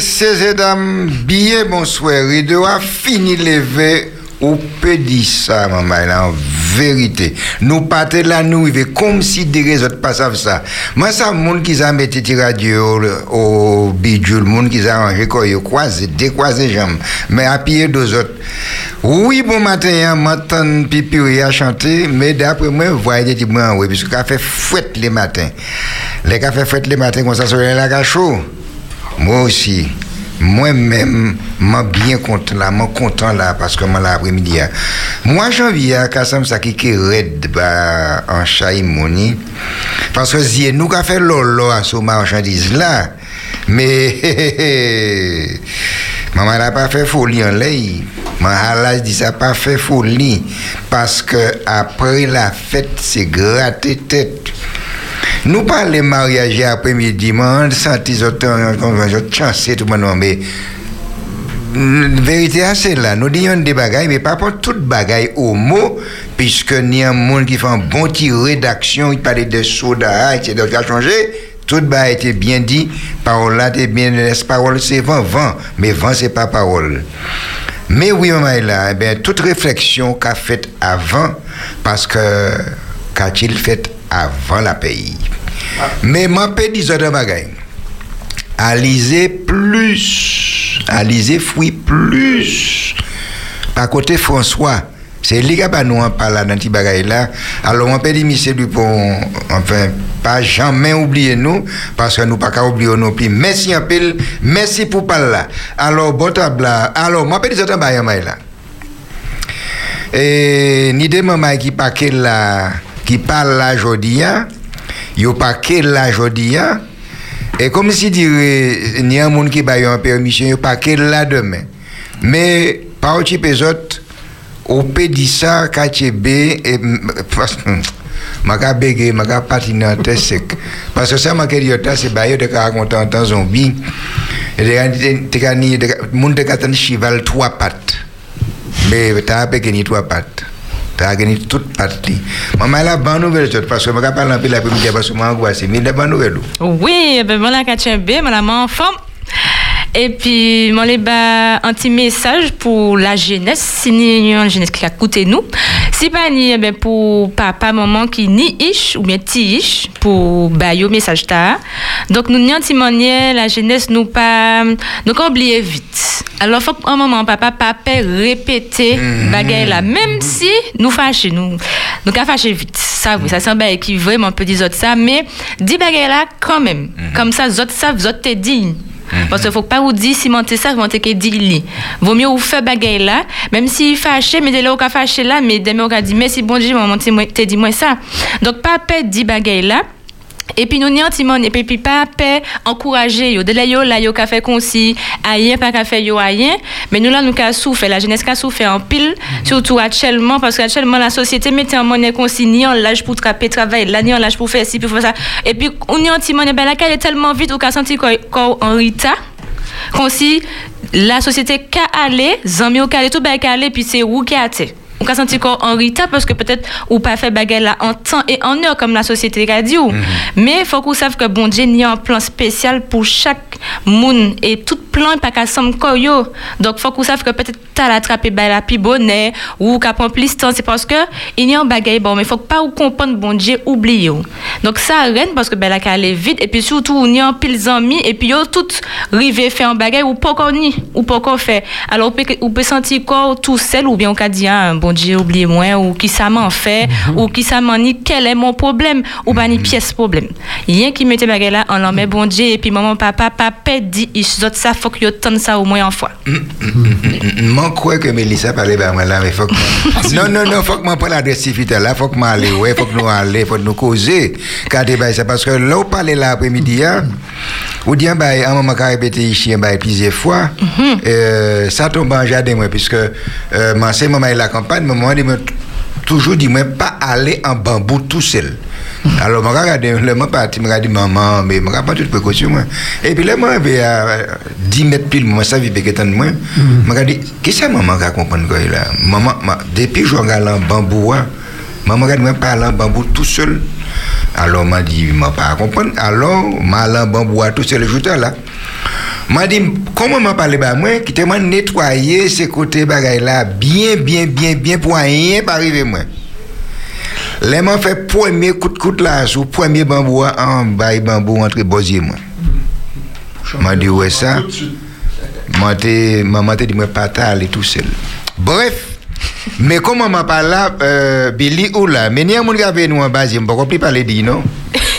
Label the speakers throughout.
Speaker 1: ces dames, bien bonsoir. Il doit finir lever ou peut dire ça, maman, là, en vérité. Nous partons là, nous, il comme si des autres pas savent ça. Moi, ça, le monde qui a mis radio au bidule, le monde qui a rangé, quoi, il croisé, décroisé jambes, mais à pied deux autres. Oui, bon matin, m'entend pipi a chanté, mais d'après moi, voyez, moi, oui, puisque fait fouette les matins. Les cafés fouette les matins, comme ça, sur la chaud. Moi aussi moi-même, je bien content là, je content là parce que moi l'après-midi. Moi, janvier, ça qui est raide bah, en chaïmoni, parce que si nous avons fait lolo à ce marchandise là, mais maman n'a pas fait folie en l'air. Maman dit ça pas fait folie parce que après la fête, c'est gratter tête. Nous parlons mariage après-midi, on senti chancé tout le monde, mais la vérité c'est là. Nous disons des bagailles, mais pas pour toutes bagailles au mot, puisque a un monde qui fait un bon petit rédaction, il parlait de soda, etc. qui a changé. Tout a été bien dit, parole là, était bien, parole c'est vent, vent, mais vent c'est pas parole. Mais oui, maman, là, eh bien, toute réflexion qu'a faite avant, parce que qu'a-t-il fait avant la pays. Mais ma peux dire de bagaille. Alizé plus. Alizé fruit plus. Par côté François. C'est nous en parlé dans ce bagaille là. Alors, on peut dire, monsieur Dupont, enfin, pas jamais oublier nous, parce que nous pas qu'à oublier non plus. Merci un peu, merci pour parler. Alors, bon tabla, alors, moi, peux dire, ça là. Et, ni de maman qui pas là, qui parle là aujourd'hui, hein. yo pas quel là aujourd'hui hein. et comme si dirait a un monde qui a une permission yo pas quel là demain. Mais par petit autres au ça KTB et ma ka bégué ma ka patiner en test sec. Parce que ça m'a dit c'est bailleur de raconter en temps zombie. Et de ni de monde de ka cheval trois pattes. Mais t'as bégué ni trois pattes gagné toute partie. Maman, la bonne nouvelle, parce que je ne parle pas la première parce que je m'angoisse, mais la bonne nouvelle.
Speaker 2: Oui, ben, moi, la bien, madame, enfant. Et puis, moi, les un petit message pour la jeunesse, si une jeunesse qui a coûté nous. Si pas ni, eh ben, pour papa, maman qui ni ish ou bien ti ish pour bah, yo message ta. Donc, nous n'y un petit la jeunesse nous pas, nous oublier vite. Alors, faut un moment, papa, papa, répéter mm -hmm. là, même si nous fâchons, nous, nous fâcher vite. Ça, oui, ça semble qui vraiment peut dire ça, mais dis bagaille là quand même. Mhm. Comme ça, zot ça, zot te dit. Mhm. Parce qu'il faut pas vous dire cimenter ça, cimenter que dit Vaut mieux vous faire bagaille là, même si fâché, mais là, vous fâché là, mais demain, vous dit merci, bon Dieu, maman, te dit moi ça. Donc, pas perdre dit bagaille là. Et puis nous n'y timon et puis pas paix encourager yo. De là yo là yo fait consi rien pas fait yo rien mais nous là nous ka souffert la jeunesse ka souffert en pile surtout actuellement parce qu'actuellement la société mettait en monnaie consi ni en l'âge pour travailler travail ni en l'âge pour faire ci pour faire ça. Et puis on y timon ben la est tellement vite ou ka senti quoi en retard si la société ka aller zami ou ka aller tout ben ka aller puis c'est où qui a on peut sentir en retard parce que peut-être ou pas fait bagarre là en temps et en heure comme la société a dit. Mhm. Mais il faut qu'on sache que bon Dieu y a un plan spécial pour chaque monde et tout plan pas qu'à somme koyo. Donc faut qu'on sache que peut-être t'as l'attrapé bah la pi bonnet ou qu'à prendre plus temps c'est parce que il y a un bagarre bon mais faut pas ou comprendre bon Dieu oublier. Donc ça reine parce que ben la aller vite et puis surtout on y a un pile amis et puis yo tout rivé faire un bagarre ou pas ni ou pas faire. Alors on peut, on peut sentir corps tout seul ou bien on peut dire ah, bon Dieu, oublié moi, ou qui ça m'en fait, mhm. ou qui ça m'en dit, quel est mon problème, ou pas ni mhm. pièce problème. Rien qui mettait baguette là, on l'en met bon Dieu, et puis maman, papa, papa dit, il ça, faut que tu ça au moins en fois.
Speaker 1: Je crois que Mélissa parlait par moi là, mais faut que. non, non, non, faut que moi prenne l'adresse là, faut que moi aille, ouais, faut que nous aller, faut que nous causer. Car c'est parce que là, on parlait là après-midi, hein, ou bien, bah, un moment, quand répété ici, bah, plusieurs fois, mhm. euh, ça tombe en jardin, moi, puisque, euh, c'est maman, campagne, campagne, moi, toujours dit, pas aller en bambou tout seul. Alors, je regarde, le moi parti, je dit maman, mais je regarde pas toute précaution. Et puis là, moi, j'avais à 10 mètres pile, moi, ça, vivait que moi. Je dit, qu'est-ce que maman va comprendre là? Maman, depuis que je regarde en bambou, maman regarde, pas aller en bambou tout seul. Alors, m'a dit, m'a pas compris. Alors, m'a l'en bambou à tous ces jouteurs là. Mwen di, koman mwen pale ba mwen, ki te mwen netwaye se kote bagay la, bien, bien, bien, bien, pou an yen parive mwen. Le mwen fe pwemye kout kout la sou, pwemye bambou an, an bay bambou antre bozye mwen. Mwen di wè sa, mwen te, mwen te di mwen pata ale tout sel. Bref, mwen koman mwen pale la, euh, bi li ou la, menye moun gave nou an bazye, mwen pa kompli pale di, non?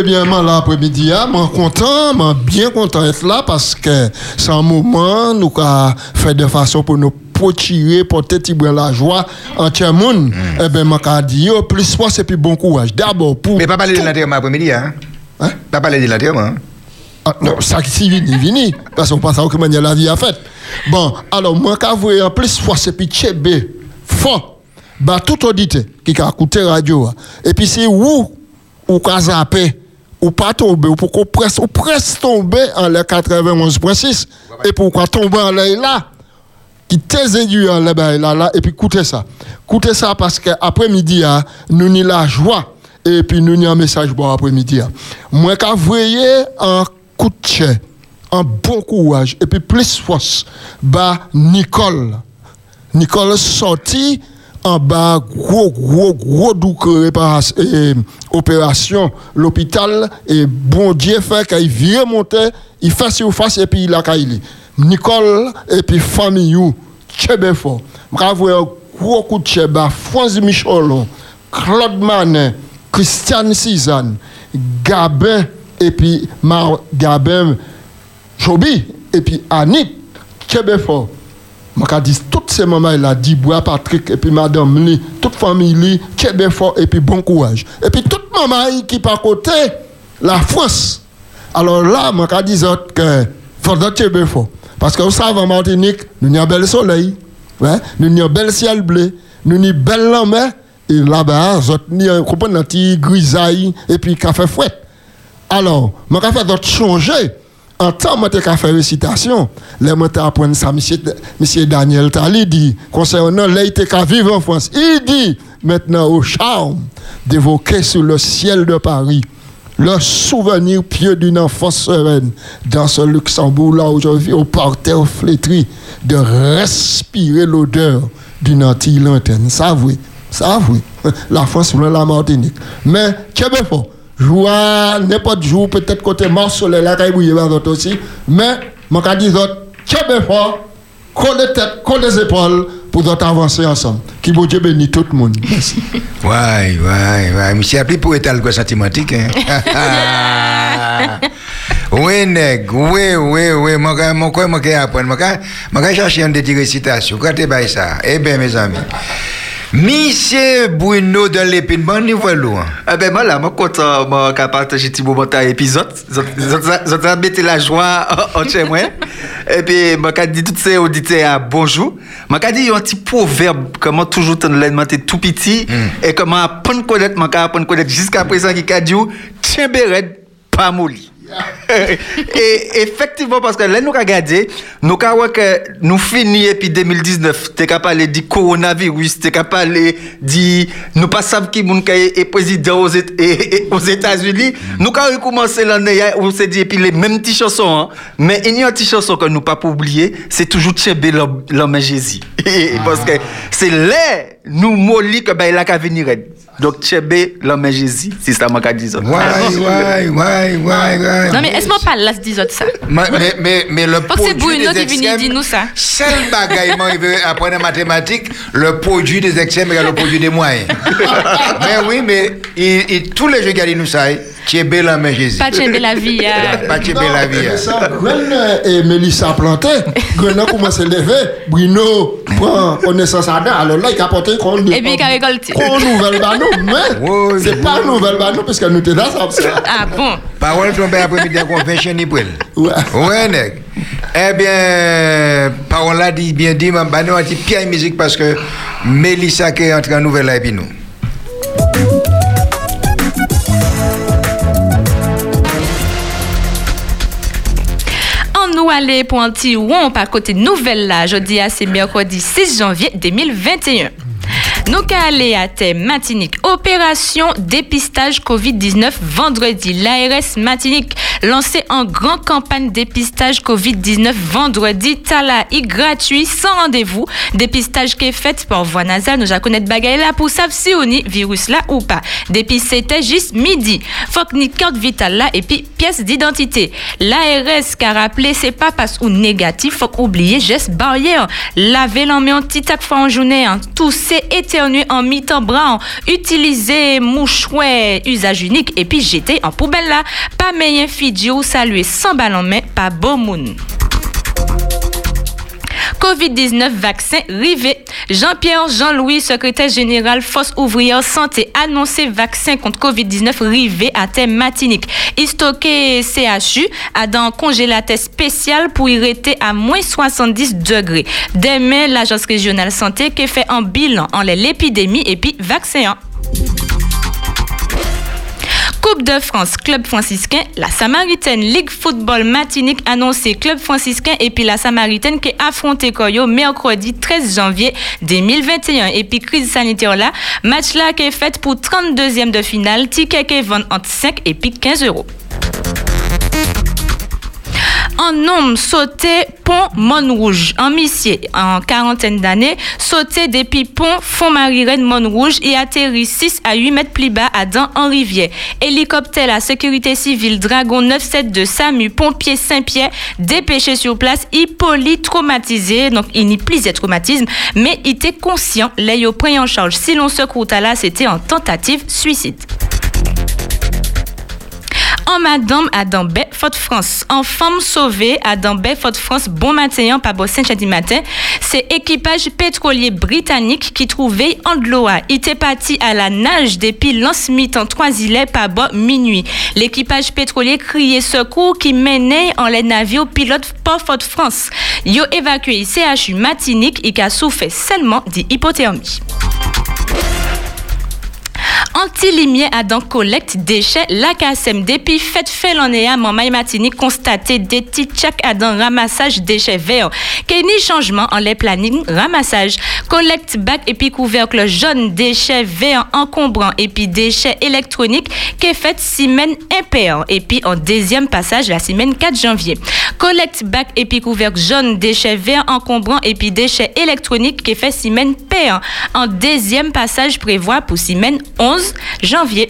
Speaker 3: Eh bien, moi, l'après-midi, je suis content, je suis bien content d'être là parce que c'est un moment nous avons fait de façon pour nous tirer, porter la joie en tout monde. Eh bien, je suis dit, plus force et puis bon courage. D'abord, pour.
Speaker 1: Mais pas parler de l'enterrement après-midi, hein?
Speaker 3: Hein?
Speaker 1: Pas parler de l'enterrement.
Speaker 3: Ah, non, ça qui est venu, vini. Parce qu'on pense à comment la vie a fait. Bon, alors, moi, vous en plus force et puis tchébé, fort, bah, tout auditeur qui a écouté radio, et puis c'est où, ou qu'a zappé, ou pas tomber, ou pourquoi presque, ou presque tomber en l'air 91.6, et pourquoi tomber en l'air là, qui t'es en l'air là, là, et puis écoutez ça. Écoutez ça parce qu'après-midi, nous ni la joie, et puis nous ni un message bon après-midi. Moi, quand vous voyez un coup de chien, un bon courage, et puis plus force, bah, Nicole. Nicole sorti en bas, gros, gros, gros douque opération, l'hôpital, et bon Dieu fait qu'il vient monter, il fait surface et puis il a caillé. Nicole, et puis famille, Tchebe fort. Bravo, gros coup de Tcheba, Franz Michelon, Claude Manet, Christiane Cizanne, Gabin, et puis Mar Gabin, Joby, et puis Annick, Tchebe fort. Je dis toutes ces mamans là, dit Bois Patrick, et puis Madame Li, toute famille Li, Tchebe fort, et puis bon courage. Et puis toute maman qui par côté, la France. Alors là, je dis que faudrait Tchebe fort. Parce que vous savez, en Martinique, nous avons bel soleil, ouais? nous avons bel ciel bleu, nous avons belle mer, et là-bas, nous avons petit grisaille, et puis café fouette. Alors, je vais faire changer. En temps, je vais faire récitation. Je vais apprendre ça, M. Daniel Tali dit, concernant l'été qui vivre en France. Il dit, maintenant, au charme d'évoquer sur le ciel de Paris le souvenir pieux d'une enfance sereine dans ce Luxembourg là aujourd'hui au parterre flétri de respirer l'odeur d'une Antille lointaine. Ça oui, ça oui. La France ou la Martinique. Mais Québec fort. Joie n'importe jour peut-être côté Mars soleil là quand il aussi. Mais mon cas dit Québec fort. Colle tête, colle les épaules pour d'autres avancer ensemble. Qui vous Dieu bénit tout le monde. Merci.
Speaker 1: Ouais, ouais, ouais. Monsieur appelé pour être algo sentimentique. Hein? oui, nèg, oui, oui, oui. Moi, moi, quoi, moi, apprendre. Moi, moi, chercher une petite récitation. Quand tu ça? Eh bien, mes amis. Michel Bruno de l'épine, bon niveau loin.
Speaker 4: Eh ben voilà, moi content, moi qui partagé petit moment à épisode. Zot a mis la joie en chez moi. Et puis, moi qui dit toutes ces auditeurs bonjour. Moi qui dit un petit proverbe, comment toujours t'en l'alimenter tout petit mm. et comment apprendre connaître, moi qui apprendre connaître jusqu'à présent qui a dit, tiens, béret, pas molli. et effectivement, parce que là, nous regardé, nous avons nous finissons depuis 2019, tu es capable de dire coronavirus, tu es capable de dire, nous pas savons qui est président aux, États-Unis. Nous avons commencé l'année, on s'est dit, et puis les mêmes petites chansons, hein. mais il y a une petite chanson que nous pas oublier, c'est toujours Tchébé l'homme Jésus. parce que c'est là, nous molli que ben, il a qu'à venir. Donc, Tchébé, l'homme Jésus, c'est ça que je dis.
Speaker 1: Ouais, ouais, ouais, ouais, ouais.
Speaker 2: Non, mais est-ce que pas là, se dit ça?
Speaker 1: Mais, mais, mais le
Speaker 2: Bruno qui vient dire nous ça.
Speaker 1: Seul bagaillement, il veut apprendre la mathématiques, le produit des extrêmes égale le produit des moyens. mais oui, mais il, tous les jeux qui nous ça, Tchébé, l'homme Jésus.
Speaker 2: Pas Tchébé la vie.
Speaker 1: Pas Tchébé la vie.
Speaker 3: Ça, Gwen et Mélissa planté, Gwen a commencé à lever, Bruno prend connaissance à alors là, il a apporté qu'on
Speaker 2: Et puis il a récolté.
Speaker 3: Qu'on nouvelle mais c'est pas nouvelle banon, parce que nous étions dans ça.
Speaker 2: Ah bon?
Speaker 1: Parole tombée après-midi qu'on fait chez Nipouel. Ouais. Ouais, nèg. Eh bien, parole là dit bien dit, mais nous a dit pierre musique parce que Mélissa qui est entrée en nouvelle là et puis nous.
Speaker 2: Nous aller pour un petit rond par côté nouvelle là, jeudi c'est mercredi 6 janvier 2021. Nous aller à thème Matinique. Opération dépistage Covid-19 vendredi. L'ARS Matinique lancé en grande campagne dépistage Covid-19 vendredi. Tala et gratuit sans rendez-vous. Dépistage qui est fait par voie nasale. Nous allons connaître bagaille là pour savoir si on est virus là ou pas. Dépistage c'était juste midi. Faut que ni carte vitale là et puis pièce d'identité. L'ARS qu'a rappelé c'est pas parce ou négatif. Faut oublier geste barrière. Laver l'en en petit fois en journée. Hein. Tousser, éternuer en mi-temps bras. Utiliser mouchoir usage unique et puis jeter en poubelle là. Pas meilleur fidji ou saluer sans ballon mais pas beau moun. COVID-19 vaccin rivé. Jean-Pierre Jean-Louis, secrétaire général Force ouvrière santé, annoncé vaccin contre COVID-19 rivé à thème matinique. Il stocké CHU à dans congélateur spécial pour y rester à moins 70 degrés. Demain, l'agence régionale santé qui fait un bilan en l'épidémie et puis vaccin. Coupe de France, Club franciscain, la Samaritaine, Ligue Football Matinique annoncé Club franciscain et puis la Samaritaine qui affronté Koyo mercredi 13 janvier 2021. Et puis crise sanitaire là, match là qui est fait pour 32e de finale, ticket qui est entre 5 et puis 15 euros un homme sauté pont Montrouge en Missier en quarantaine d'années, sauté depuis pont Font-Marie-Reine Montrouge et atterri 6 à 8 mètres plus bas à Dan en Rivière. Hélicoptère la sécurité civile Dragon 972 SAMU pompier Saint-Pierre dépêché sur place, il traumatisé, donc il n'y plus traumatisme, mais il était conscient, l'ayant pris en charge. Si l'on se croûte là, c'était en tentative suicide en Madame à Dambé, Fort France. En femme sauvée à Dambé, Fort France, bon matin, pas bon du matin. C'est équipage pétrolier britannique qui trouvait en Loa. Il était parti à la nage depuis lance en trois îlets pas bon minuit. L'équipage pétrolier criait secours qui menait en les navires pilote pour Fort France. Yo évacué CHU Matinique et qui a souffert seulement d'hypothermie. Anti-limier à dans collecte déchets, la KSM depuis fait fait mon maille matinique constaté des tchak à dans ramassage déchets verts. Ni changement en les planning ramassage. Collecte bac et puis couvercle jaune déchets verts encombrants et puis déchets électroniques qui fait semaine impair et puis en deuxième passage la semaine 4 janvier. Collecte bac et puis couvercle jaune déchets verts encombrants et puis déchets électroniques qui fait semaine pair. En deuxième passage prévoit pour semaine 11 janvier.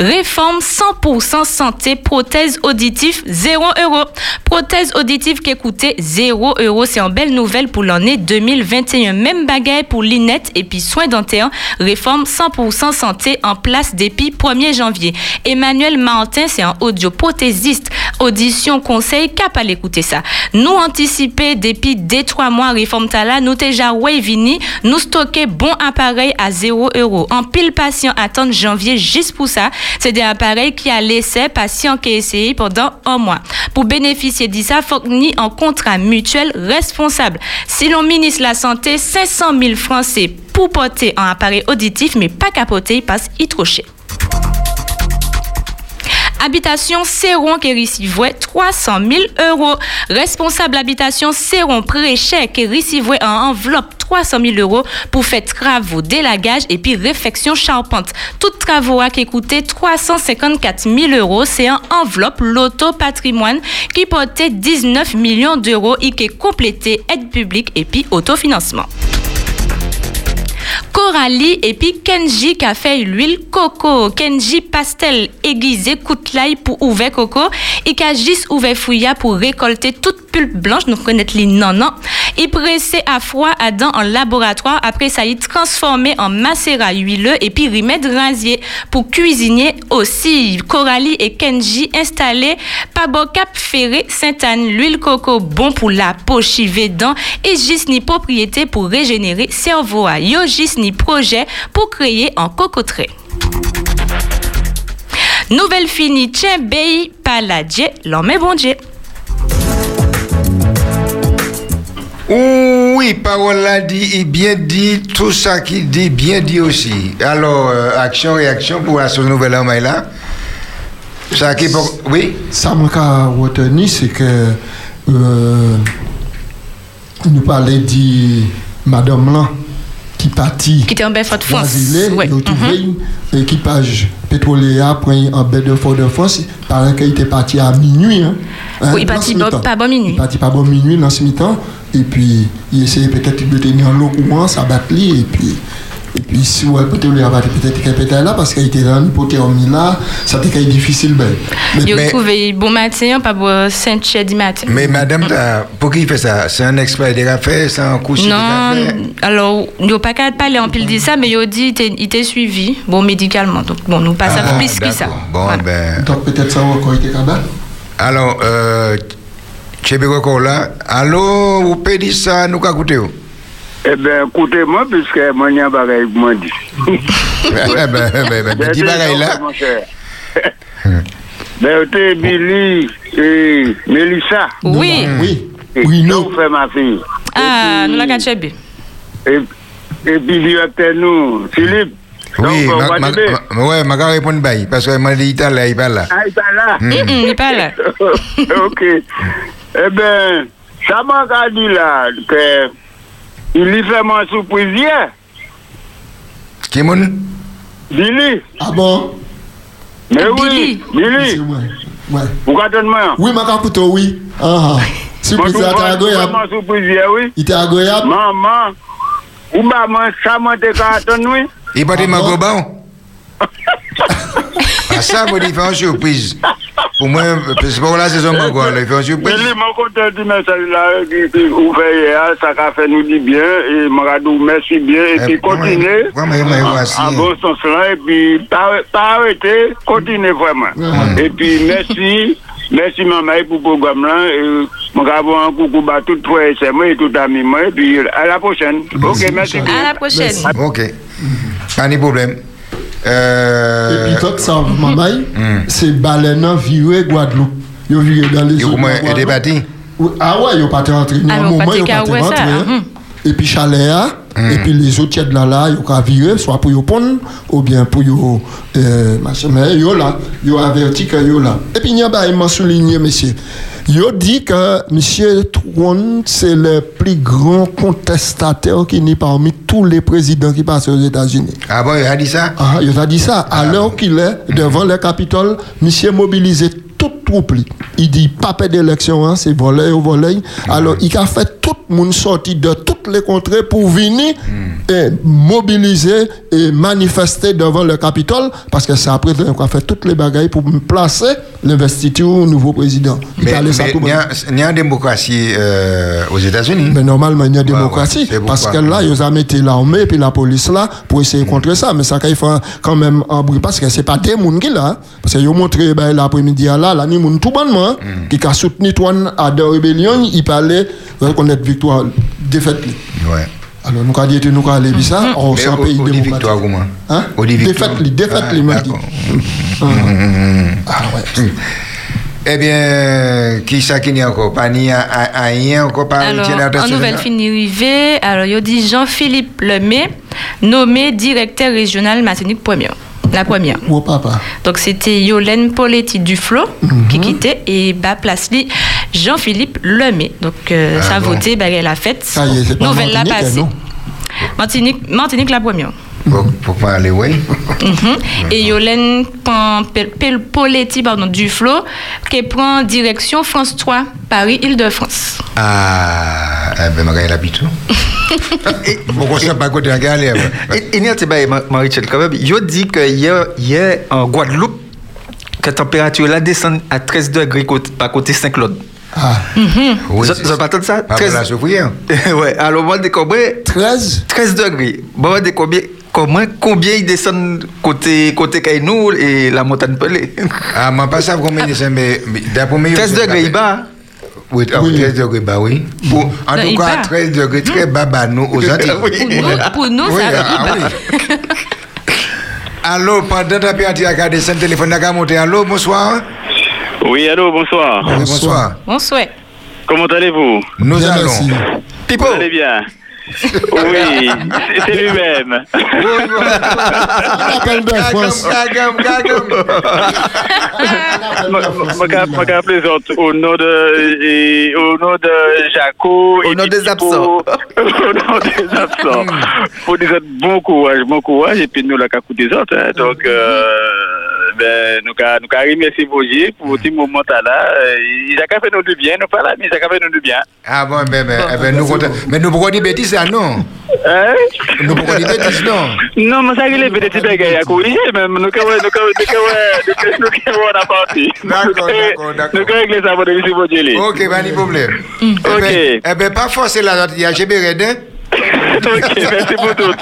Speaker 2: Réforme 100% santé, prothèse auditive, 0 euros. Prothèse auditive qui coûtait 0 euros. C'est une belle nouvelle pour l'année 2021. Même bagaille pour l'inette et puis soins dentaires. Réforme 100% santé en place depuis 1er janvier. Emmanuel Martin, c'est un audioprothésiste. Audition conseil, cap à l'écouter ça. Nous anticiper depuis des trois mois réforme tala, nous déjà vini, nous stocker bon appareil à 0 euros. En pile patient attendre janvier juste pour ça. C'est des appareils qui a laissé patient qui pendant un mois. Pour bénéficier de ça, faut ni en contrat mutuel responsable. Si l'on ministre la santé, 500 000 Français pour porter un appareil auditif, mais pas capoter, passe y trop cher. Habitation Séron qui recevait 300 000 euros. Responsable habitation Séron pré-chèque qui recevait en enveloppe 300 000 euros pour faire travaux, délagage et puis réfection charpente. Tout travaux qui coûtait 354 000 euros, c'est un enveloppe loto patrimoine qui portait 19 millions d'euros et qui complété aide publique et puis autofinancement. Coralie et puis Kenji qui a fait l'huile coco. Kenji pastel aiguisé l'ail pour ouvrir coco et qui a juste ouvert fouilla pour récolter toute pulpe blanche. Nous connaissons les non non. Il pressé à froid à dents en laboratoire. Après ça, il transformé en macérat huileux et puis remède rasier pour cuisiner aussi. Coralie et Kenji installés Pabocap Ferré Sainte-Anne. L'huile coco bon pour la peau chivé dents et juste ni propriété pour régénérer cerveau. Yo ni projet pour créer un cocoterie. Nouvelle finie, tiens, bay, paladje, l'homme bon Dieu.
Speaker 1: Oui, parole là dit et bien dit, tout ça qui dit bien dit aussi. Alors, euh, action, réaction pour la nouvelle homme là. Ça qui Oui?
Speaker 3: Ça m'a retenu, c'est que euh, nous parlait dit madame là, qui partit.
Speaker 2: Qui était en France.
Speaker 3: Brésilé,
Speaker 2: Ouais.
Speaker 3: ils ont
Speaker 2: Mhm.
Speaker 3: trouvé l'équipage pétrolier après en baie de Fort-de-France. Paraît qu'il était parti à minuit. Hein, Hein,
Speaker 2: Oui, il
Speaker 3: dans
Speaker 2: parti
Speaker 3: ce
Speaker 2: pas- bon minuit.
Speaker 3: Il parti pas bon minuit dans ce mi-temps. Et puis, il essayait peut-être de tenir l'eau courant, ça lui. Et puis, et puis si ouais, pétrolier a battu peut-être était là parce qu'il était dans l'hypothermie là, ça était difficile. Ben. Mais-
Speaker 2: trouvé bon matin, pas bon 5 heures du matin.
Speaker 1: Mais madame, t'as- pour qui il fait ça? C'est un expert des affaires, c'est un couche des
Speaker 2: Non, alors, il n'y a pas qu'à parler en pile de ça, mais il a dit qu'il était suivi, bon, médicalement. Donc, bon, nous passons
Speaker 1: Ah,
Speaker 2: plus que ça.
Speaker 1: Bon,
Speaker 2: Voilà.
Speaker 1: ben.
Speaker 3: Donc peut-être ça a encore été capable.
Speaker 1: Alors, euh, Chebe encore là. Allô, vous pouvez dire ça, nous qu'à écouter
Speaker 5: E ben, koute mwen, piske mwen yon bagay mwen di.
Speaker 1: E ben, di
Speaker 5: bagay la. Ben, yo te Billy e Melissa.
Speaker 2: Oui.
Speaker 3: Oui,
Speaker 5: nou.
Speaker 3: Nou
Speaker 5: fe ma fi.
Speaker 2: Ah, nou
Speaker 5: la
Speaker 2: kache bi.
Speaker 5: E Billy yo te nou, Filip.
Speaker 1: Oui, mwen ka repon bayi, paske mwen di ital la, ital la.
Speaker 5: Ah,
Speaker 2: ital la? Mm-mm, ital la.
Speaker 5: Ok. E ben, sa mwen ka di la, ke... Il li fèman sou prizye.
Speaker 1: Ki moun?
Speaker 3: Dili.
Speaker 5: A
Speaker 2: ah
Speaker 5: bon?
Speaker 3: Mè
Speaker 5: wè,
Speaker 3: dili. Ou
Speaker 5: katon mè?
Speaker 3: Oui, mè kaputo, oui. Aha.
Speaker 5: Sou
Speaker 3: prizye
Speaker 5: atè
Speaker 3: agoyab.
Speaker 5: Mè sou prizye, oui.
Speaker 3: Itè agoyab. Mè,
Speaker 5: mè. Ou ba mè sa mè te katon, oui.
Speaker 1: I pati mè
Speaker 3: goban?
Speaker 1: A
Speaker 3: sa
Speaker 1: mè di fè an sou prizye. Une surprise. Pour moi, c'est pas la saison là, il fait
Speaker 5: Mais
Speaker 1: surprise.
Speaker 5: lui, mon content du message là, qui ouvert ça a fait nous dit bien, et m'a dit merci bien, et
Speaker 1: Eh,
Speaker 5: puis
Speaker 1: merci.
Speaker 5: En bon sens là, et puis pas arrêter, continuez vraiment. Et puis merci, merci maman pour le programme là, et mon gars, un coucou à tout frère et moi et tout ami moi, et puis à la prochaine. Ok, merci
Speaker 2: À la prochaine.
Speaker 1: Ok. Pas de problème. Epi
Speaker 3: tot sa mamay, se balen nan vire Guadeloupe. Yo vire dan les eaux de Guadeloupe. Ah yo mwen
Speaker 2: ete pati? Awa
Speaker 3: yo
Speaker 2: pati
Speaker 3: rentre. Awa
Speaker 2: yo
Speaker 3: pati
Speaker 2: ka ouwe sa.
Speaker 3: Epi chale
Speaker 2: a,
Speaker 3: Et puis les autres tièdes là, là, ils ont viré, soit pour y pondre, ou bien pour y euh, machin. Mais ils là, ils ont averti que ils là. Et puis, il y a m'ont souligné, monsieur. Ils ont dit que monsieur Trump, c'est le plus grand contestataire qui n'est parmi tous les présidents qui passent aux États-Unis.
Speaker 1: Ah bon, il a dit ça?
Speaker 3: Ah, il a dit ça. À l'heure qu'il est, devant le Capitole, monsieur mobilisé toute li. Il dit, pas perdre d'élection, hein, c'est voler au voler. Alors, il a fait tout le monde sorti de toutes les contrées pour venir et mobiliser et manifester devant le Capitole, parce que c'est après qu'il a fait toutes les bagailles pour placer l'investiture au nouveau président. Il
Speaker 1: Mais
Speaker 3: a laissé ça
Speaker 1: mais
Speaker 3: tout
Speaker 1: il y a- il y a une démocratie euh, aux États-Unis.
Speaker 3: mais normalement, il y a
Speaker 1: ouais,
Speaker 3: démocratie.
Speaker 1: c'est
Speaker 3: parce que
Speaker 1: pourquoi.
Speaker 3: là, ils ont mis l'armée et la police là pour essayer de contrer ça. Mais ça, il faut quand même un bruit. Parce que c'est pas des gens qui là. hein. Parce qu'ils ont montré ben, l'après-midi là, là, ni gens tout bonnement,
Speaker 1: Mm.
Speaker 3: qui a soutenu toi à la rébellion, il parlait reconnaître victoire, défaite.
Speaker 1: Ouais.
Speaker 3: Alors, nous, quand dit nous, quand aller ça, on s'en pays
Speaker 1: dit
Speaker 3: démocratique.
Speaker 1: victoire, comment
Speaker 3: Hein?
Speaker 1: Dit.
Speaker 3: Défaite, défaite, dit.
Speaker 1: d'accord.
Speaker 3: Ah ouais.
Speaker 1: Eh bien, qui ça qui n'y a encore Pas ni rien encore pas
Speaker 2: Alors, en nouvelle fini arrivée, alors il a dit Jean-Philippe Lemay, nommé directeur régional Martinique première. La première.
Speaker 3: Oh, papa.
Speaker 2: Donc c'était Yolène Poletti Duflo qui quittait et bas place li Jean-Philippe Lemay. Donc euh,
Speaker 1: Ah
Speaker 2: ça a
Speaker 1: bon.
Speaker 2: voté, bah, elle a fait.
Speaker 3: Ça y est, c'est pas
Speaker 2: Nouvelle la passée.
Speaker 3: non?
Speaker 2: Martinique, Martinique la première.
Speaker 1: Pour, pour parler, oui.
Speaker 2: Mhm. Et Yolène Pan- Pel- Pel- Poletti pardon, Duflo qui prend direction France 3, Paris-Île-de-France.
Speaker 1: Ah, eh ben, ma l'habitude. Pourquoi ça pas côté en galère
Speaker 6: Et il y a des Marie-Chel quand même. Il dit que hier, hier en Guadeloupe, que la température là descend à 13 degrés côté, pas côté Saint-Claude.
Speaker 3: Ah,
Speaker 1: Oui,
Speaker 6: Vous
Speaker 1: c'est-
Speaker 6: avez pas entendu ça?
Speaker 1: Pas
Speaker 6: 13
Speaker 1: pour la souffrir.
Speaker 6: Ouais, alors moi, de combien
Speaker 3: 13
Speaker 6: 13 degrés. Bon, de combien Comment, combien ils descendent côté, côté Kainou et la montagne Pelé
Speaker 1: Ah, mais pas combien de ça, mais mais d'après moi.
Speaker 6: 13 degrés, il bat.
Speaker 1: Oui, ah,
Speaker 3: Oui.
Speaker 1: 13 degrés, bah oui. Pour- en tout cas,
Speaker 2: bat.
Speaker 1: 13 degrés, très bas, nous, aux Antilles.
Speaker 6: Oui.
Speaker 2: Pour nous, pour nous ça
Speaker 1: ah. Allô, pendant ta période, à garder son téléphone, d'accord, monter. Allô, bonsoir.
Speaker 7: Oui, allô, bonsoir.
Speaker 1: Bonsoir.
Speaker 2: On souhaite.
Speaker 7: Comment allez-vous?
Speaker 1: Nous allons.
Speaker 6: Pipo
Speaker 7: Vous allez bien? Oui, c'est- lui-même. Je plaisante au nom de, et au nom de Jaco.
Speaker 6: Au nom des absents.
Speaker 7: au nom des absents. Pour des autres, bon courage, bon courage. Et puis nous, la cacou des autres. hein. Donc, euh, ben, nous, remercier vos yeux pour ce moment là. Euh, Il a faire nous du bien, nous pas là, mais il a faire nous du bien.
Speaker 1: Ah bon, ben, ben, eh ben, nous. Mais nous pourquoi dire bêtises, non?
Speaker 7: Hein?
Speaker 1: Nous pourquoi dire bêtises, non?
Speaker 7: Non, mais ça, il est bagaille à corriger, même. Nous, ca- nous, ca- nous, ca- nous, ca- nous, ca- on a parti.
Speaker 1: D'accord, d'accord, d'accord.
Speaker 7: Nous, régler ça pour monsieur.
Speaker 1: Ok, pas de problème. Eh
Speaker 7: Ok.
Speaker 1: eh ben, pas forcer la note, il y a GB Redin.
Speaker 7: ok, merci pour tout.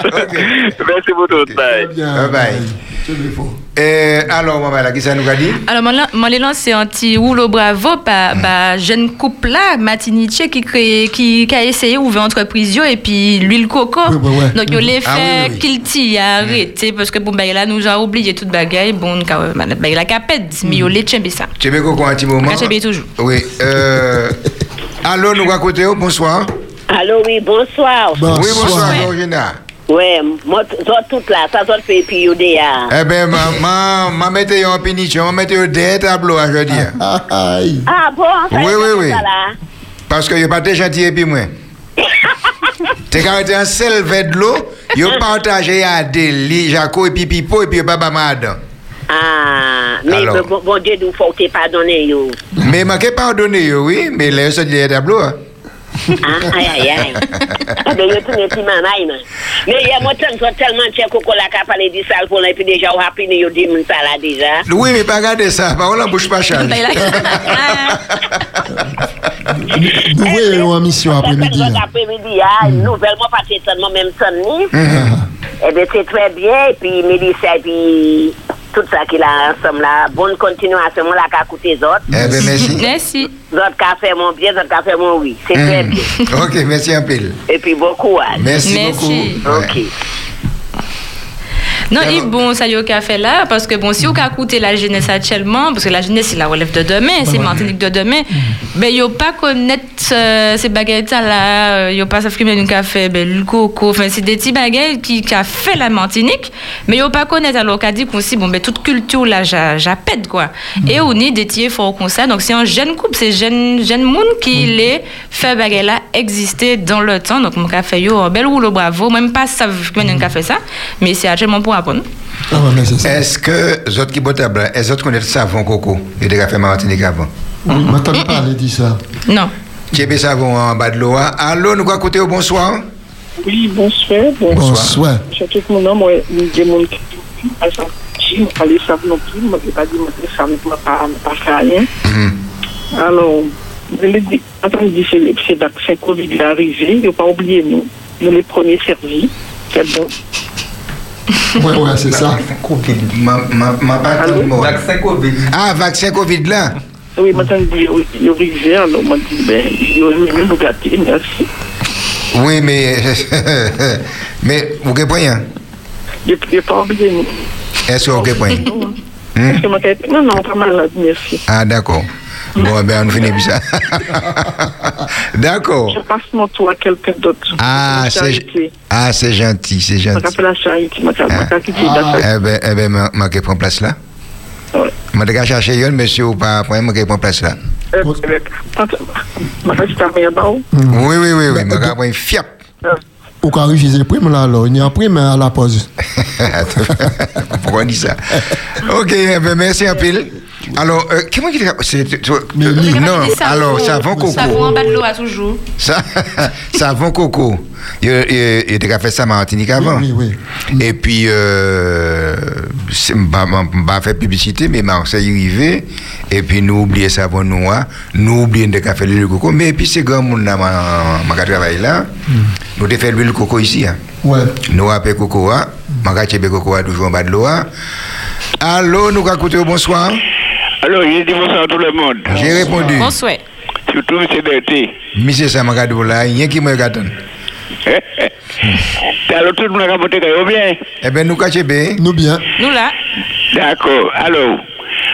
Speaker 7: Merci pour tout. Bye.
Speaker 1: Bye bye.
Speaker 3: C'est faux.
Speaker 1: Eh, alors, maman, là, qui ça nous a dit?
Speaker 2: Alors, moi, les lancé un petit rouleau bravo par bah, jeune couple là, Matiniche, qui, crée, qui, qui a essayé d'ouvrir entreprise et puis l'huile coco.
Speaker 3: Oui, oui, oui.
Speaker 2: Donc, il les
Speaker 1: Ah,
Speaker 2: fait
Speaker 1: oui, oui.
Speaker 2: qu'il t'y a arrêté, parce que bon, bah, là, nous a oublié toute bagaille. Bon, bah, il a capé, mais il a tchembe ça.
Speaker 1: GB Coco, un petit moment?
Speaker 2: GB toujours.
Speaker 1: Oui. Euh, allô, nous à côté, bonsoir.
Speaker 8: Allô, oui, bonsoir.
Speaker 1: Oui, bonsoir,
Speaker 3: Bonsoir.
Speaker 1: Georgina.
Speaker 8: Ouais, moi, toi, toute là, ça, toi, fait puis déjà.
Speaker 1: Eh ben, ma, ma, ma mette en punition, ma mette des tableaux aujourd'hui.
Speaker 3: Ah, Aïe.
Speaker 8: Ah bon, ça
Speaker 1: Oui, oui, oui.
Speaker 8: là.
Speaker 1: Parce que yo pas gentil et puis moi. T'es quand un seul verre de l'eau, yo partagé à Deli, Jaco et puis Pipo et puis Baba Madan.
Speaker 8: Ah, mais
Speaker 1: Alors.
Speaker 8: bon, bon Dieu, nous faut te pardonner, yo.
Speaker 1: Mais m'a que pardonné yo, oui, mais là, ça dit des tableaux.
Speaker 8: Aïe, aïe, aïe. Ah, ben, yo, tout n'est pas mal, man. Mais il y a moi, tellement, tellement, tiens, coco, la cap, aller du sale pour là, et puis déjà, on a pris, yo, dit, ça là, déjà.
Speaker 1: Oui, mais pas regarder ça, par contre, la bouche pas charge.
Speaker 2: Il a-
Speaker 3: Nous voyons en mission après-midi.
Speaker 8: Certaines après-midi, ah, nouvellement, pas certainement, même sonné. Eh bien, c'est très bien. Et puis, Mélissa, et puis, tout ça qu'il a ensemble là. Bonne continuation, moi, là, qu'à écouter les autres.
Speaker 1: Eh ben, merci.
Speaker 2: Merci.
Speaker 8: Les autres qu'à faire mon bien, les autres qu'à faire mon oui. C'est très
Speaker 1: Hmm.
Speaker 8: bien.
Speaker 1: Ok, merci un peu.
Speaker 8: Et puis, bon courage.
Speaker 1: Merci,
Speaker 2: Merci.
Speaker 1: beaucoup.
Speaker 8: Ok.
Speaker 1: Ouais.
Speaker 2: Non, et bon, ça y est, qu'a fait là, parce que bon, si on a écouté la jeunesse actuellement, parce que la jeunesse, c'est la relève de demain, c'est Martinique de demain, ben, yo pas connaître euh, ces baguettes là, euh, yo pas s'affirmer un café, ben, le coco, enfin, c'est des petits baguettes qui, qui a fait la Martinique, mais yo pas connaître, alors qu'a dit qu'on si, bon, ben, toute culture là, j'a- j'appelle, quoi. Et on est des tiers forts comme ça, donc c'est un jeune couple, c'est jeune, jeune monde qui les fait baguette là exister dans le temps, donc mon café, yo, un bel rouleau bravo, même pas ça, comment un café ça, mais c'est actuellement pour apprendre.
Speaker 3: Ah, ça.
Speaker 1: Est-ce que les autres qui botent à blanc, est-ce que vous connaissez le savon coco? Il a déjà fait Martinique avant.
Speaker 3: Oui, m'entends parler de ça.
Speaker 2: Non.
Speaker 1: Tu as savon en bas de l'eau. hein? Allô, nous à côté, bonsoir?
Speaker 9: Oui, bonsoir. Bon,
Speaker 3: Bonsoir.
Speaker 9: surtout que mon nom, moi, je qui exemple, je ne pas les savent non plus, moi, je ne pas je ne pas, pas, pas faire rien. Alors, je l'ai dit, attendez, c'est vaccin Covid est arrivé, il ne faut pas oublier, nous, nous les premiers servis. C'est bon.
Speaker 3: Ouais, ouais, c'est ça.
Speaker 1: Covid. Ma, ma, ma.
Speaker 6: Vaccin Covid.
Speaker 1: Ah, vaccin Covid là.
Speaker 9: Oui, maintenant, il est arrivé, alors, moi, je dis, ben, il est arrivé, nous gâter, merci.
Speaker 1: Oui, mais. mais, vous comprenez hein?
Speaker 9: Je n'ai pas oublié.
Speaker 1: Est-ce que vous comprenez
Speaker 9: je non, non, pas malade, merci.
Speaker 1: Ah, d'accord. Bon, ben, on finit plus ça. d'accord.
Speaker 9: Je passe mon tour à quelqu'un d'autre.
Speaker 1: Ah, c'est ah, c'est gentil, c'est
Speaker 9: Je
Speaker 1: gentil.
Speaker 9: m'appelle la charité, je m'appelle
Speaker 1: Hein?
Speaker 9: la charité. la
Speaker 1: Eh ben, eh ben, ma, ma qui prend place là. Je vais chercher une, monsieur, ou pas, après, ma qui prend place là.
Speaker 9: Euh, euh, un baron.
Speaker 1: Oui, oui, oui, oui, prend une fiap.
Speaker 3: Ou quand refuser le prime là, alors, il y a un prime à la pause.
Speaker 1: Pourquoi on dit ça? Ok, eh ben, merci un pile. Alors, euh, comment il c'est toi-
Speaker 3: Mais
Speaker 1: euh, Non, alors, savon coco.
Speaker 2: Savon en bas de l'eau à toujours.
Speaker 1: Ça, savon coco. Il, qu'à faire ça à Martinique avant.
Speaker 3: Oui, oui,
Speaker 1: Et puis, euh, je ne pas faire publicité, mais Marseille est arrivé. Et puis, nous oublions savon noir. Nous oublions de faire l'huile de coco. Mais puis, c'est grand monde là, ma, ma travail là. Nous avons fait l'huile de coco ici. Hein.
Speaker 3: Ouais.
Speaker 1: Nous avons fait coco. Hein. Ma de coco hein, toujours en bas de l'eau. hein. Allô, nous avons écouté bonsoir.
Speaker 7: Alors, je dis bonsoir à tout le monde.
Speaker 1: J'ai répondu.
Speaker 2: Bonsoir.
Speaker 7: Surtout M. Berté.
Speaker 1: Monsieur Samakadou là, il y a qui me regarde.
Speaker 7: Alors, tout le monde a capoté quand bien?
Speaker 1: Eh bien, nous cachez bien.
Speaker 3: Nous bien.
Speaker 2: Nous là.
Speaker 7: D'accord. Alors,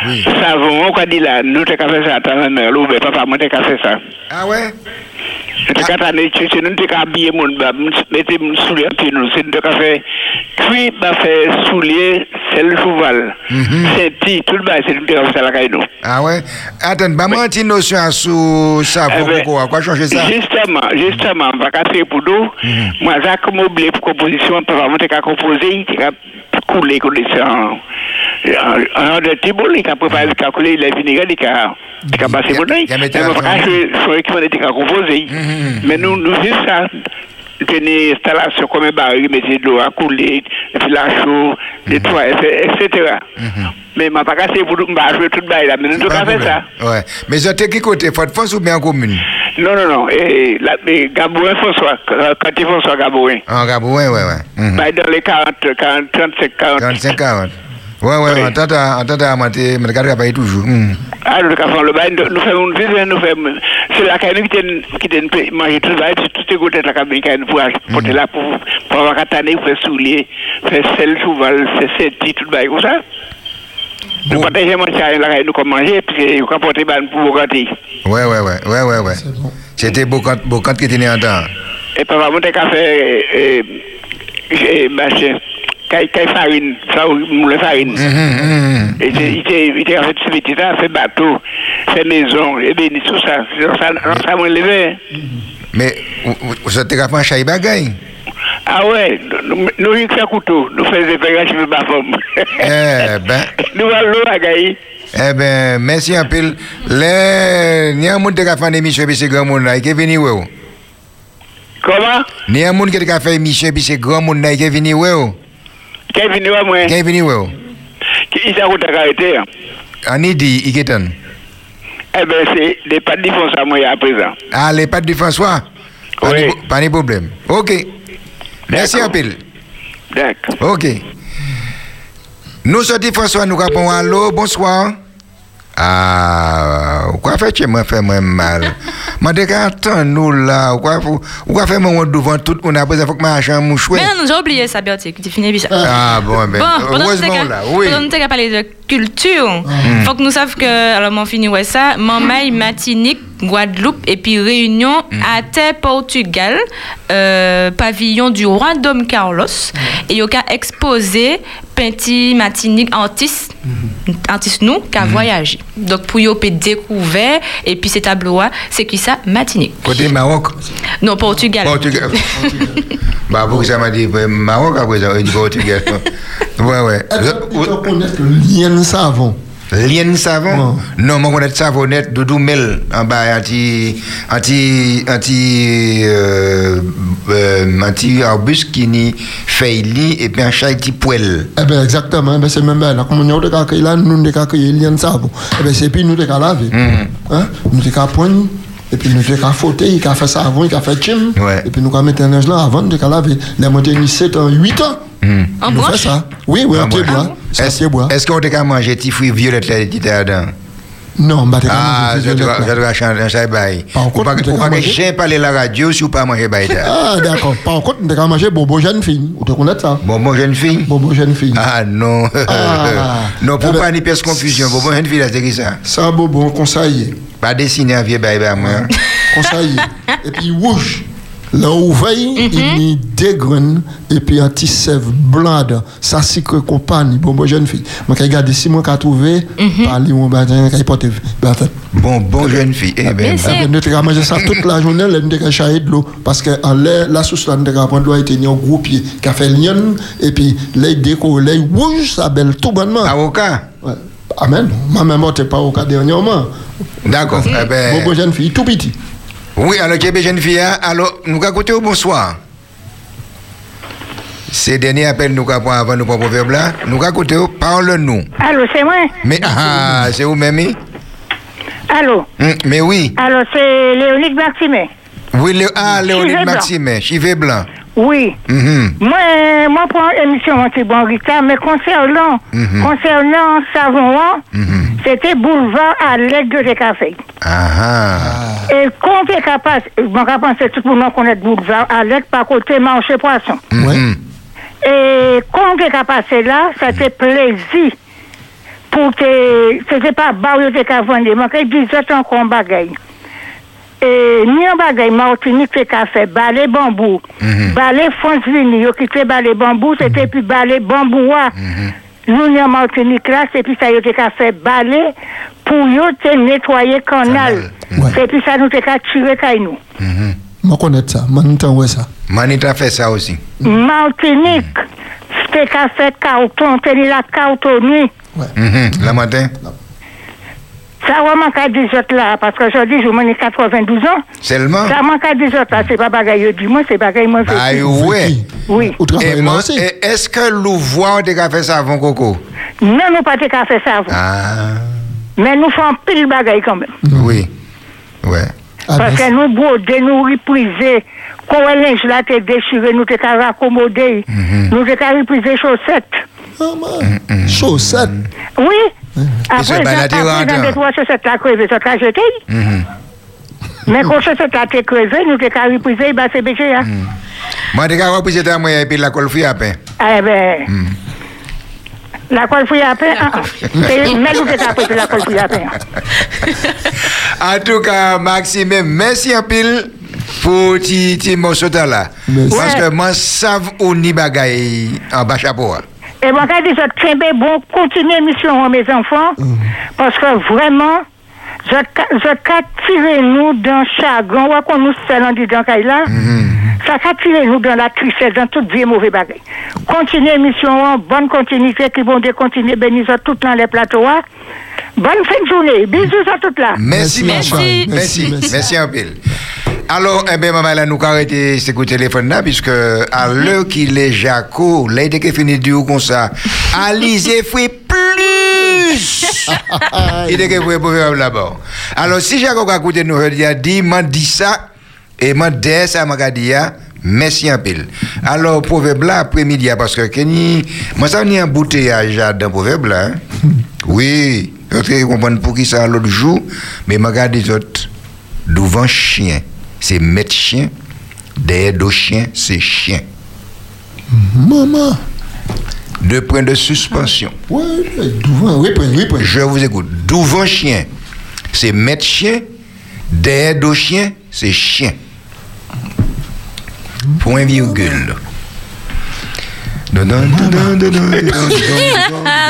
Speaker 1: Oui.
Speaker 7: savon, on a dit là, nous t'as fait ça à ta mère, ou bien papa, moi t'as fait ça.
Speaker 1: Ah ouais?
Speaker 7: Nte ka tane cheche nou, nte ka abye moun bab, nte moun soulye ati nou, se nte ka fe kwi, ba fe soulye sel chouval. Mhm. Se ti, tout ba, se nte ka fe salakay nou.
Speaker 1: Ah wè? Aten, ba man ti nosyon
Speaker 7: sou sa
Speaker 1: vokoko, akwa chanje sa?
Speaker 7: Justement, justement, baka tre pou do, mwa mhm. zak mou ble pou kompozisyon, pa pa mwen te ka kompoze, te ka koule kondisyon. Ça en, en, en de tibou, il a préparé, il a coulé, il a vinaigre, il a, il a passé mon oeil.
Speaker 1: Il a mis
Speaker 7: Mais
Speaker 1: à
Speaker 7: moi,
Speaker 1: fond.
Speaker 7: je suis équipement, t'es qu'à composer. Mais nous, nous, c'est ça. Tenir installation comme un baril, mettre de l'eau à couler, et puis la chaud, nettoyer, etc. Mais ma nous, m'a joué tout le
Speaker 1: problème. Ouais. Mais ça, t'es qui côté? Faut de France ou commune?
Speaker 7: Non, non, non. La, Gabouin François, François Gabouin,
Speaker 1: En Gabouin, ouais, ouais.
Speaker 7: Bah, dans les 40, 40, 35, 40.
Speaker 1: 45, 40. Ouais, ouais,
Speaker 7: Oui.
Speaker 1: on t'entend à monter, mais le gars travaille toujours. Mhm.
Speaker 7: Ah, nous avons le bail, nous faisons une visite, nous faisons. C'est la canne qui t'aime, qui t'aime manger tout le bail, tout est goûté la cabine pour porter là, pour, pour avoir tanner, pour faire soulier, faire sel, cheval, faire senti, tout le bail, comme ça. Nous
Speaker 1: Bon.
Speaker 7: partageons mon chien là, nous comme manger, puis nous porter bain pour vous gâter.
Speaker 1: Ouais, ouais, ouais, ouais, ouais, ouais. C'était Bocante, qui était né en temps.
Speaker 7: Et papa, mon café, euh, euh, machin, caille caille farine, ça, moule farine.
Speaker 1: Mhm, mhm.
Speaker 7: Et c'est- il était il était en fait petit, il a fait bateau, fait maison, et bien tout ça. C'est dans ça, dans ça, moi, levé.
Speaker 1: Mais, vous- vous- vous êtes capable de faire bagaille?
Speaker 7: Ah ouais, nous, nous, nous, fait couteau, nous faisons des pégages sur ma femme.
Speaker 1: Eh ben.
Speaker 7: Nous allons l'eau à Gaï.
Speaker 1: Eh ben, merci un peu. Le, ni un monde qui a fait une émission, puis c'est grand monde là, qui est venu, ouais.
Speaker 7: Comment?
Speaker 1: Ni un monde qui a fait une émission, puis c'est grand monde là, qui est venu, ouais.
Speaker 7: Qui est venu à moi?
Speaker 1: Qui est venu, ouais.
Speaker 7: Qui est à route à arrêter?
Speaker 1: On y dit, il est en.
Speaker 7: Eh ben, c'est des pas de font ça, moi, à présent.
Speaker 1: Ah, les pattes de François? Pas
Speaker 7: Oui.
Speaker 1: de- Pas de problème. Ok. Merci peu.
Speaker 7: D'accord.
Speaker 1: Ok. Nous sortons François, nous répondons allô, bonsoir. Ah, quoi fait tu moi fait moi mal? Moi dès qu'attends nous là, quoi faut quoi fait moi devant tout on a besoin faut que ma chambre mouchoué.
Speaker 2: Mais non, j'ai oublié ça, Bertie, que tu finis bien ça.
Speaker 1: Ah bon ben
Speaker 2: Bon, pendant
Speaker 1: oui.
Speaker 2: as parlé de culture, faut que nous sachions que, alors, mon fini, ouais, ça, Mamaï, Martinique, Guadeloupe et puis Réunion, à terre Portugal, euh, pavillon du roi Dom Carlos, et il y a exposé Penti, Martinique, Antis, Antis nous, qui a voyagé. Donc, pour y peut découvert, et puis ces tableaux-là, c'est qui ça? Martinique.
Speaker 1: Côté Maroc.
Speaker 2: Non, Portugal.
Speaker 1: Portugal. bah pour que ça m'a dit Maroc après ça dit Portugal. ouais ouais.
Speaker 3: Est-ce le lien savon?
Speaker 1: Lien savon?
Speaker 3: Non.
Speaker 1: Moi connais savonnette de Doumel en bas anti anti anti euh, euh, anti arbuste qui ni feuille et puis un chat petit poêle.
Speaker 3: Eh bien, exactement. Eh ben, c'est même là. Comme nous avons accueilli là, nous avons accueilli le lien savon. Eh bien, c'est puis nous avons lavé. Hein? Nous avons prendre. epi nou vye ka fote, yi ka fe savon, yi ka fe chim, epi nou ka mette nej lan avan, de ka lave, le monte ni 7 an, 8
Speaker 2: an.
Speaker 3: An broche? Oui, oui,
Speaker 1: an
Speaker 3: pieboa. Eske
Speaker 1: ou
Speaker 3: te ka manje
Speaker 1: ti
Speaker 3: fwi violet
Speaker 1: la di ta adan?
Speaker 3: Non, bah,
Speaker 1: Ah, je dois je dois changer ça bail.
Speaker 3: Par contre, t'es
Speaker 1: pas j'ai parlé la radio si ou pas manger bail.
Speaker 3: Ah, d'accord. Par contre, mangé bobo jeune fille. Vous te connaissez ça?
Speaker 1: Bon bon jeune fille?
Speaker 3: Bobo jeune fille.
Speaker 1: Ah non.
Speaker 3: Ah.
Speaker 1: non, pour
Speaker 3: Ah ben-
Speaker 1: pas ni pièce confusion. Bon, bon, jeune fille c'est qui ça?
Speaker 3: Ça, bobo, conseiller.
Speaker 1: Pas dessiner un vieux bail bah moi.
Speaker 3: conseiller. et puis rouge. Là où veille, il y a des graines et puis un petit sève blanc. Ça, c'est que compagnie, bon, bon, jeune fille. Moi, quand regarde si moi, quand trouvé, parler mon bâton, quand il porte, ben.
Speaker 1: Bon bon jeune fille. Eh ben,
Speaker 3: Nous avons mangé ça toute la journée, nous avons chaillé de l'eau. Parce que en l'air, la sauce, là, nous avons prendre l'eau, était en gros pied, qui a fait lien, et puis, les déco, les rouge, ça belle tout bonnement.
Speaker 1: Avocat?
Speaker 3: Amen. Ma maman n'était pas au cas dernièrement.
Speaker 1: D'accord. Eh ben.
Speaker 3: Bon, bon, jeune fille, tout petit.
Speaker 1: Oui, alors, Québec jeune fille, alors, nous au bonsoir. Ces derniers appels, nous avons avant nous prendre proverbe là. Nous au parle-nous.
Speaker 10: Allô, c'est moi?
Speaker 1: Mais, ah, c'est vous même?
Speaker 10: Allô?
Speaker 1: Hum, Mais oui.
Speaker 10: Allô, c'est Léonide Maximet.
Speaker 1: Oui, le, ah, Léonide. Maximin, chivet blanc.
Speaker 10: Oui.
Speaker 1: Mhm.
Speaker 10: Moi, moi, pour émission Montébon Rita, mais concernant,
Speaker 1: Mhm.
Speaker 10: concernant Savon, c'était boulevard à l'aide de café.
Speaker 1: Ah, ah.
Speaker 10: Et quand t'es capable, bon, capable, c'est tout le monde connaît boulevard à l'aide par côté marché poisson.
Speaker 1: Mhm.
Speaker 10: Et quand t'es capable, là, c'était plaisir. Pour que, c'était pas barrière de cavande, moi, que 18 ans qu'on bagaille. Et ni un bagay Martinique c'est qu'à faire balai bambou. Balai France Vini, yo balai bambou, c'était puis balai bambouwa. Nous ni en Martinique là, c'est puis ça yo te nettoyer canal.
Speaker 3: Ouais.
Speaker 10: C'est puis ça nous t'es qu'à tirer kay nous.
Speaker 3: Je connais ça. Je connais ça.
Speaker 1: Manita fait ça aussi.
Speaker 10: Martinique, c'était qu'à faire carton, tenir la cartonnerie.
Speaker 1: Mhm. La matin,
Speaker 10: Ça va manquer à 10 autres là, parce qu'aujourd'hui, je m'en ai 92 ans.
Speaker 1: seulement?
Speaker 10: Ça manque à 10 autres là, c'est pas bagaille du moins, c'est bagaille moi.
Speaker 1: Ah.
Speaker 10: Oui.
Speaker 1: Et est-ce que l'ouvroir de café savon coco?
Speaker 10: Non, nous pas de café savon.
Speaker 1: Ah,
Speaker 10: Mais nous faisons pile bagaille quand même.
Speaker 1: oui. Ouais.
Speaker 3: Ah,
Speaker 10: Parce que nous broder, nous repriser. Quand le linge là t'es déchiré, nous t'es qu'à raccommoder. Nous t'es qu'à repriser chaussettes.
Speaker 3: ah. Chaussettes.
Speaker 10: Oui. Après, là t'a jeté. Mais quand chaussettes là t'es crevées, nous qu'à repriser, bah c'est hein.
Speaker 1: Moi, et puis la colle fouille à pain.
Speaker 10: Eh ben. La colle fouille à pain. C'est- Mais nous la colle fouille à pain.
Speaker 1: En tout cas, Maxime, merci un pile pour ti ti morceau là. Parce que moi, savent où ni bagaille en bas chapeau. Hein.
Speaker 10: Et moi, quand je dis, je bon, continuez l'émission, mes enfants, parce que vraiment, je je tirer nous dans chagrin, ou qu'on nous fait dans Kaila, ça va tirer nous dans la tristesse, dans toute vie mauvais bagaille. Continuez l'émission, bonne continuité, qui vont continuer, bénir tout dans les plateaux. hein. Bonne fin de journée, bisous à toutes là.
Speaker 1: Merci,
Speaker 3: Merci,
Speaker 1: maman.
Speaker 2: Merci.
Speaker 1: Merci,
Speaker 3: Merci,
Speaker 1: merci. Alors, eh bien, maman, là, nous avons arrêté ce coup de téléphone là, puisque à l'heure qu'il est Jaco, là, il est fini de dire comme ça, Alizé fait plus! il est fait pour là-bas. Alors, si Jaco a écouté nous, il a dit, m'a dit ça, et m'a dit ça, m'a dit, merci un pile. Alors, proverbe là, après-midi, ah, parce que, Kenny, moi, ça, ni un bouteillage là, dans proverbe là, hein. Oui, je comprends pour qui ça l'autre jour, mais m'a les autres devant chien, c'est mettre chien, derrière dos chien, c'est chien.
Speaker 3: Maman.
Speaker 1: Deux points de suspension.
Speaker 3: Ouais, oui, point, oui, point.
Speaker 1: Je vous écoute. Devant chien, c'est mettre chien, derrière dos chien, c'est chien. Point virgule.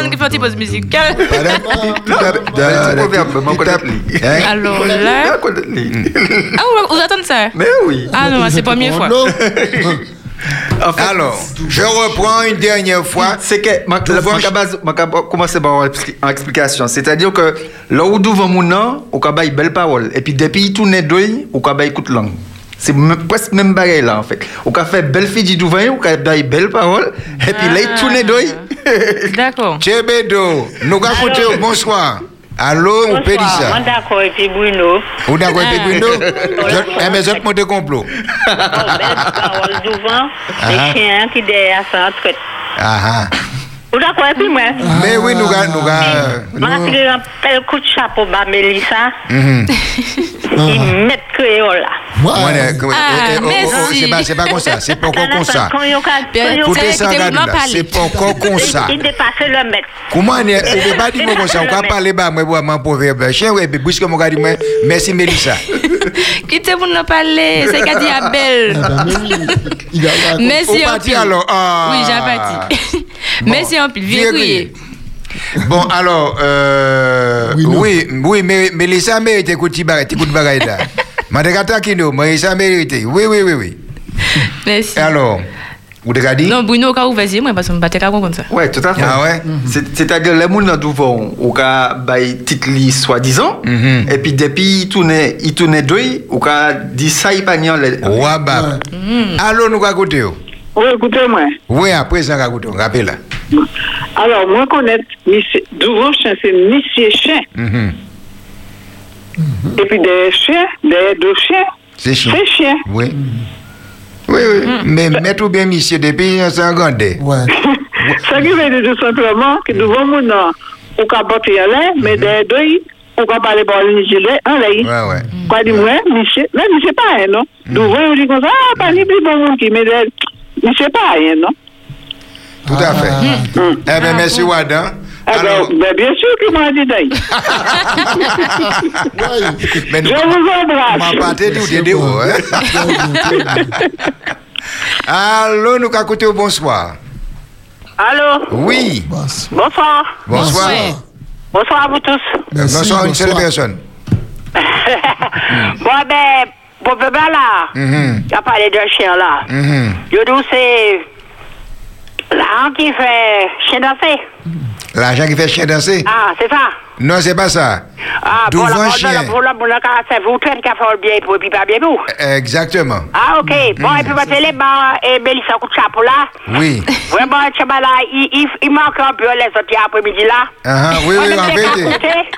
Speaker 2: Une petite pause musicale. Alors là. Ah, vous, attendez ça
Speaker 4: Mais oui.
Speaker 2: Ah non, c'est la première fois.
Speaker 3: Non.
Speaker 4: En fait,
Speaker 1: Alors, je reprends une dernière fois.
Speaker 4: C'est que,
Speaker 1: va-
Speaker 4: commencer par une expli- une explication? C'est-à-dire que là où devant mon nom, belle parole. Et puis depuis tout n'est au cabas écoute langue. C'est presque même bagarre là en fait. Au cas fait belle fille du devant, au cabas belle parole. Et puis là, il tourne d'œil.
Speaker 2: D'accord.
Speaker 1: Tchebedo, nous avons écouté au bonsoir. Allô, on peut dire ça.
Speaker 11: d'accord, et puis Bruno.
Speaker 1: Ou d'accord,
Speaker 2: Ah.
Speaker 1: et puis nous, je- eh, mais autres montent complot.
Speaker 11: Oh, belle parole devant,
Speaker 1: Ah.
Speaker 11: les chiens qui derrière ça en traite.
Speaker 1: Ah ah.
Speaker 11: Vous d'accord, et puis moi?
Speaker 1: Mais oui, nous avons. Nous avons-
Speaker 11: Moi, je un bel coup de chapeau, bah, Mélissa,
Speaker 1: Mhm.
Speaker 11: qui met créole là.
Speaker 1: Ouais,
Speaker 3: Ouais.
Speaker 1: comme-
Speaker 2: Ah,
Speaker 1: eh, eh, oh, oh, oh,
Speaker 2: merci.
Speaker 1: C'est pas, c'est pas comme ça, c'est pas encore comme ça.
Speaker 11: Quand il y a- quand il y a-
Speaker 2: Bien,
Speaker 1: Écoutez
Speaker 2: C'est
Speaker 1: ça,
Speaker 2: écoutez,
Speaker 1: regarde
Speaker 2: vous m'en
Speaker 1: là,
Speaker 2: parlez.
Speaker 1: c'est pas encore comme ça.
Speaker 11: Il dépasse le mètre.
Speaker 1: Comment on est, on peut pas dire comme ça, on peut pas parler bas, moi, pour mon proverbe. Chien, ouais, puis puisque mon gars dit, moi, merci Mélissa.
Speaker 2: Quittez-vous nous parler. C'est qu'a dit Abel.
Speaker 3: Ah, ben, mais oui, il a
Speaker 1: alors. Ah.
Speaker 2: Oui.
Speaker 1: Viens
Speaker 2: Viens crier.
Speaker 1: Bon, alors, euh,
Speaker 3: Oui,
Speaker 1: oui, oui, mais Mélissa mérite écoute bagaille, écoute bagaille là. Madagata Kindo, Marissa Mérité. Oui, oui, oui, oui.
Speaker 2: Merci.
Speaker 1: Alors, vous avez dit
Speaker 2: Non, Bruno, quand vous vas-y, moi, parce que je ne vais pas comme ça.
Speaker 4: Oui, tout à fait.
Speaker 1: Ah ouais?
Speaker 4: Mm-hmm. C'est-à-dire, les gens dans tout vont, au cas, by titre soi-disant,
Speaker 1: mm-hmm.
Speaker 4: et puis depuis, ils tournent deux, au cas, dit ça, ils pas
Speaker 1: Wabab. Mm-hmm. Allô, nous, oh. écoutez.
Speaker 12: Oui, écoutez-moi.
Speaker 1: Oui, après, ça, écoutez, rappelez-la.
Speaker 12: Alors, moi, connaître, Douvan Chien, c'est Monsieur Chien.
Speaker 1: Mm-hmm.
Speaker 12: Et puis des chiens, des deux chiens.
Speaker 1: C'est chien.
Speaker 12: C'est chien. Mm-hmm.
Speaker 1: Oui. Oui, oui. Mais mettre bien monsieur depuis, c'est un grand
Speaker 3: Oui.
Speaker 12: Ça qui veut dire tout simplement que nous devant nous, on peut porter un lait, mais des deux, on peut parler par le gilet, un lait.
Speaker 1: Ouais, ouais.
Speaker 12: Quoi dire, ouais, monsieur, mais monsieur pas, non? Nous devant, on dit comme ça, ah, pas ni plus bon monde qui, mais monsieur pas, non?
Speaker 1: Tout à fait. Eh bien, ah, merci, bon. Wadan.
Speaker 5: Eh ben, ben, bien sûr que moi, dit d'ailleurs.
Speaker 1: Mais nous,
Speaker 5: Je vous embrasse.
Speaker 1: de où, hein? Allô, nous qu'à côté au bonsoir.
Speaker 13: Allô?
Speaker 1: Oui.
Speaker 13: Bonsoir.
Speaker 1: Bonsoir.
Speaker 13: Bonsoir à vous tous.
Speaker 1: bonsoir, une seule personne.
Speaker 13: Bon, ben, pour bébé là,
Speaker 1: Mhm.
Speaker 13: il a parlé d'un chien là.
Speaker 1: Mhm.
Speaker 13: Je dis c'est l'argent qui fait chien danser.
Speaker 1: L'argent qui fait chien danser?
Speaker 13: Ah, c'est ça.
Speaker 1: Non, c'est pas ça.
Speaker 13: Ah, bon,
Speaker 1: Devant
Speaker 13: la
Speaker 1: chien.
Speaker 13: pour la pour la c'est vous traînez qui fait le bien pour puis pas bien vous.
Speaker 1: Exactement.
Speaker 13: Ah, ok. Bon, et puis votre ben, et Mélissa coup de chapeau là.
Speaker 1: Oui.
Speaker 13: Vraiment, ce là, il, manque un peu les autres après-midi là.
Speaker 1: Ah, ah, oui, oui, en vérité.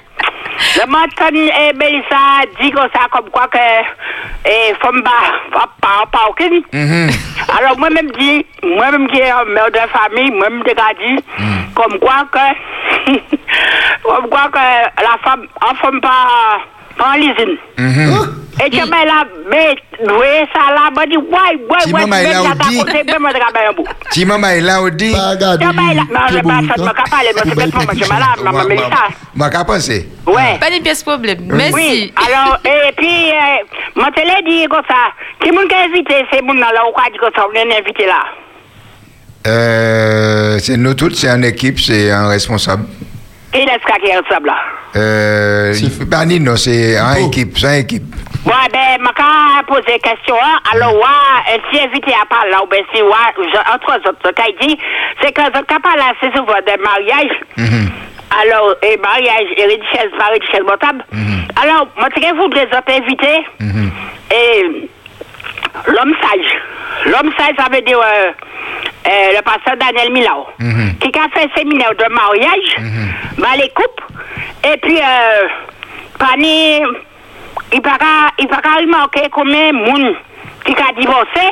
Speaker 13: Le matin, et Mélissa dit comme ça, comme quoi que, et femme pas, pas, pas aucune.
Speaker 1: Mhm.
Speaker 13: Alors, moi-même dit, moi-même qui est un mère de famille, moi-même déjà dit, comme quoi que, comme quoi que la femme, en femme pas, pas en l'usine.
Speaker 1: Mhm.
Speaker 13: Et tu m'as là, mais, oui, ça là, m'a dit, ouais, ouais,
Speaker 1: Si
Speaker 13: ouais,
Speaker 1: maman est là,
Speaker 13: mais
Speaker 1: on
Speaker 13: t'as
Speaker 1: dit.
Speaker 13: côté, mais moi, j'ai gagné un bout.
Speaker 1: Si maman est là, on dit.
Speaker 13: Tu m'as là, non, je pas,
Speaker 2: de pièces problème. Merci.
Speaker 13: Oui, alors, et puis, euh, mon télé dit comme ça, qui m'a invité, c'est mon là, ou quoi, dit comme ça, on est invité là.
Speaker 1: Euh, c'est nous tous, c'est en équipe, c'est un responsable.
Speaker 13: Qui est-ce qui est ensemble là?
Speaker 1: Euh, c'est en équipe, c'est en équipe.
Speaker 13: Ouais, ben, m'a qu'à poser question, hein. Alors, ouais, si invité à parler là, ou ben, si, ouais, je- entre autres, ce qu'il dit, c'est que ce qu'il parle c'est souvent des mariages.
Speaker 1: Mhm.
Speaker 13: Alors, et mariage, et richesse, pas richesse montable. Alors, moi, tu vous des autres invités, et l'homme sage. L'homme sage, ça veut dire euh, euh, le pasteur Daniel Milao, qui a fait un séminaire de mariage, bah, les coupes, et puis, euh, pani, il qu'à- il remarquer combien de monde qui a divorcé.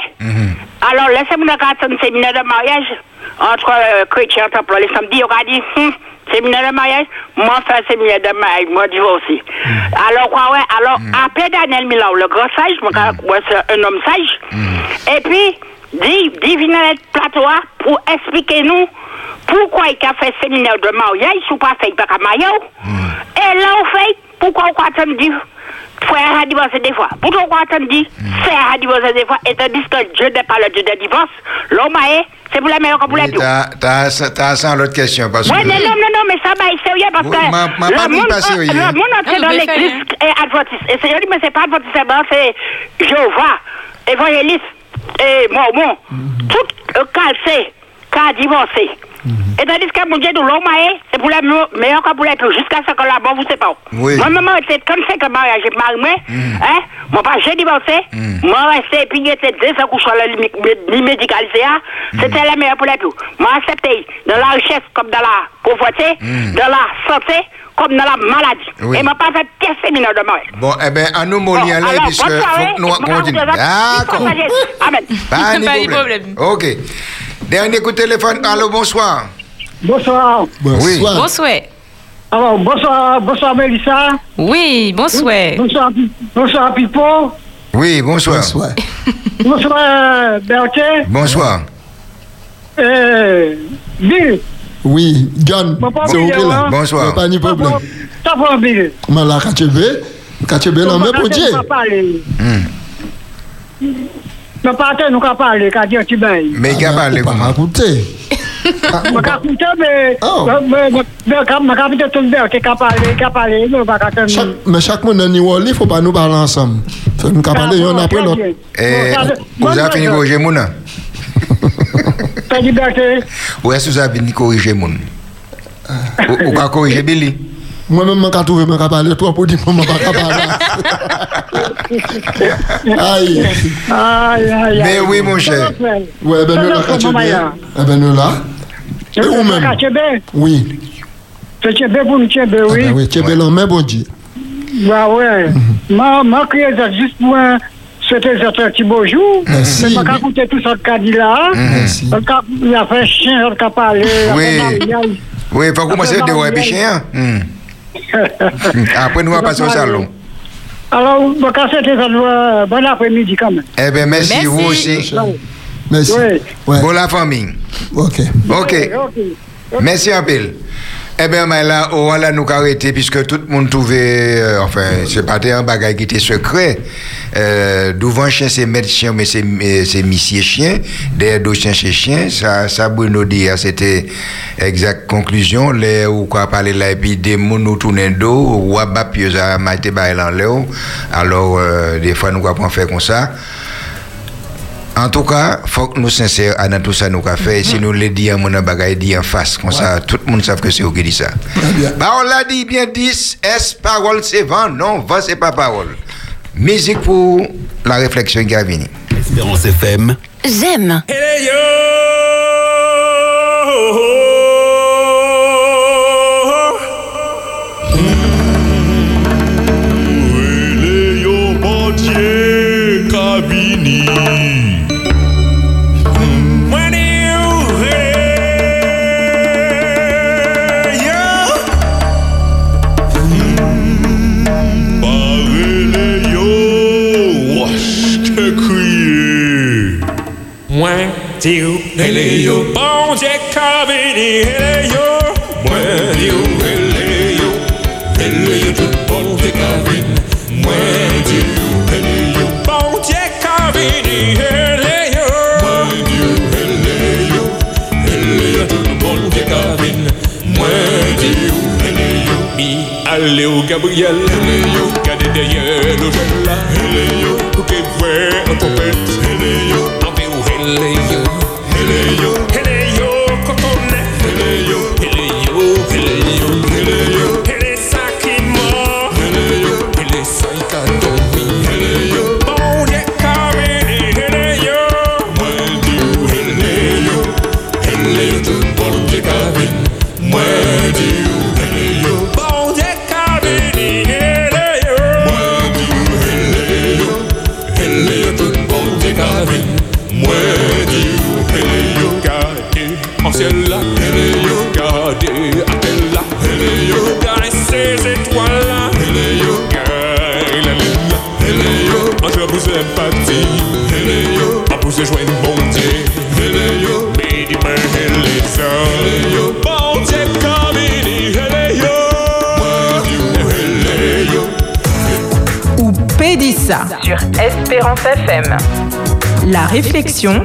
Speaker 13: Alors, laissez-moi attendre un séminaire de mariage entre euh, chrétiens. Les samedis, on a dit, séminaire de mariage, moi, fais un séminaire de mariage, moi, divorcé. Alors, quoi, ouais, alors, après Daniel Milan, le grand sage, moi, moi, c'est un homme sage, et puis, dit, dit, plateau hein, pour expliquer nous pourquoi il a fait séminaire de mariage, ou pas fait, pas marier. Et là, on fait, pourquoi on attend dit frère a divorcé des fois. Pourquoi on attend dit frère a divorcé des fois, et tandis que Dieu n'est pas le Dieu de divorce, l'homme est, c'est pour la meilleure que pour la.
Speaker 1: T'as, t'as, sans l'autre question parce
Speaker 13: Ouais,
Speaker 1: que.
Speaker 13: non, non, non, non, mais ça va être sérieux parce
Speaker 1: Oui,
Speaker 13: que
Speaker 1: ma- ma
Speaker 13: le,
Speaker 1: famille
Speaker 13: monde,
Speaker 1: pas sérieux.
Speaker 13: le monde entier dans l'église est adventiste. Et c'est mais c'est pas adventiste, c'est Jéhovah, évangéliste et mormon. Tout euh, calcé, qu'a divorcé. Et tandis que mon Dieu, nous l'homme est, c'est pour la me- meilleure que pour la pire, jusqu'à ce que la mort vous sépare.
Speaker 1: Oui.
Speaker 13: Moi, maman, c'est comme c'est que mariage, j'ai marié, hein, moi, pas j'ai divorcé, moi, resté, puis il était deux ans couché à la médicalisé, hein, c'était la meilleure pour la pire. Moi, accepté, dans la richesse comme dans la pauvreté, dans la santé, comme dans la maladie.
Speaker 1: Oui.
Speaker 13: Et m'a pas fait qu'un séminaire de mariage?
Speaker 1: Bon, eh bien, à nous, mon lien puisque nous continuons.
Speaker 13: soirée.
Speaker 1: D'accord.
Speaker 13: Amen.
Speaker 1: Pas de
Speaker 2: Pas de
Speaker 1: problème.
Speaker 2: problème.
Speaker 1: Ok. Dernier coup de téléphone. Allô, bonsoir.
Speaker 9: Bonsoir.
Speaker 1: Oui.
Speaker 2: Bonsoir.
Speaker 9: Alors, bonsoir, bonsoir Mélissa.
Speaker 2: Oui, bonsoir.
Speaker 9: Bonsoir, bonsoir Pipo.
Speaker 1: Oui, bonsoir.
Speaker 3: Bonsoir.
Speaker 9: Bonsoir Berthe.
Speaker 1: Bonsoir.
Speaker 9: Euh, Bill.
Speaker 3: Oui, John, c'est ok là.
Speaker 9: hein.
Speaker 1: Bonsoir.
Speaker 3: Pas de problème.
Speaker 9: Ça va, Bill.
Speaker 3: Mais là, pour.
Speaker 9: Nous parler.
Speaker 1: Hmm.
Speaker 9: Nous pas nous qu'à parler, qu'à dire
Speaker 1: Nan patè
Speaker 3: nou
Speaker 1: ka
Speaker 3: pale,
Speaker 9: ka diyo ti bay.
Speaker 3: Mè
Speaker 9: ka pale pou mè akoute. Mè ka akoute, mè ka pite oh. tout bè, ki ka pale, ka pale, mè
Speaker 3: pa katè mè. Mè chak mè nan ni wali, fò pa nou pale ansam. Fè nou ka
Speaker 9: pale
Speaker 3: yon bon, apre
Speaker 1: lò. E, kouza fini korije moun
Speaker 9: an? Pè
Speaker 1: di bè te? Ouè souza fini korije moun? Ou ka korije bè li?
Speaker 3: Moi-même, je vais trouver, je vais parler toi pour dire que je ne pas parler. Aïe.
Speaker 9: Aïe, aïe,
Speaker 1: Mais oui, mon cher.
Speaker 3: Ouais, ben nous là. Eh ben nous là. Et vous-même? Oui.
Speaker 9: C'est Kachebe pour nous, Kachebe,
Speaker 3: Ah
Speaker 9: oui.
Speaker 3: ben oui, mais bon Dieu.
Speaker 9: Bah ouais. Ma, ma juste pour un, c'était un petit beau jour.
Speaker 3: Merci.
Speaker 9: Mais écouté tout ça là. Cap- Il a fait chien, il a parlé.
Speaker 1: Oui. Oui, il faut commencer de voir chien. Hmm. Après, nous allons passer au salon.
Speaker 9: Alors. Bon après-midi quand même.
Speaker 1: Eh bien, merci,
Speaker 2: Merci.
Speaker 1: vous aussi.
Speaker 3: Merci.
Speaker 9: Oui.
Speaker 3: Ouais.
Speaker 1: Pour la famille.
Speaker 3: Ok.
Speaker 1: Ok.
Speaker 9: Ok.
Speaker 1: Merci un peu. Eh bien, là, on va nous arrêter puisque tout le monde trouvait, euh, enfin, c'est pas un bagage qui était secret. Euh, Devant chien, c'est maître chien, mais c'est monsieur chien. Derrière deux chiens, c'est chien. Ça, ça, Bruno dit, c'était exact conclusion. Les, ou quoi parler là, et puis des mots nous tournent dos, ou à bas, puis ça m'a été. Alors, euh, des fois, nous, on faire comme ça. En tout cas, faut que nous sincères à dans tout ça nous avons fait. Si nous le disons, mon bagage dit en face, comme ça, tout le monde sait que c'est eux qui dit ça. Parole l'a dit bien 10, est parole c'est vent, non, vent c'est pas parole. Musique pour la réflexion qui a venu.
Speaker 12: Espérance FM.
Speaker 14: J'aime.
Speaker 15: Dieu, hele yo, bon Dieu, kabini, hele yo, moi Dieu, hele yo, hele yo, tout bon Dieu, kabini, moi Dieu, hele yo, bon Dieu, kabini, hele yo, moi Dieu, hele yo, hele yo, tout bon Dieu, kabini, moi Dieu, hele yo, mi allez au Gabriel, hele yo, gardez derrière le jeune là, hele yo, pour que vous en trompette,
Speaker 16: Espérance FM. La réflexion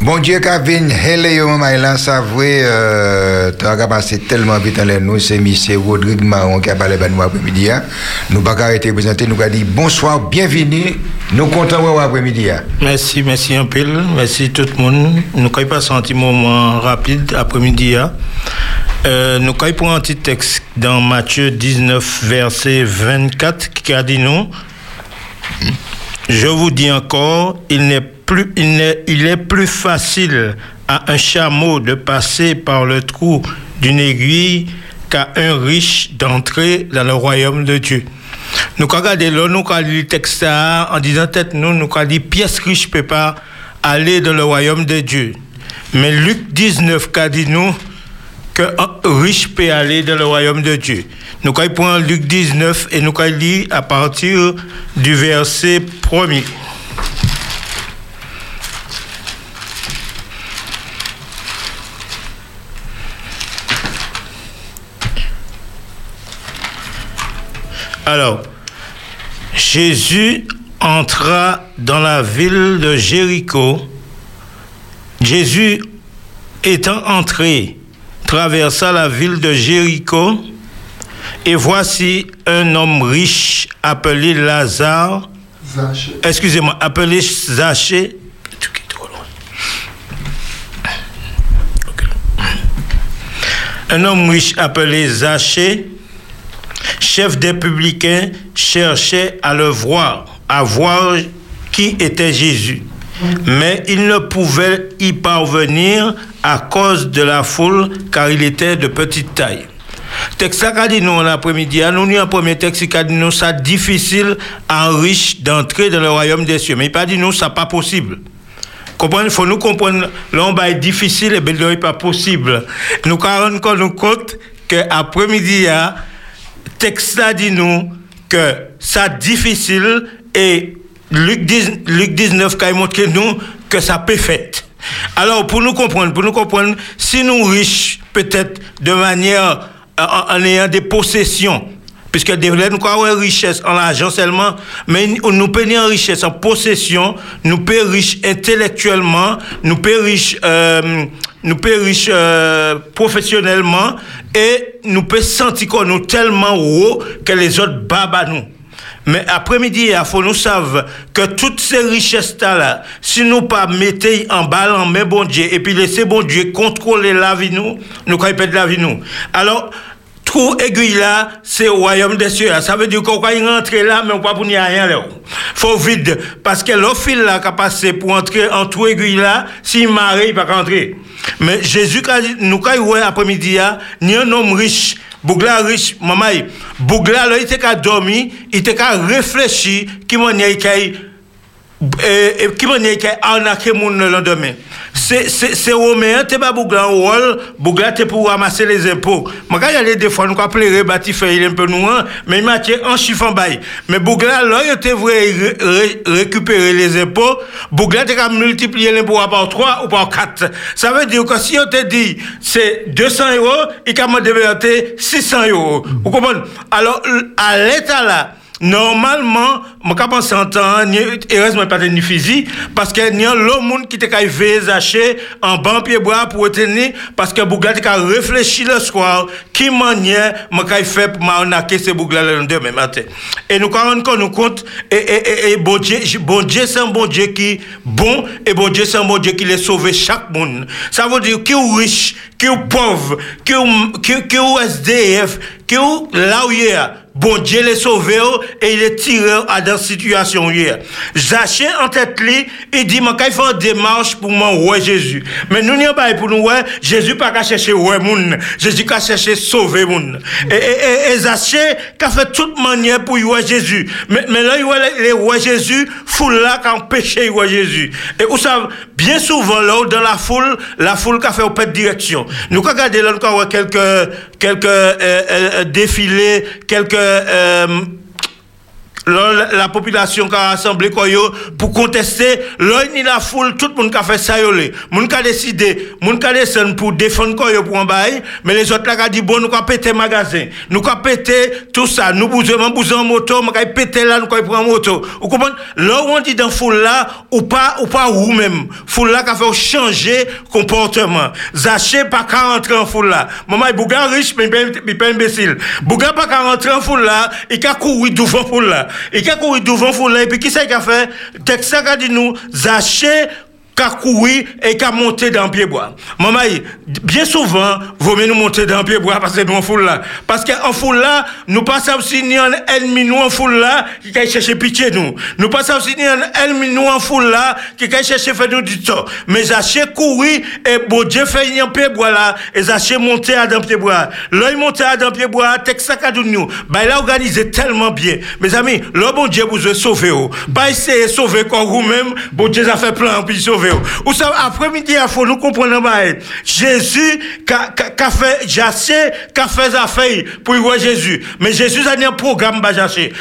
Speaker 1: Bon Dieu, Kavin, hele yo, maman, là, ça vrai, euh, tu as passé tellement vite dans les nous, c'est M. Rodrigue Marron qui a parlé de nous après-midi. hein. Nous pas arrêter de présenter, nous avons dit bonsoir, bienvenue, nous comptons voir après-midi. hein.
Speaker 17: Merci, merci un peu. Merci tout le monde. Nous avons passé un petit moment rapide après-midi. hein. Euh, nous avons pour un petit texte dans Matthieu 19, verset 24, qui a dit nous Je vous dis encore, il n'est plus, est plus facile à un chameau de passer par le trou d'une aiguille qu'à un riche d'entrer dans le royaume de Dieu. Nous regardé là, nous avons le texte en disant tête nous, nous avons dit pièce riche ne peut pas aller dans le royaume de Dieu. Mais Luc 19 a dit nous qu'un riche peut aller dans le royaume de Dieu. Nous allons prendre Luc 19 et nous allons lire à partir du verset 1er. Alors, Jésus entra dans la ville de Jéricho. Jésus étant entré, traversa la ville de Jéricho, et voici un homme riche appelé Lazare, excusez-moi, appelé Zachée, un homme riche appelé Zachée, chef des publicains, cherchait à le voir, à voir qui était Jésus. Mais il ne pouvait y parvenir à cause de la foule, car il était de petite taille. Texte nous l'après-midi, nous avons un premier texte nous ça difficile à riche d'entrer dans le royaume des cieux. Mais il pas dit nous ça pas possible. Comprenez, il faut nous comprendre, là, est difficile et bien, là, pas possible. Nous encore nous compte que après-midi, texte dit nous que ça difficile et Luc, 10 Luc 19 qui a montré nous que ça peut faire. Alors, pour nous comprendre, pour nous comprendre, si nous riches, peut-être de manière, euh, en, ayant des possessions, puisque des nous une richesse en argent seulement, mais nous payons richesse en possession, nous payons riches intellectuellement, nous payons riches, euh, nous payons riches euh, professionnellement, et nous pouvons sentir qu'on nous tellement haut que les autres babent à nous. Mais après-midi, il faut nous savoir que toutes ces richesses-là, si nous pas mettons en balle en main bon Dieu, et puis laisser bon Dieu contrôler la vie nous, nous quand perdre la vie nous. Alors, trou aiguille là, c'est au royaume des cieux. Ça veut dire qu'on va y rentrer là, mais on va pour n'y rien là. Faut vide. Parce que le fil là qui a passé pour entrer en trou aiguille là, s'il marre, il va pas rentrer. Mais Jésus, nous, quand il après-midi, là, ni un homme riche, Bougla riche, maman, Bougla, là, il était qu'à dormir, il était qu'à réfléchir, qui m'en et, et qui m'en y a arnaqué mon le lendemain. C'est, Romain, t'es pas Bougla en rôle, Bougla t'es pour ramasser les impôts. Moi, quand il y a des fois, nous, quand pleurer, bâti, il est un peu hein, mais il m'a en chiffon bail. Mais Bougla, là, il était vrai ré- ré- récupérer les impôts, Bougla t'es qu'à multiplier l'impôt par 3 ou par 4. Ça veut dire que si on te dit, c'est 200 euros, il a demandé 600 euros. Vous comprenez? Alors, à l'état là, Normalement, je pense en temps, ni, heureusement pas ni physique, parce que n'y a l'autre monde qui te kay veillé acheter en ban pied bois pour retenir, parce que Bougla te kay réfléchi le soir, qui manière, moi kay pour m'arnaquer ces Bougla le lendemain matin. Et nous quand on nous compte, et, et, et, et bon Dieu, bon c'est un bon qui bon, et bon un bon sauve chaque monde. Ça veut dire qui est riche, qui est pauvre, qui est, qui, qui est SDF, où? Il est, bon Dieu les sauvé et il est tiré à dans situation hier. Zaché en tête li, il dit moi qu'il faut une démarche pour moi Jésus. Mais nous n'y pas pour nous ouais Jésus pas qu'à chercher ouais moun, Jésus qu'à chercher sauver moun. Et et et, et Zaché qu'a fait toute manière pour ouais Jésus. Mais mais là il les ouais Jésus foule là empêché ouais Jésus. Et vous savez bien souvent là dans la foule, la foule qui fait au de direction. Nous quand regarder là quand quelques quelques euh, euh, défilés, quelques euh, la, la population qui a rassemblé pour contester là ni la foule tout le monde qui a fait ça yo le. Monde qui a décidé monde qui a descendu pour défendre quoi yo pour en bail mais les autres là qui a dit bon nous ka péter magasin nous ka péter tout ça nous besoin besoin moto nous ka péter là nous ka prendre moto. Vous comprenez là on dit dans foule là ou pas ou pas ou même foule là qui a fait changer comportement Zaché pas qu'à rentrer en foule là maman il bouga riche mais il pas imbécile. Bouga pas qu'à rentrer en foule là il ka courir devant foule là et qui a couru devant foule là, et puis qui c'est qui a fait Texte a dit nous, Zaché, qui a couru et qui a monté dans le pied bois. Maman, bien souvent, vaut mieux nous monter dans le pied bois parce que nous en foule là. Parce qu'en foule là, nous passons aussi ni un ennemi nous en foule là qui a cherché pitié nous. Nous passons aussi ni un ennemi nous en foule là qui a cherché faire nous du tort. Mais Zaché couru et bon Dieu fait un pied bois là et Zaché monté à dans le pied bois. Là, il monté à dans le pied bois, texte dit nous. Bah, il a organisé tellement bien. Mes amis, là, bon Dieu vous a sauvé. oh. Pas essayer de sauver quand vous-même, bon Dieu a fait plein puis sauver. Ou ça, après-midi, il faut nous comprendre, Jésus, qu'a qu'a fait Jassé, qu'a fait affaire pour y voir Jésus. Mais Jésus a un programme, Jassé.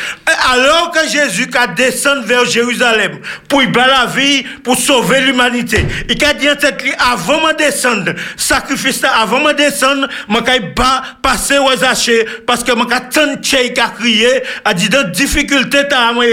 Speaker 17: Alors que Jésus a descendu vers Jérusalem pour y la vie, pour sauver l'humanité. Il a dit en tête, avant de descendre, sacrifice avant de descendre, kay pas passer aux Zaché, parce que kay tant de crié, a dit dans difficulté, moi,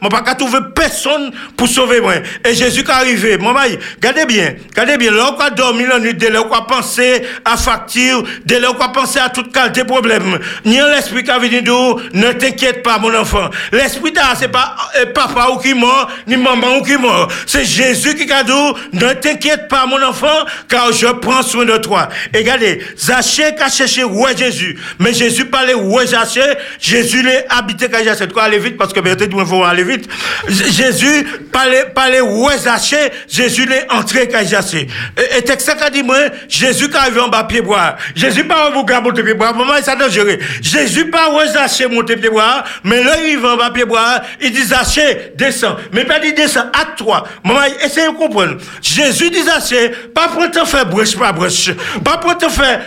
Speaker 17: moi, pas trouver personne pour sauver moi. Et Jésus qui est arrivé, moi, maman, regardez bien, regardez bien, là, on a dormi la nuit, dès là, on a pensé à facture, dès là, on a pensé à toute qualité de problème. Ni l'esprit qui a venu d'où, ne t'inquiète pas, mon enfant. L'esprit là, c'est pas euh, papa ou qui mort, ni maman ou qui mort. C'est Jésus qui a dit, ne t'inquiète pas, mon enfant, car je prends soin de toi. Et regardez, Zaché a cherché ouais Jésus. Mais Jésus parlait ouais Zaché, Jésus l'a habité quand Zaché. Quoi, aller vite, parce que peut-être, il faut aller vite. Jésus parlait, parlait ouais Zaché, Jésus l'est entré quand Zaché. Et, et texte qui a dit, moi, Jésus qui arrive en bas pied bois. Jésus pas au bouga monter pied bois. Maman, ça dangereux. Jésus pas ouais Zaché monter pied bois. Mais là, il va en bas pied bois. Il dit Zaché, descend. Mais pas dit descend à toi. Maman, essayez de comprendre. Jésus dit Zaché, pas pour te faire brèche par brèche. Pas pour te faire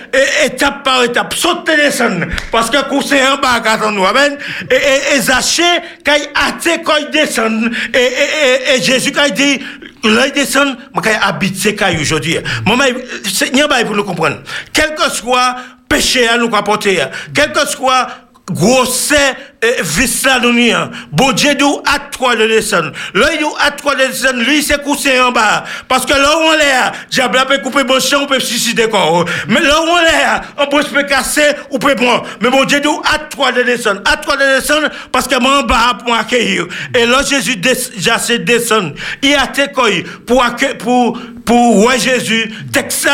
Speaker 17: étape par étape. Sauter descendre. Parce que c'est un bas à nous. Amen. Et, et, et Zaché, quand il a quand il descend. Et, et, et, et Jésus, quand il dit, là, il descend, quand habite ces cailloux aujourd'hui. Pas pour nous comprendre. Quel que soit péché à nous apporter, quel que soit grosse eh, vis là nous n'y a. Bon Dieu nous à toi de descendre. Là il à toi de descendre, lui c'est couché en bas parce que là où on là, diable peut couper bon champ, on peut suicider corps. Mais là où on là, on peut se casser ou peut prendre. Mais bon Dieu nous à toi de descendre, à toi de descendre parce que moi en bas pour accueillir. Et là Jésus j'ai descendre. Il a couilles pour accueillir pour pour ouais Jésus,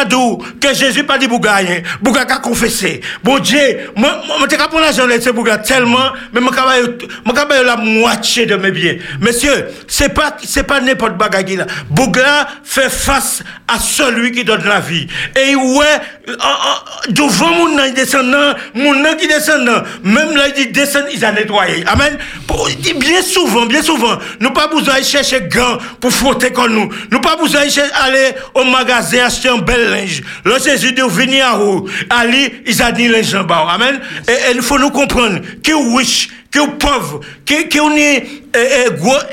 Speaker 17: d'où que Jésus pas dit pour gagner, pour confesser. Bon Dieu, moi moi t'es capable de ce bouga tellement mais moi capable la moitié de mes biens. Monsieur, c'est pas c'est pas n'importe bagaille là. Fait face à celui qui donne la vie. Et ouais euh, euh, devant mon descendant, mon qui descendant, même là il descend, il a nettoyé. Amen. Bien souvent, bien souvent, nous pas besoin de chercher gants pour frotter comme nous. Nous pas besoin de chercher- aller au magasin acheter un bel linge. Là Jésus dit venir à où? Ali, il a dit linge en bas. Amen. Et et il faut nous comprendre que riche que pauvre, que que on est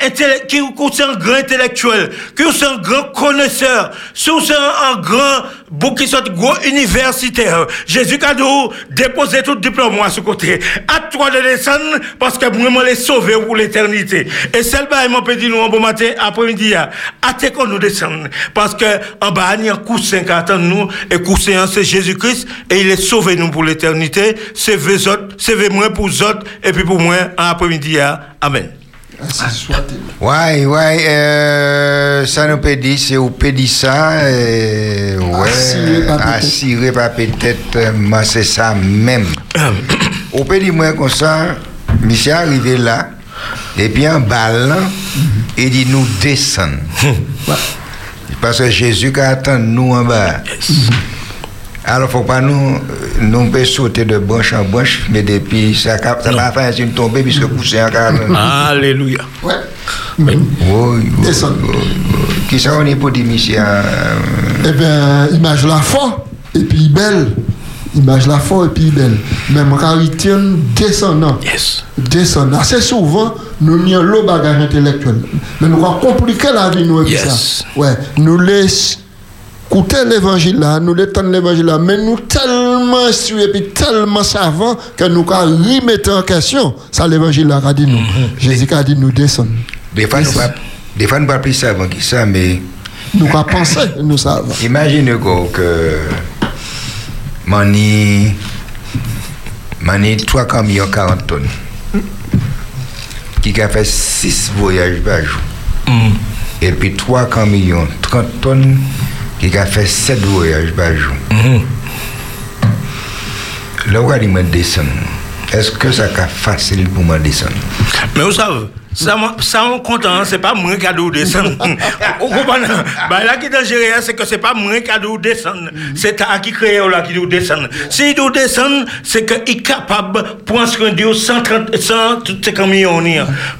Speaker 17: intellect, que que c'est un grand intellectuel, que c'est un grand connaisseur, que c'est un, grand qui gros universitaire. Jésus dû déposer tout diplôme à ce côté. À toi de descendre parce que vraiment les sauver pour l'éternité. Et celle là m'a peut dire nous bon matin après-midi à qu'on nous descendre parce que en bas il y a un coussin qui attend nous et coussin c'est Jésus-Christ et il est sauvé nous pour l'éternité. C'est vous autres, c'est moi pour autres et puis pour moi en après-midi Amen.
Speaker 1: Ouais, ouais, euh, ça nous peut dire, c'est au ça, euh, ouais, assuré par peut-être, euh, moi c'est ça même. au peut dire moi comme ça, monsieur arrivé là, et puis en bas il dit nous descendre. Parce que Jésus qui attend nous en bas. Alors, faut pas nous, nous peut sauter de branche en branche, mais depuis, ça, ça va faire une tomber puisque pousser en carrément.
Speaker 17: Alléluia.
Speaker 3: Ouais.
Speaker 1: Oui, oui, oui, oui. Qui ça on est pour dire, monsieur euh,
Speaker 3: Eh bien, image la foi, et puis belle. Image la foi, et puis belle. Même quand il tient descendant.
Speaker 17: Yes.
Speaker 3: Descendant. Assez souvent, nous nions le bagage intellectuel. Mais nous avons compliqué la vie, nous, et puis ça. Ouais. Nous laissons écouter l'évangile là, nous l'étendre l'évangile là, mais nous tellement instruits et puis tellement savants que nous avons remettre en question ça l'évangile là a dit nous. Jésus a dit nous descendre.
Speaker 1: des fois, nous pas, des fois, nous pas plus savants que ça, mais
Speaker 3: Nous avons pensé, nous savons.
Speaker 1: imagine quoi, que mani, mani 3 camions 40 tonnes, qui a fait 6 voyages par jour. Et puis 3 camions 30 tonnes, qui a fait 7 voyages par jour. Là où il me descendre, est-ce que ça va facile pour moi descendre?
Speaker 17: Mais vous savez, ça, ça on content, c'est pas moi qui a dû descendre. Vous comprenez? Bah, Là qui est dangereux, c'est que c'est pas moi qui a dû descendre. C'est ta qui crée là qui doit descendre. S'il doit descendre, c'est qu'il est capable pour en se rendre 130, 100, toutes ces camions.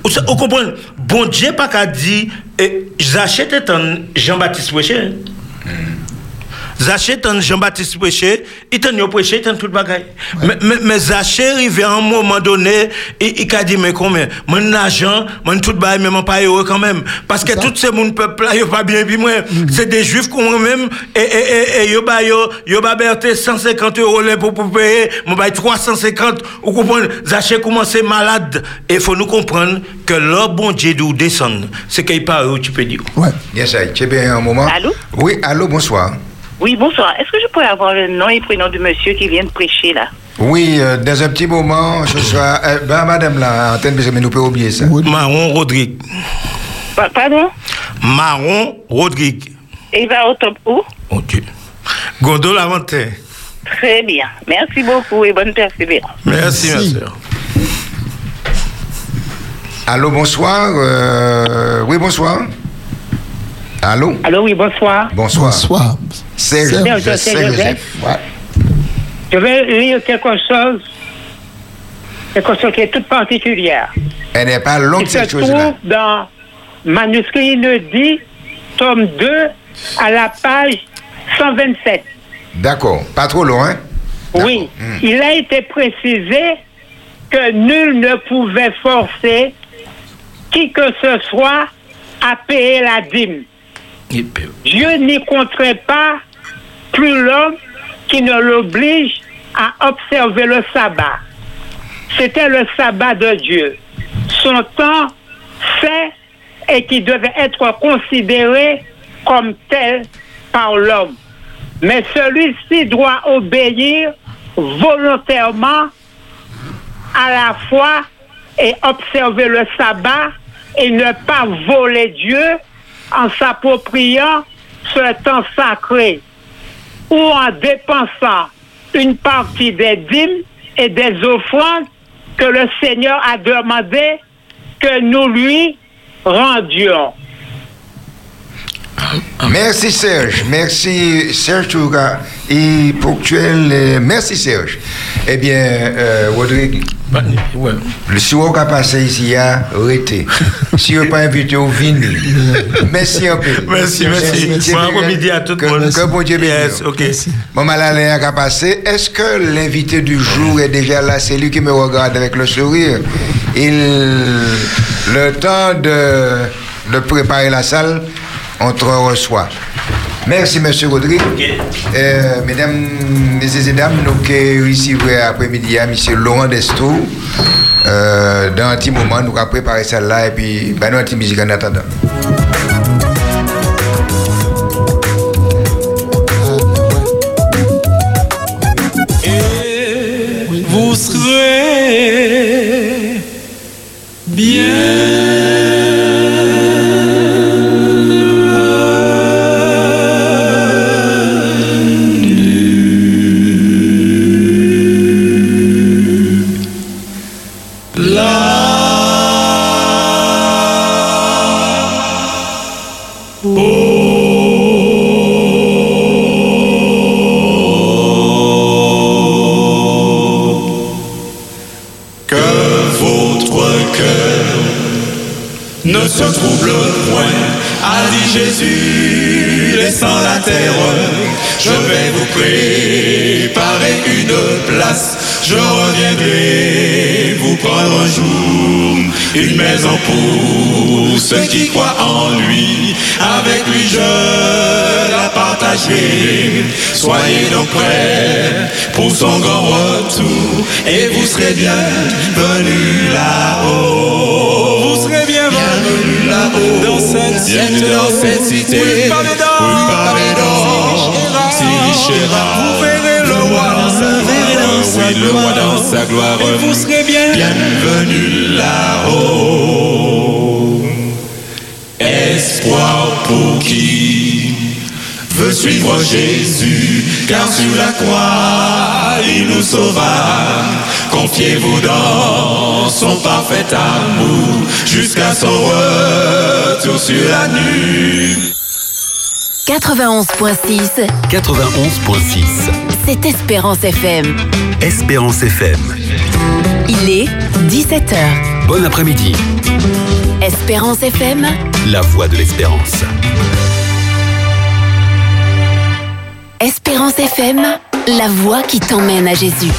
Speaker 17: Vous vous comprenez? Bon Dieu pas qu'à dire, j'achète un Jean-Baptiste Péché. Zaché tant Jean-Baptiste prêché, il t'a yo prêché, il t'a tout bagaille. Mais, mais, Zaché arrivé à un moment donné, il, il a dit, mais combien? Mon argent, mon tout bagaille, mais mon pas heureux quand même. Parce que tous ces moun peuple là, yo pas bien, puis moi, c'est des juifs comme moi-même, et, et, et, et yo ba yo, yo ba berté 150 euros pour, pour payer, mon bail 350, vous comprenez? Zaché commence malade. Et faut nous comprendre que leur bon Dieu d'où descend, c'est qu'il pas heureux, tu peux dire.
Speaker 3: Ouais.
Speaker 1: Yes, tu es bien un moment?
Speaker 13: Allô?
Speaker 1: Oui, allô, bonsoir.
Speaker 13: Oui, bonsoir. Est-ce que je pourrais avoir le nom et prénom du monsieur qui vient de prêcher là?
Speaker 1: Oui, euh, dans un petit moment, ce soir. euh, ben, madame la antenne, mais nous pouvons oublier ça.
Speaker 17: Marron Rodrigue.
Speaker 13: Pa- Pardon?
Speaker 17: Marron Rodrigue.
Speaker 13: Et il va au top où?
Speaker 17: Mon Dieu. Gondole Avantin.
Speaker 13: Très bien. Merci beaucoup et bonne persévérance.
Speaker 17: Merci, ma soeur.
Speaker 1: Allô, bonsoir. euh, oui, bonsoir. Allô?
Speaker 12: Allô, oui, bonsoir.
Speaker 1: Bonsoir.
Speaker 3: Bonsoir.
Speaker 1: C'est
Speaker 12: Serge
Speaker 1: Joseph.
Speaker 12: Joseph.
Speaker 1: c'est Joseph. Ouais.
Speaker 12: Je vais lire quelque chose, quelque chose qui est toute particulière.
Speaker 1: Elle n'est pas longue,
Speaker 12: se
Speaker 1: cette chose-là.
Speaker 12: trouve dans manuscrit le dit, tome 2, à la page 127.
Speaker 1: D'accord. Pas trop loin.
Speaker 12: Oui,
Speaker 1: Hmm.
Speaker 12: il a été précisé que nul ne pouvait forcer qui que ce soit à payer la dîme.
Speaker 10: Dieu n'y contraint pas plus l'homme qui ne l'oblige à observer le sabbat. C'était le sabbat de Dieu. Son temps fait et qui devait être considéré comme tel par l'homme. Mais celui-ci doit obéir volontairement à la fois et observer le sabbat et ne pas voler Dieu en s'appropriant ce temps sacré ou en dépensant une partie des dîmes et des offrandes que le Seigneur a demandé que nous lui rendions.
Speaker 1: Merci Serge, merci Serge Touga et ponctuel. Merci Serge. Eh bien, euh, Rodrigue, le soir qui a passé ici a arrêté. si vous pas invité au vini. Merci un peu.
Speaker 17: Merci, merci. Bon après-midi à tout le monde.
Speaker 1: Que bon Dieu.
Speaker 17: Yes, ok.
Speaker 1: Bon, Malalé qui a passé. Est-ce que l'invité du jour est déjà là? C'est lui qui me regarde avec le sourire. Il, le temps de, de préparer la salle, on te reçoit. Merci, Monsieur Rodrigue. Euh, mesdames, messieurs et dames, nous recevons après-midi à Monsieur Laurent Destrou. Euh, dans un petit moment, nous allons préparer celle-là et puis, ben, nous, petit musique en attendant.
Speaker 14: Ceux qui croient en lui. Avec lui je la partagerai. Soyez donc prêts pour son grand retour et vous serez bien venus là-haut. Vous serez bienvenus là-haut. Dans cette cité, dans cette cité, d'or, si. Vous verrez le roi dans sa oui, le roi dans sa gloire. Et vous serez bien bienvenus là-haut. Suivre Jésus, car sur la croix il nous sauva. Confiez-vous dans son parfait amour jusqu'à son retour sur la nuit.
Speaker 18: 91.6,
Speaker 19: 91.6.
Speaker 18: c'est Espérance FM.
Speaker 19: Espérance FM.
Speaker 18: Il est 17h.
Speaker 19: Bon après-midi.
Speaker 18: Espérance FM,
Speaker 19: La voix de l'espérance.
Speaker 18: FM, la voix qui t'emmène à Jésus.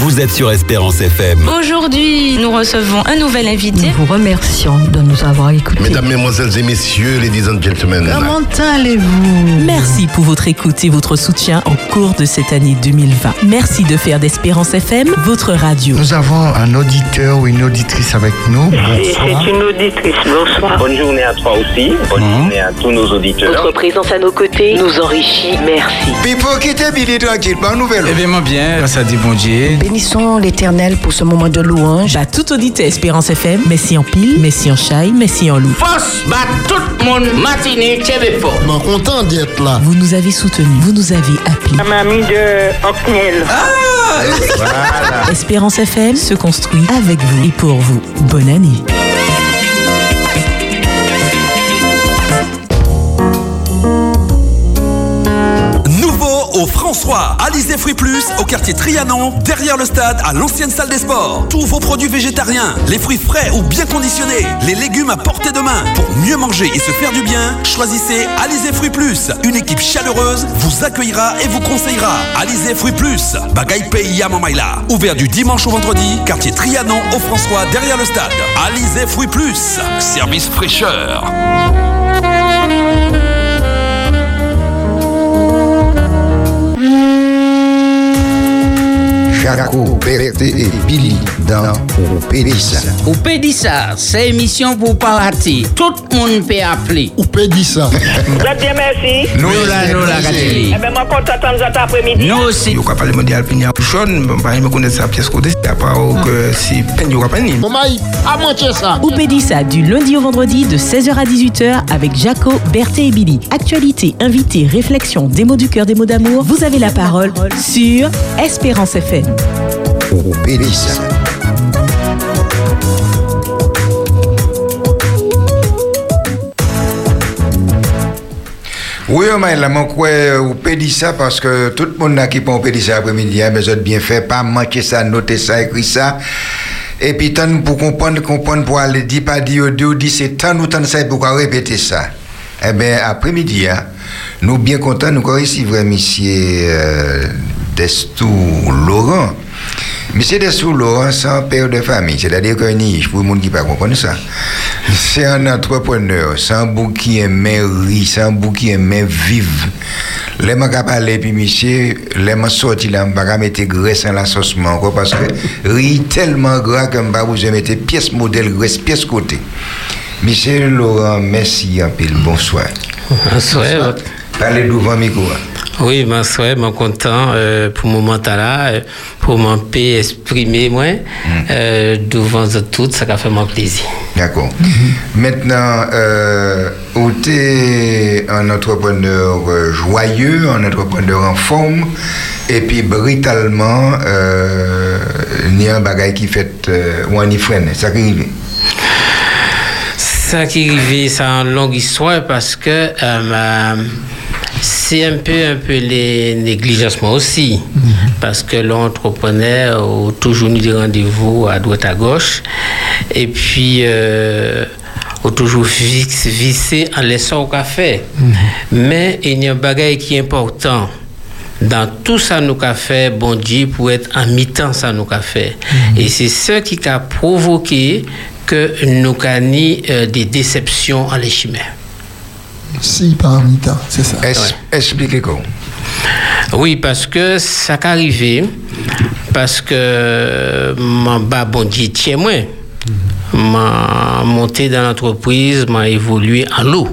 Speaker 19: Vous êtes sur Espérance FM.
Speaker 2: Aujourd'hui, nous recevons un nouvel invité.
Speaker 20: Nous vous remercions de nous avoir écoutés.
Speaker 21: Mesdames, Mesdemoiselles et Messieurs, ladies and gentlemen.
Speaker 20: Comment allez-vous?
Speaker 22: Merci pour votre écoute et votre soutien au cours de cette année 2020. Merci de faire d'Espérance FM votre radio.
Speaker 11: Nous avons un auditeur ou une auditrice avec nous.
Speaker 10: C'est une auditrice. Bonsoir.
Speaker 23: Bonne journée à toi aussi. Bonne journée à tous nos auditeurs.
Speaker 18: Votre présence à nos côtés nous enrichit. Merci.
Speaker 1: Billy tranquille, nouvelle.
Speaker 24: Eh bien, moi bien, grâce à Dieu, bon Dieu.
Speaker 20: Bénissons l'Éternel pour ce moment de louange.
Speaker 22: À tout auditeur Espérance FM, merci en pile, merci en chai, merci en loup.
Speaker 25: Force, bat tout le monde, matinée, fort.
Speaker 3: Content d'être là.
Speaker 22: Vous nous avez soutenus, vous nous avez appelés.
Speaker 10: La mamie de Ocnel.
Speaker 22: Voilà. Espérance FM se construit avec vous et pour vous. Bonne année.
Speaker 19: Au François. Alizé Fruits Plus au quartier Trianon, derrière le stade, à l'ancienne salle des sports. Tous vos produits végétariens, les fruits frais ou bien conditionnés, les légumes à portée de main. Pour mieux manger et se faire du bien, choisissez Alizé Fruits Plus. Une équipe chaleureuse vous accueillera et vous conseillera. Alizé Fruits Plus, Bagaille Pays à. Ouvert du dimanche au vendredi, quartier Trianon au François, derrière le stade. Alizé Fruits Plus, service fraîcheur.
Speaker 1: Jaco, Berté et Billy dans Pédissa.
Speaker 25: Ou Pédissa, c'est émission pour parler. Tout le monde peut appeler.
Speaker 3: Ou Pédissa.
Speaker 12: Très bien, merci.
Speaker 25: Nous là, nous là.
Speaker 12: Eh bien, moi, content de cet après-midi.
Speaker 25: Nous aussi.
Speaker 26: Yo ka pale mondial pinya jaune, il me connaît ça pièce côté, c'est pas que si pen yo ka pas ni.
Speaker 3: Maman, à manger ça.
Speaker 22: Oupédissa du lundi au vendredi de 16h à 18h avec Jaco, Berthé et Billy. Actualité, invité, réflexion, des mots du cœur, des mots d'amour. Vous avez la parole sur Espérance FM.
Speaker 1: Oui, mais quoi, ou pédit ça parce que tout le monde qui peut pédit ça après-midi, hein, besoin de bien fait, pas manquer ça, noter ça, écrire ça. Et puis, tant pour comprendre, comprendre, pour aller dire, pas dire, dire, dire, c'est tant ou tant ça pour répéter ça. Eh bien, après-midi, hein, nous bien contents, nous avons ici, vrai, monsieur euh, Destou Laurent. Monsieur Dessou Laurent, c'est un père de famille, c'est-à-dire qu'un niche, pour le monde qui ne pas comprendre ça. C'est un entrepreneur, c'est un bouc qui aime rire, c'est un bouc qui aime vivre. Les gens qui parlé, puis monsieur, les gens sorti là, je ne mettre graisse dans l'association encore parce que rire tellement gras que je ne vous mettre pièce modèle graisse, pièce côté. Monsieur Laurent, merci un peu, bonsoir.
Speaker 27: Bonsoir.
Speaker 1: Parlez devant micro.
Speaker 27: Oui, je suis content euh, pour mon moment là, euh, pour m'en paix exprimer moi euh, devant vous toutes, ça a fait mon plaisir.
Speaker 1: D'accord. Maintenant, euh, où tu es un entrepreneur euh, joyeux, un entrepreneur en forme, et puis brutalement, euh, il y a un bagage qui fait euh, ou un freine, ça qui arrive.
Speaker 27: Ça qui arrive, c'est une longue histoire parce que euh, ma- c'est un peu, un peu les négligences aussi. Parce que l'entrepreneur a toujours eu des rendez-vous à droite à gauche. Et puis, euh, a toujours fixe- vissé en laissant au café. Mais il y a un bagage qui est important. Dans tout ça, nous avons fait, bon Dieu, pour être en mi-temps, ça nous avons fait. Et c'est ce qui a provoqué que nous avons euh, des déceptions en les chimères.
Speaker 3: Si, par mi-temps, c'est ça.
Speaker 1: Expliquez comment.
Speaker 27: Oui, parce que ça qu'est arrivé, parce que mon bas bon Dieu tient moi. M'a monté dans l'entreprise, m'a évolué en l'eau.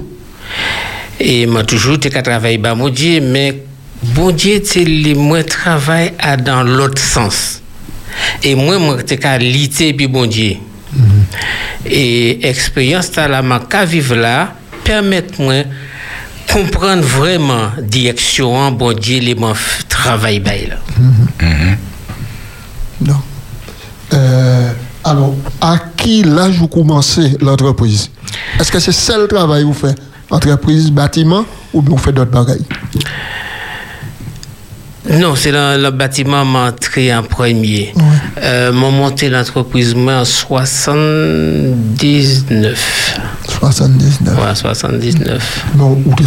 Speaker 27: Et m'a toujours été qu'à travailler bas mon Dieu, mais bon Dieu, c'est le moi travail à dans l'autre sens. Et moi, moi, j'étais qu'à lutter puis bon Dieu. Et expérience ça là, m'a qu'à vivre là, permettre-moi comprendre vraiment direction bon Dieu les mon travail bail là.
Speaker 3: Euh, alors, à qui l'âge vous commencez l'entreprise? Est-ce que c'est seul travail que vous faites? Entreprise, bâtiment ou bien vous faites d'autres bagailles?
Speaker 27: Non, c'est le, le bâtiment m'a entré en premier. Euh, m'a monté l'entreprise en 79.
Speaker 3: 79.
Speaker 27: Ouais, 79.
Speaker 3: Non, ou tu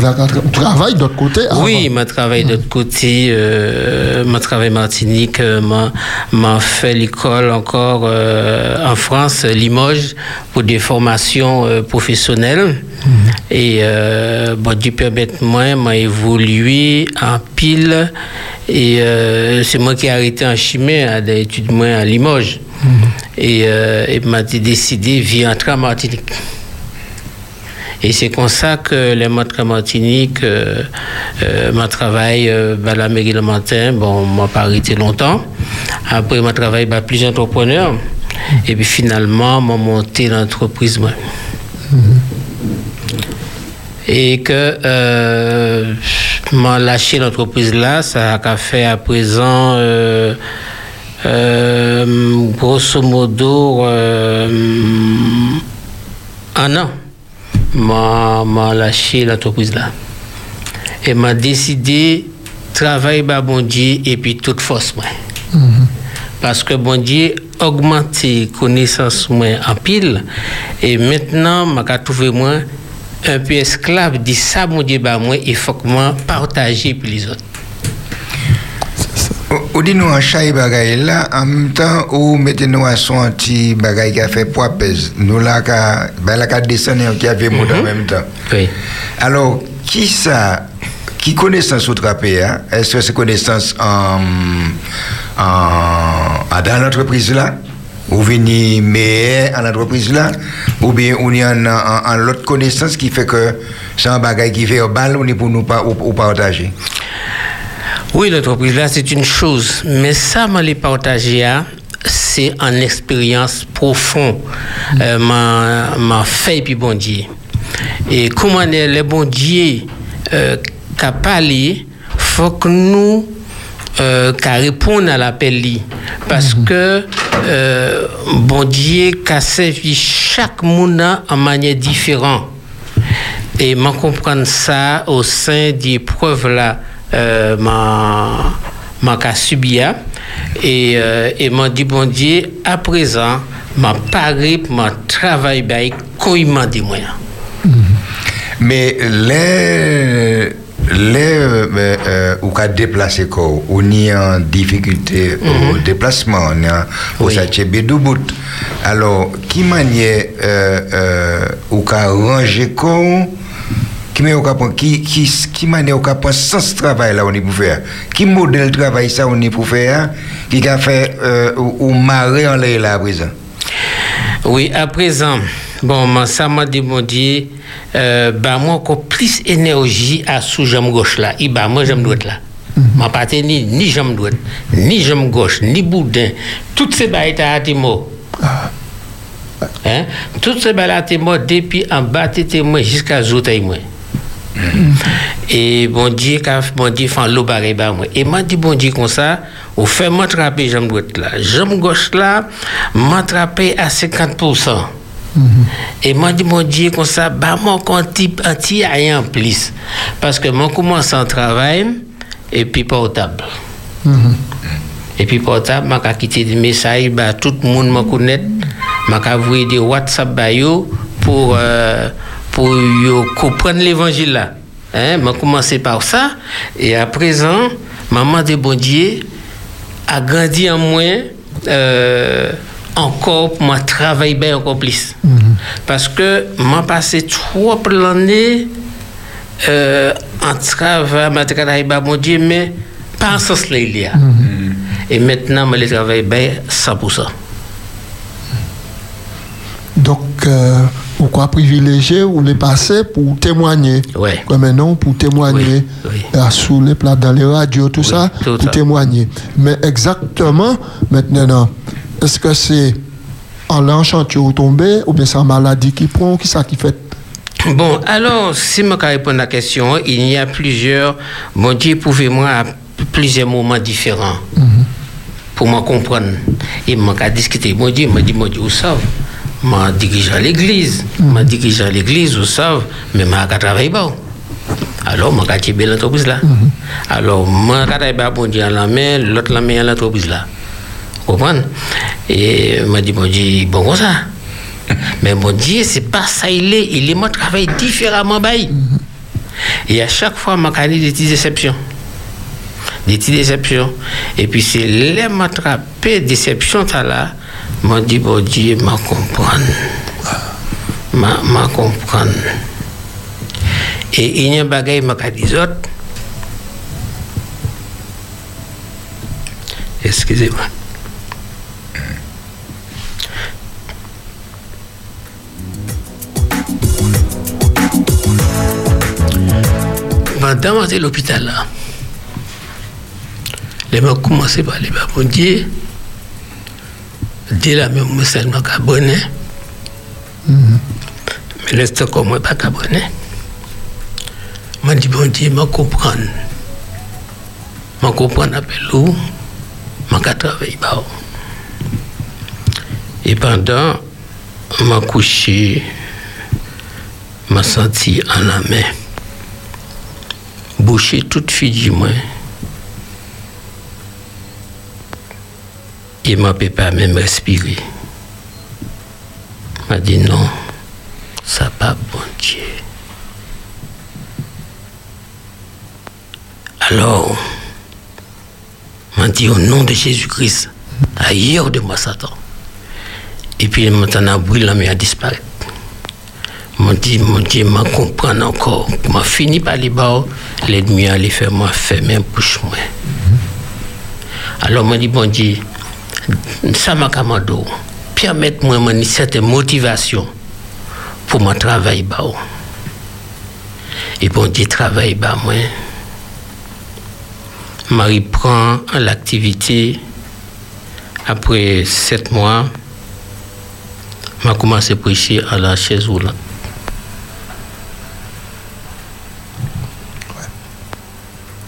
Speaker 3: travailles d'autre côté avant.
Speaker 27: Oui, m'a travaillé de l'autre côté, euh, m'a travaillé Martinique, euh, m'a, m'a fait l'école encore euh, en France, Limoges, pour des formations euh, professionnelles. Et euh, bon, Dieu permette moi, m'a évolué en pile. Et euh, c'est moi qui ai arrêté en chimie à des études moi à Limoges. Et, euh, et m'a décidé de vivre en Martinique. Et c'est comme ça que les maîtres Martinique, euh, euh, m'a travaillé euh, à la mairie le matin, bon, m'a pas arrêté longtemps. Après, m'a travaillé bah, plusieurs entrepreneurs. Et puis finalement, m'a monté l'entreprise moi. Et que euh, m'a lâché l'entreprise là, ça a fait à présent euh, euh, grosso modo euh, un an. M'a lâché l'entreprise là. Et m'a décidé de travail bah bon Dieu et puis toute force moi. Parce que bon Dieu augmenté connaissance moi en pile et maintenant m'a trouvé moi un peu esclave dit ça mon Dieu bah moi il faut que moi partager puis les autres.
Speaker 1: Ou di nou an chay bagay la, en même temps, ou mettez nous à son anti bagay qui a fait poids pèse. Nous là, ka, ben la ka descendre qui a fait mot en même temps.
Speaker 27: Oui.
Speaker 1: Alors, qui ça, qui connaissance ou hein? Est-ce que c'est connaissance en, en, en- dans l'entreprise là? Ou venir meilleur en entreprise là? Ou bien on y en, en, en l'autre connaissance qui fait que c'est un bagay qui fait au bal, on est pour nous pas, ou, ou partager?
Speaker 27: Oui, l'entreprise là, c'est une chose. Mais ça, moi, les partager, c'est en expérience profonde. Euh, m'a, m'a fait puis bon Dieu. Et comment est le bon Dieu euh, qu'a parlé, faut que nous euh, qu'à répondre à l'appel li. Parce que euh, bon Dieu qu'a servi chaque monde en manière différente. Et m'en comprendre ça au sein des preuves là, euh, m'a m'a et euh, et m'a dit bon Dieu à présent m'a paré m'a travail bail il m'a dit moyens.
Speaker 1: Mais les les euh, euh, ou qu'a déplacé quoi ou ni en difficulté au déplacement ni en- au Doubout alors qui manière euh, euh, ou qu'a rangé quoi qui met au cap qui qui qui manière au cap sans travail là on est pour faire qui modèle travail ça on est pour faire qui a fait euh, ou, ou marrer en l'air là à présent?
Speaker 27: Oui, à présent, bon, ça m'a Dieu, euh, bah, moi, encore plus énergie à sous jambe gauche là. Et bah, moi, jambe droite là. Ma pas ni, ni jambe droite, ni jambe gauche, ni boudin. Toutes ces bails à tes mots. Hein? Toutes ces bails à mots, depuis en bas, moi jusqu'à moi. Et bon Dieu, bon Dieu, fait l'eau barré bah moi. Et m'a dit bon Dieu comme ça, au fait m'attraper jambe droite là. Jambe gauche là, m'attraper à 50%. Et m'a dit mon Dieu comme ça, bah moi quand type anti rien en plus. Parce que moi commence en travail et puis portable. Et puis portable, m'a qu'à quitter des messages, bah tout le monde me connaît. M'a qu'à envoyer des WhatsApp bah yo pour euh, pour comprendre l'évangile là. Hein, m'a commencé par ça et à présent, maman de bon Dieu a grandi en moi euh, encore pour moi travailler bien encore plus. Parce que m'a passé trois l'année euh, en travail, m'a travaillé bien mon Dieu, mais pas en sens là il y a. Et maintenant, je travaille bien 100%.
Speaker 3: Donc, euh, pourquoi privilégier ou les passer pour témoigner
Speaker 27: Ouais.
Speaker 3: Comme maintenant, pour témoigner euh, sous les plats, dans les radios, tout ça,
Speaker 27: tout
Speaker 3: pour
Speaker 27: ça.
Speaker 3: témoigner. Mais exactement, maintenant, est-ce que c'est en l'an chantier ou tombé, ou bien c'est en maladie qui prend, qui ça qui fait?
Speaker 27: Bon, alors, si je réponds à la question, il y a plusieurs. Mon Dieu, pouvez-moi à plusieurs moments différents pour me comprendre. Et m'a discuter. Mon Dieu, m'a dit, mon Dieu, vous savez, m'a dirigé à l'église. M'a dirigé à l'église, vous savez, mais m'a qu'à travailler pas. Alors, m'a qu'à tirer l'entreprise là. Alors, m'a qu'à travailler pas, bon Dieu, à la main, l'autre la main à l'entreprise là. Vous comprenez? Et m'a dit, mon Dieu, bon, comme ça. Mais mon Dieu, c'est pas ça, il est. Il est, moi, travaille différemment, bah. Et à chaque fois, m'a qu'à des petites déceptions des petites déceptions. Et puis c'est les m'attraper déception t'as là, m'a dit bon Dieu m'a comprendre. M'a m'a comprendre. Et il y a bagage m'a dit les autres. Excusez-moi. Pendant que l'hôpital là, les gens commencé par les bon Dieu. Dès là même, moi seulement abonné. Mais laisse comme moi pas abonné. Moi dit bon Dieu, je comprends. Je comprends appel où, je travaille pas. Et pendant, je couché, je senti en la main. Boucher toute fille du moins Et je ne pas même respirer. m'a dit non, ça pas bon Dieu. Alors, m'a dit au nom de Jésus-Christ, ailleurs de moi Satan. Et puis maintenant, brûle la mer a disparu. M'a dit, mon Dieu, m'a comprendre encore. M'a fini par les bas, l'ennemi allait faire moi fermer un bouche moi. Alors m'a dit, bon Dieu, ça m'a commandé. Permettre-moi une certaine motivation pour mon travail bas. Et bon Dieu, travail bas moi. Marie prend l'activité après sept mois. m'a commencé à prêcher à la chaise roulante.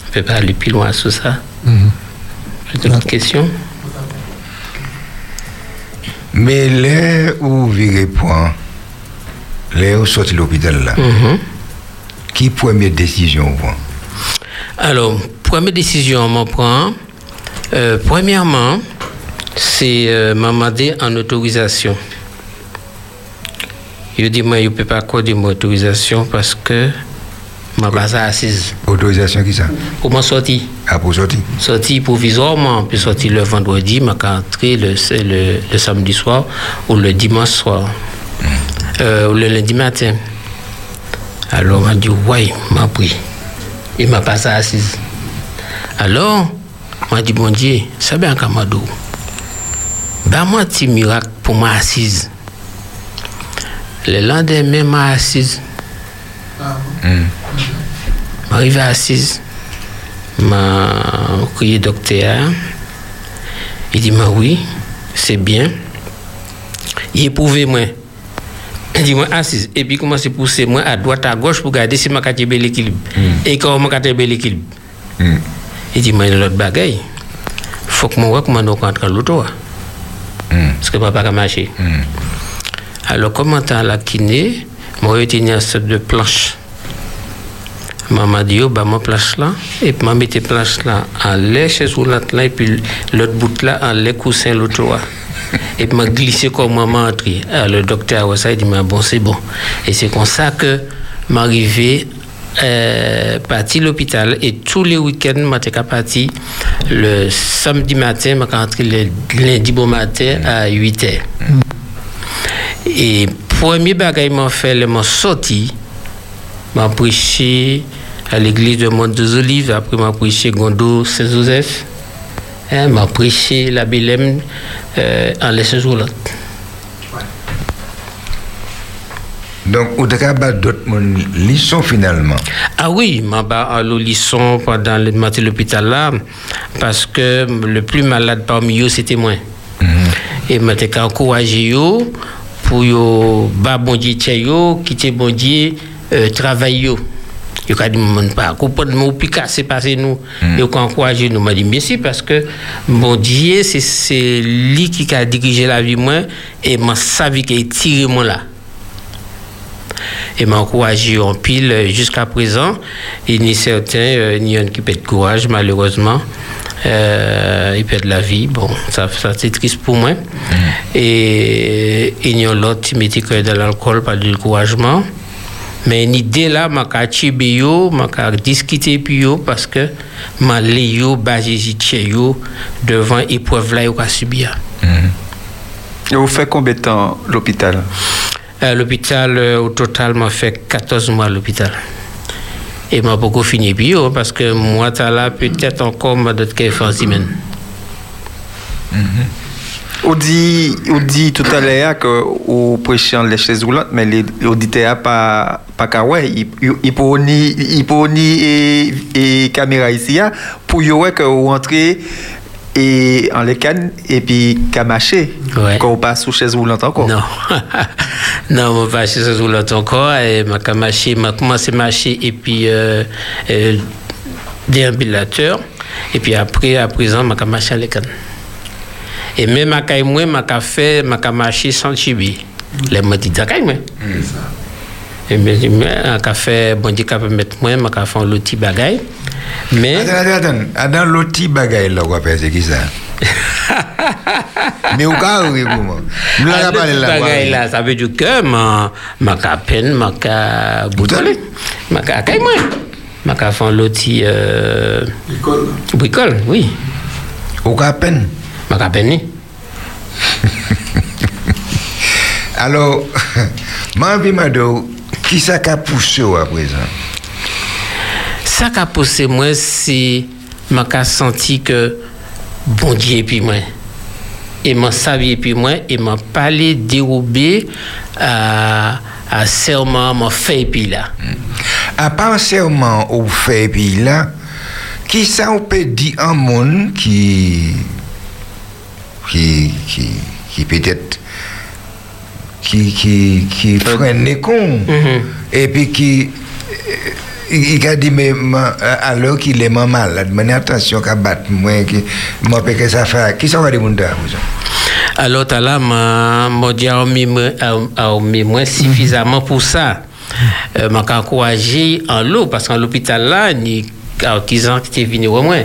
Speaker 27: Je ne peux pas aller plus loin sur ça? J'ai d'autres questions?
Speaker 1: Mais là où vous virez point, là où sorti de l'hôpital là,
Speaker 27: Mhm.
Speaker 1: qui première décision vous prend
Speaker 27: Alors, première décision, on prend. Euh, premièrement, c'est euh, m'a demandé en autorisation. Il dit moi, je ne peux pas accorder mon autorisation parce que ma base est assise.
Speaker 1: Autorisation qui ça?
Speaker 27: Pour m'en sortir?
Speaker 1: Ah, pour sortir
Speaker 27: Sortir provisoirement, puis sortir le vendredi, ma entrer le, c'est le, le samedi soir ou le dimanche soir. Euh, ou le lundi matin. Alors, m'a dit, ouais, m'a pris. Il m'a passé assise. Alors, m'a dit, bon Dieu, c'est bien Kamado. Ben, moi, petit miracle pour ma assise. Le lendemain, m'a assise. M'arrive assise. M'a crié docteur. Il dit, oui, c'est bien. Il éprouvé moi. Il dit, moi assise. Et puis, commence à pousser moi à droite, à gauche pour garder si ma carte l'équilibre. Et comment ma carte l'équilibre. Il dit, moi, il y a l'autre bagaille. faut que moi, comment nous rentre l'auto. Parce que papa a marché. Alors, comment t'as la kiné, moi, j'ai une sorte de planche. Maman dit, oh, bah, ma planche là, et puis, ma mette planche là lait chez l'autre là, et puis l'autre bout là lait coussin l'autre là. Et puis, m'a glissé comme maman entrée. Alors, le docteur, il dit, mais bon, c'est bon. Et c'est comme ça que m'arrivais euh, parti l'hôpital et tous les week-ends, je suis parti le samedi matin, je suis rentré le lundi bon matin à 8 h. Et premier bagage que j'ai fait, je suis sorti, je prêché à l'église de Mont des Olives, après je prêché Gondo Saint-Joseph, je prêché la Bélème euh, en laissant là.
Speaker 1: Donc, au Dakar, d'autres leçons finalement.
Speaker 27: Ah oui, ma ba à l'Olisson pendant le matin l'hôpital là, parce que le plus malade parmi eux, c'était moi. Et je t'ai encouragé yo pour yo ba bon Dieu yo, quitter bon Dieu euh, travail yo. Yo ka mon pas comprendre mon plus casser passer nous. Yo ka encouragé nous m'a dit merci parce que bon Dieu c'est c'est lui qui a dirigé la vie moi et m'a savait qu'il tiré moi là et m'a encouragé en pile euh, jusqu'à présent. Il y a certains, euh, en a qui perdent courage, malheureusement. Euh, ils perdent la vie. Bon, ça, ça c'est triste pour moi. Et il y a l'autre qui mettait que dans l'alcool, pas de découragement. Mais une idée là, m'a yo, m'a yo parce que m'a yo basé yo devant épreuve là qu'a subir.
Speaker 4: Et vous faites combien de temps l'hôpital?
Speaker 27: À l'hôpital, euh, au total, m'a fait 14 mois à l'hôpital. Et m'a beaucoup fini bio, parce que moi, t'as là peut-être encore m'a d'autres qu'elle fait en semaine.
Speaker 4: Mhm. Ou di, ou di tout alè ya ke ou prechant lè chèz roulant, men lè audite ya pa, pa ka wè, ipo ni, ipo ni e, e kamera isi ya, pou yo wè ke ou antre et en les cannes et puis qu'à marcher
Speaker 27: Ouais.
Speaker 4: quand on passe sous chaise roulante encore.
Speaker 27: Non. non, je pas chez ce roulant encore. Et m'a qu'à marcher, m'a commencé à marcher et puis euh, euh, déambulateur. Et puis après, à présent, m'a qu'à marcher à l'école. Et même à caille moi, m'a qu'à faire, m'a qu'à marcher sans chibi. Les m'a dit, d'accord, moi. Et dit, à qu'à faire, bon Dieu, qu'à permettre moi, m'a qu'à faire le petit bagaille. Mais...
Speaker 1: Attends, attends, attends. Adan loti bagay la wap ese ki sa? Me ou ka ou pou mwen?
Speaker 27: Mwen
Speaker 1: la pale
Speaker 27: la
Speaker 1: wap.
Speaker 27: Bagay la, sa ve di ke mwen ka pen, mwen ka boutole. Mwen ka akay mwen. Mwen ka fan loti... Euh... Bricol. Bricol, oui.
Speaker 1: Ou ka pen?
Speaker 27: Mwen ka pen ni.
Speaker 1: Alors, mwen vi mwen do, ki sa ka pousse ou apresan? Présent
Speaker 27: Ça qui a poussé moi, c'est ma ka senti que bon Dieu et puis moi. Et m'a savi et puis moi, et m'a parlé dérobé à à serment m'a fait et puis là.
Speaker 1: À part serment au fait puis là, qui ça on peut dire un monde qui qui qui, qui peut-être qui qui qui freine les cons et puis qui euh, il il a dit mais ma- alors qu'il est ma malade mais attention qu'à battre moi qui moi peut que ça fait qui ça va dire mon dame
Speaker 27: Alors, t'as là, m'a m'a dit à moi- suffisamment pour ça. Euh, m'a encouragé en l'eau, parce qu'en l'hôpital là, ni artisan qui était venu au moins.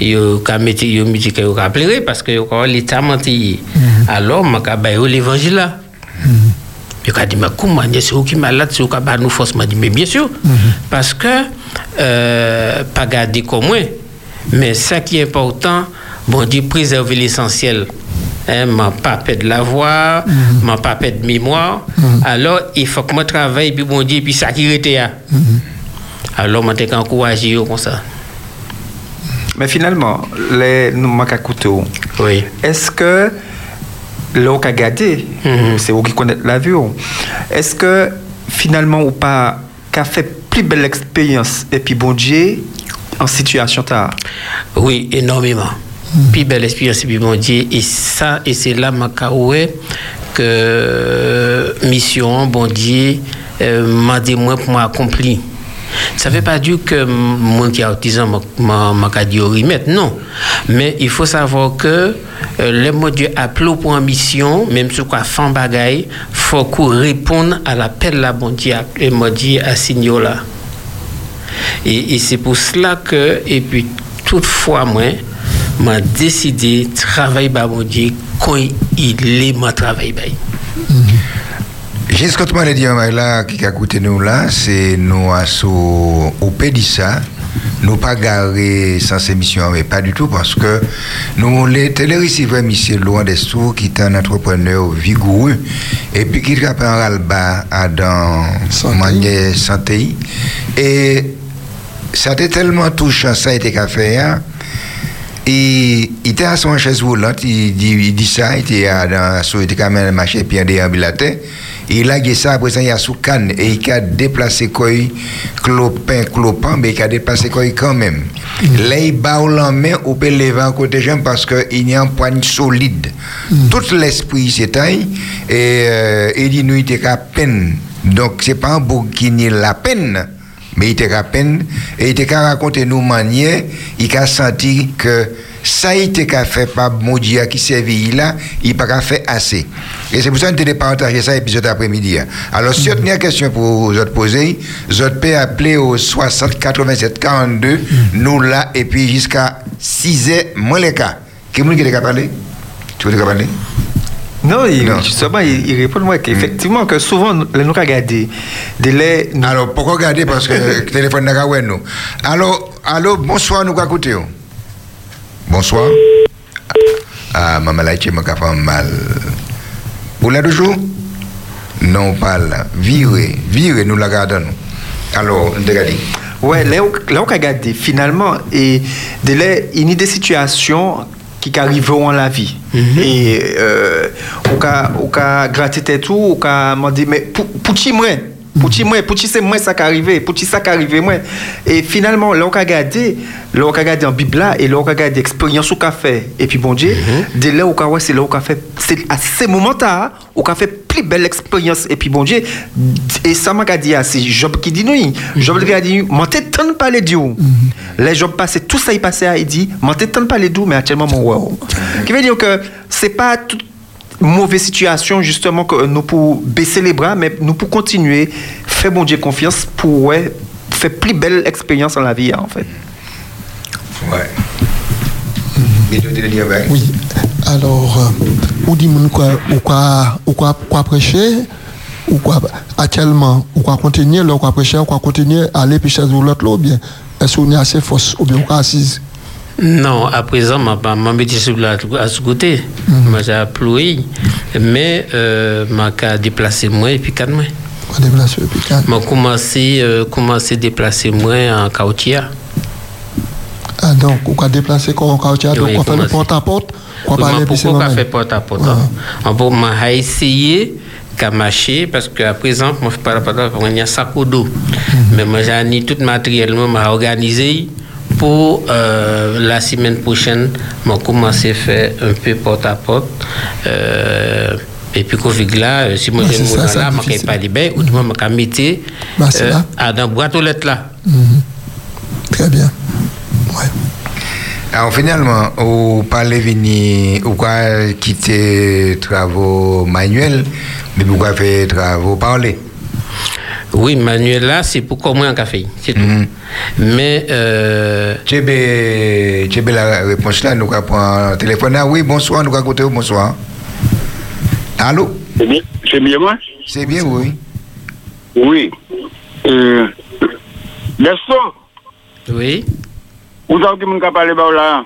Speaker 27: Yo ka mette yo me dit que yo ka pleurer parce que yo ka l'état menti. Alors m'a ka ba yo l'évangile là. Yo ka dit mais comment c'est vous qui malade, c'est vous qui nous force m'a dit mais bien sûr parce que euh, pas garder comme moi. Mais ça qui est important, bon Dieu préserver l'essentiel. Hein, m'a pas perdre la voix, m'a pas perdre mémoire. Alors il faut que moi travaille puis bon Dieu puis ça qui était là. Alors moi t'ai encouragé comme ça.
Speaker 4: Mais finalement, les nous manquons à couteau.
Speaker 27: Oui.
Speaker 4: Est-ce que l'eau qu'a gardé, c'est vous qui connaissez la vie. oh. Est-ce que finalement ou pas qu'a fait plus belle expérience et puis bon Dieu en situation tard
Speaker 27: Oui, énormément. Puis belle expérience, puis bon Dieu. Et ça, et c'est là, ma caoué, que mission, bon Dieu, euh, m'a dit moi pour m'accomplir. Ça ne veut pas dire que moi qui est autisant, m'a remettre, non. Mais il faut savoir que euh, le mot Dieu appelé pour une mission, même si quoi fait bagaille, faut qu'on réponde à l'appel de la bon Dieu, et m'a à là. Et, c'est pour cela que, et puis toutefois, moi, m'a décidé de travailler par mon Dieu quand il est mon travail.
Speaker 1: Jusqu'à ce que dit là, qui a écouté nous là, c'est nous à sous au Pédissa. Nous pas garé sans émission, mais pas du tout, parce que nous, les téléreceveurs, monsieur Laurent Destour, qui est un entrepreneur vigoureux, et puis qui a un ras-le-bas à dans santé. Et ça a été tellement touchant, ça a été qu'à faire. Et il était à son chaise roulante, il dit, il dit ça, il était à- dans il était quand même marché puis un déambulateur. Il a dit ça, après ça, il a sous canne et il a déplacé quoi, clopin, clopin, mais il a déplacé quoi quand même. Là, il bat au main, on peut lever un côté jambe parce qu'il y a un poigne solide. Tout l'esprit s'éteint et euh, il dit, nous, il était qu'à peine. Donc, c'est pas un bouc qui nie la peine. Mais il était à peine, et il était qu'à raconter nos manières, il a senti que ça il était qu'à faire par mon Dieu qui servit là, il n'a pas fait assez. Et c'est pour ça que je partager ça épisode après-midi. Alors, si vous avez une question pour vous poser, vous pouvez appeler au 60 87 42, nous là, et puis jusqu'à 6 heures, moins les cas. Qui est-ce qui est parler? Tu veux parler?
Speaker 4: Non, il, justement, il, il répond moi qu'effectivement, que souvent, nous nous regardons. Délai.
Speaker 1: Alors, pourquoi regarder? Parce que le téléphone n'a pas nous. Alors, allô, bonsoir, nous écoutez. Bonsoir. Ah, maman là, tu m'as fait mal. Vous l'avez toujours Non, pas là. Virez, virez, nous la gardons. Alors, regardez.
Speaker 4: Ouais, là, on a regardé, finalement, et de là, il y a des situations qui arriveront dans la vie. Et euh, on a, on gratté tout, on a demandé, mais pour, pour qui moi pour qui moi, pour qui c'est moi ça qui arrivé, pour qui ça qui arrivé moi. Et finalement, là on a regardé, là on a regardé en Bible là, et là on a regardé l'expérience qu'on a fait. Et puis bon Dieu, de là on a c'est là on a fait, c'est à ces moments-là, on a fait plus belle expérience. Et puis bon Dieu, et ça m'a dit, ah, c'est Job qui dit nous, Job qui a dit, m'en tant de parler de Dieu. Les Job passé, tout ça il passait, il dit, m'en tant de parler de Dieu, mais actuellement mon wow. Qui veut dire que c'est pas tout mauvaise situation justement que nous pour baisser les bras mais nous pour continuer faire bon Dieu confiance pour ouais, faire plus belle expérience dans la vie en fait
Speaker 1: Ouais.
Speaker 3: Oui. Alors, euh, ou dit quoi, ou quoi, ou quoi, quoi prêcher, ou quoi, actuellement, ou quoi continuer, là, ou quoi prêcher, ou quoi continuer, aller puis chez l'autre, ou bien, est-ce qu'on est assez force, ou bien, quoi assise?
Speaker 27: Non, à présent, ma pas m'a mis sur la à ce côté. Moi j'ai appelé mais euh, m'a déplacer moi et puis calme moi.
Speaker 3: Quoi déplacer, puis
Speaker 27: commencé euh, commencé déplacer moi en Caotia.
Speaker 3: Ah, donc, ou quoi déplacer comme on caoutchouc, donc, on fait le
Speaker 27: mais
Speaker 3: puis c'est
Speaker 27: pourquoi
Speaker 3: normal.
Speaker 27: fait porte à porte bon, m'a essayé qu'à marcher parce qu'à présent, moi je parle pas de on a sac au dos. Mais moi j'ai tout matériellement m'a organisé pour euh, la semaine prochaine, m'a commencé à faire un peu porte à porte. Euh, et puis Covid là, euh, si moi
Speaker 3: Ouais,
Speaker 27: j'ai là, m'a
Speaker 3: difficile.
Speaker 27: pas libéré, ou du moins mettre
Speaker 3: Bah, c'est là.
Speaker 27: à dans boîte aux lettres là.
Speaker 3: Mhm. Très bien.
Speaker 1: Alors finalement, ou parlez vini, ou quoi quitter travaux manuels, mais pourquoi faire travaux parlés?
Speaker 27: Oui, manuel là, c'est pour comment un café, c'est tout. Mm -hmm. Mais... Euh...
Speaker 1: J'ai bien la réponse là, nous prendre le téléphone là. Oui, bonsoir, nous racontez bonsoir. Allô
Speaker 5: C'est bien, c'est bien moi
Speaker 1: C'est bien, oui.
Speaker 5: Oui. Euh... Leston
Speaker 27: Oui.
Speaker 5: Vous savez qui m'a parlé là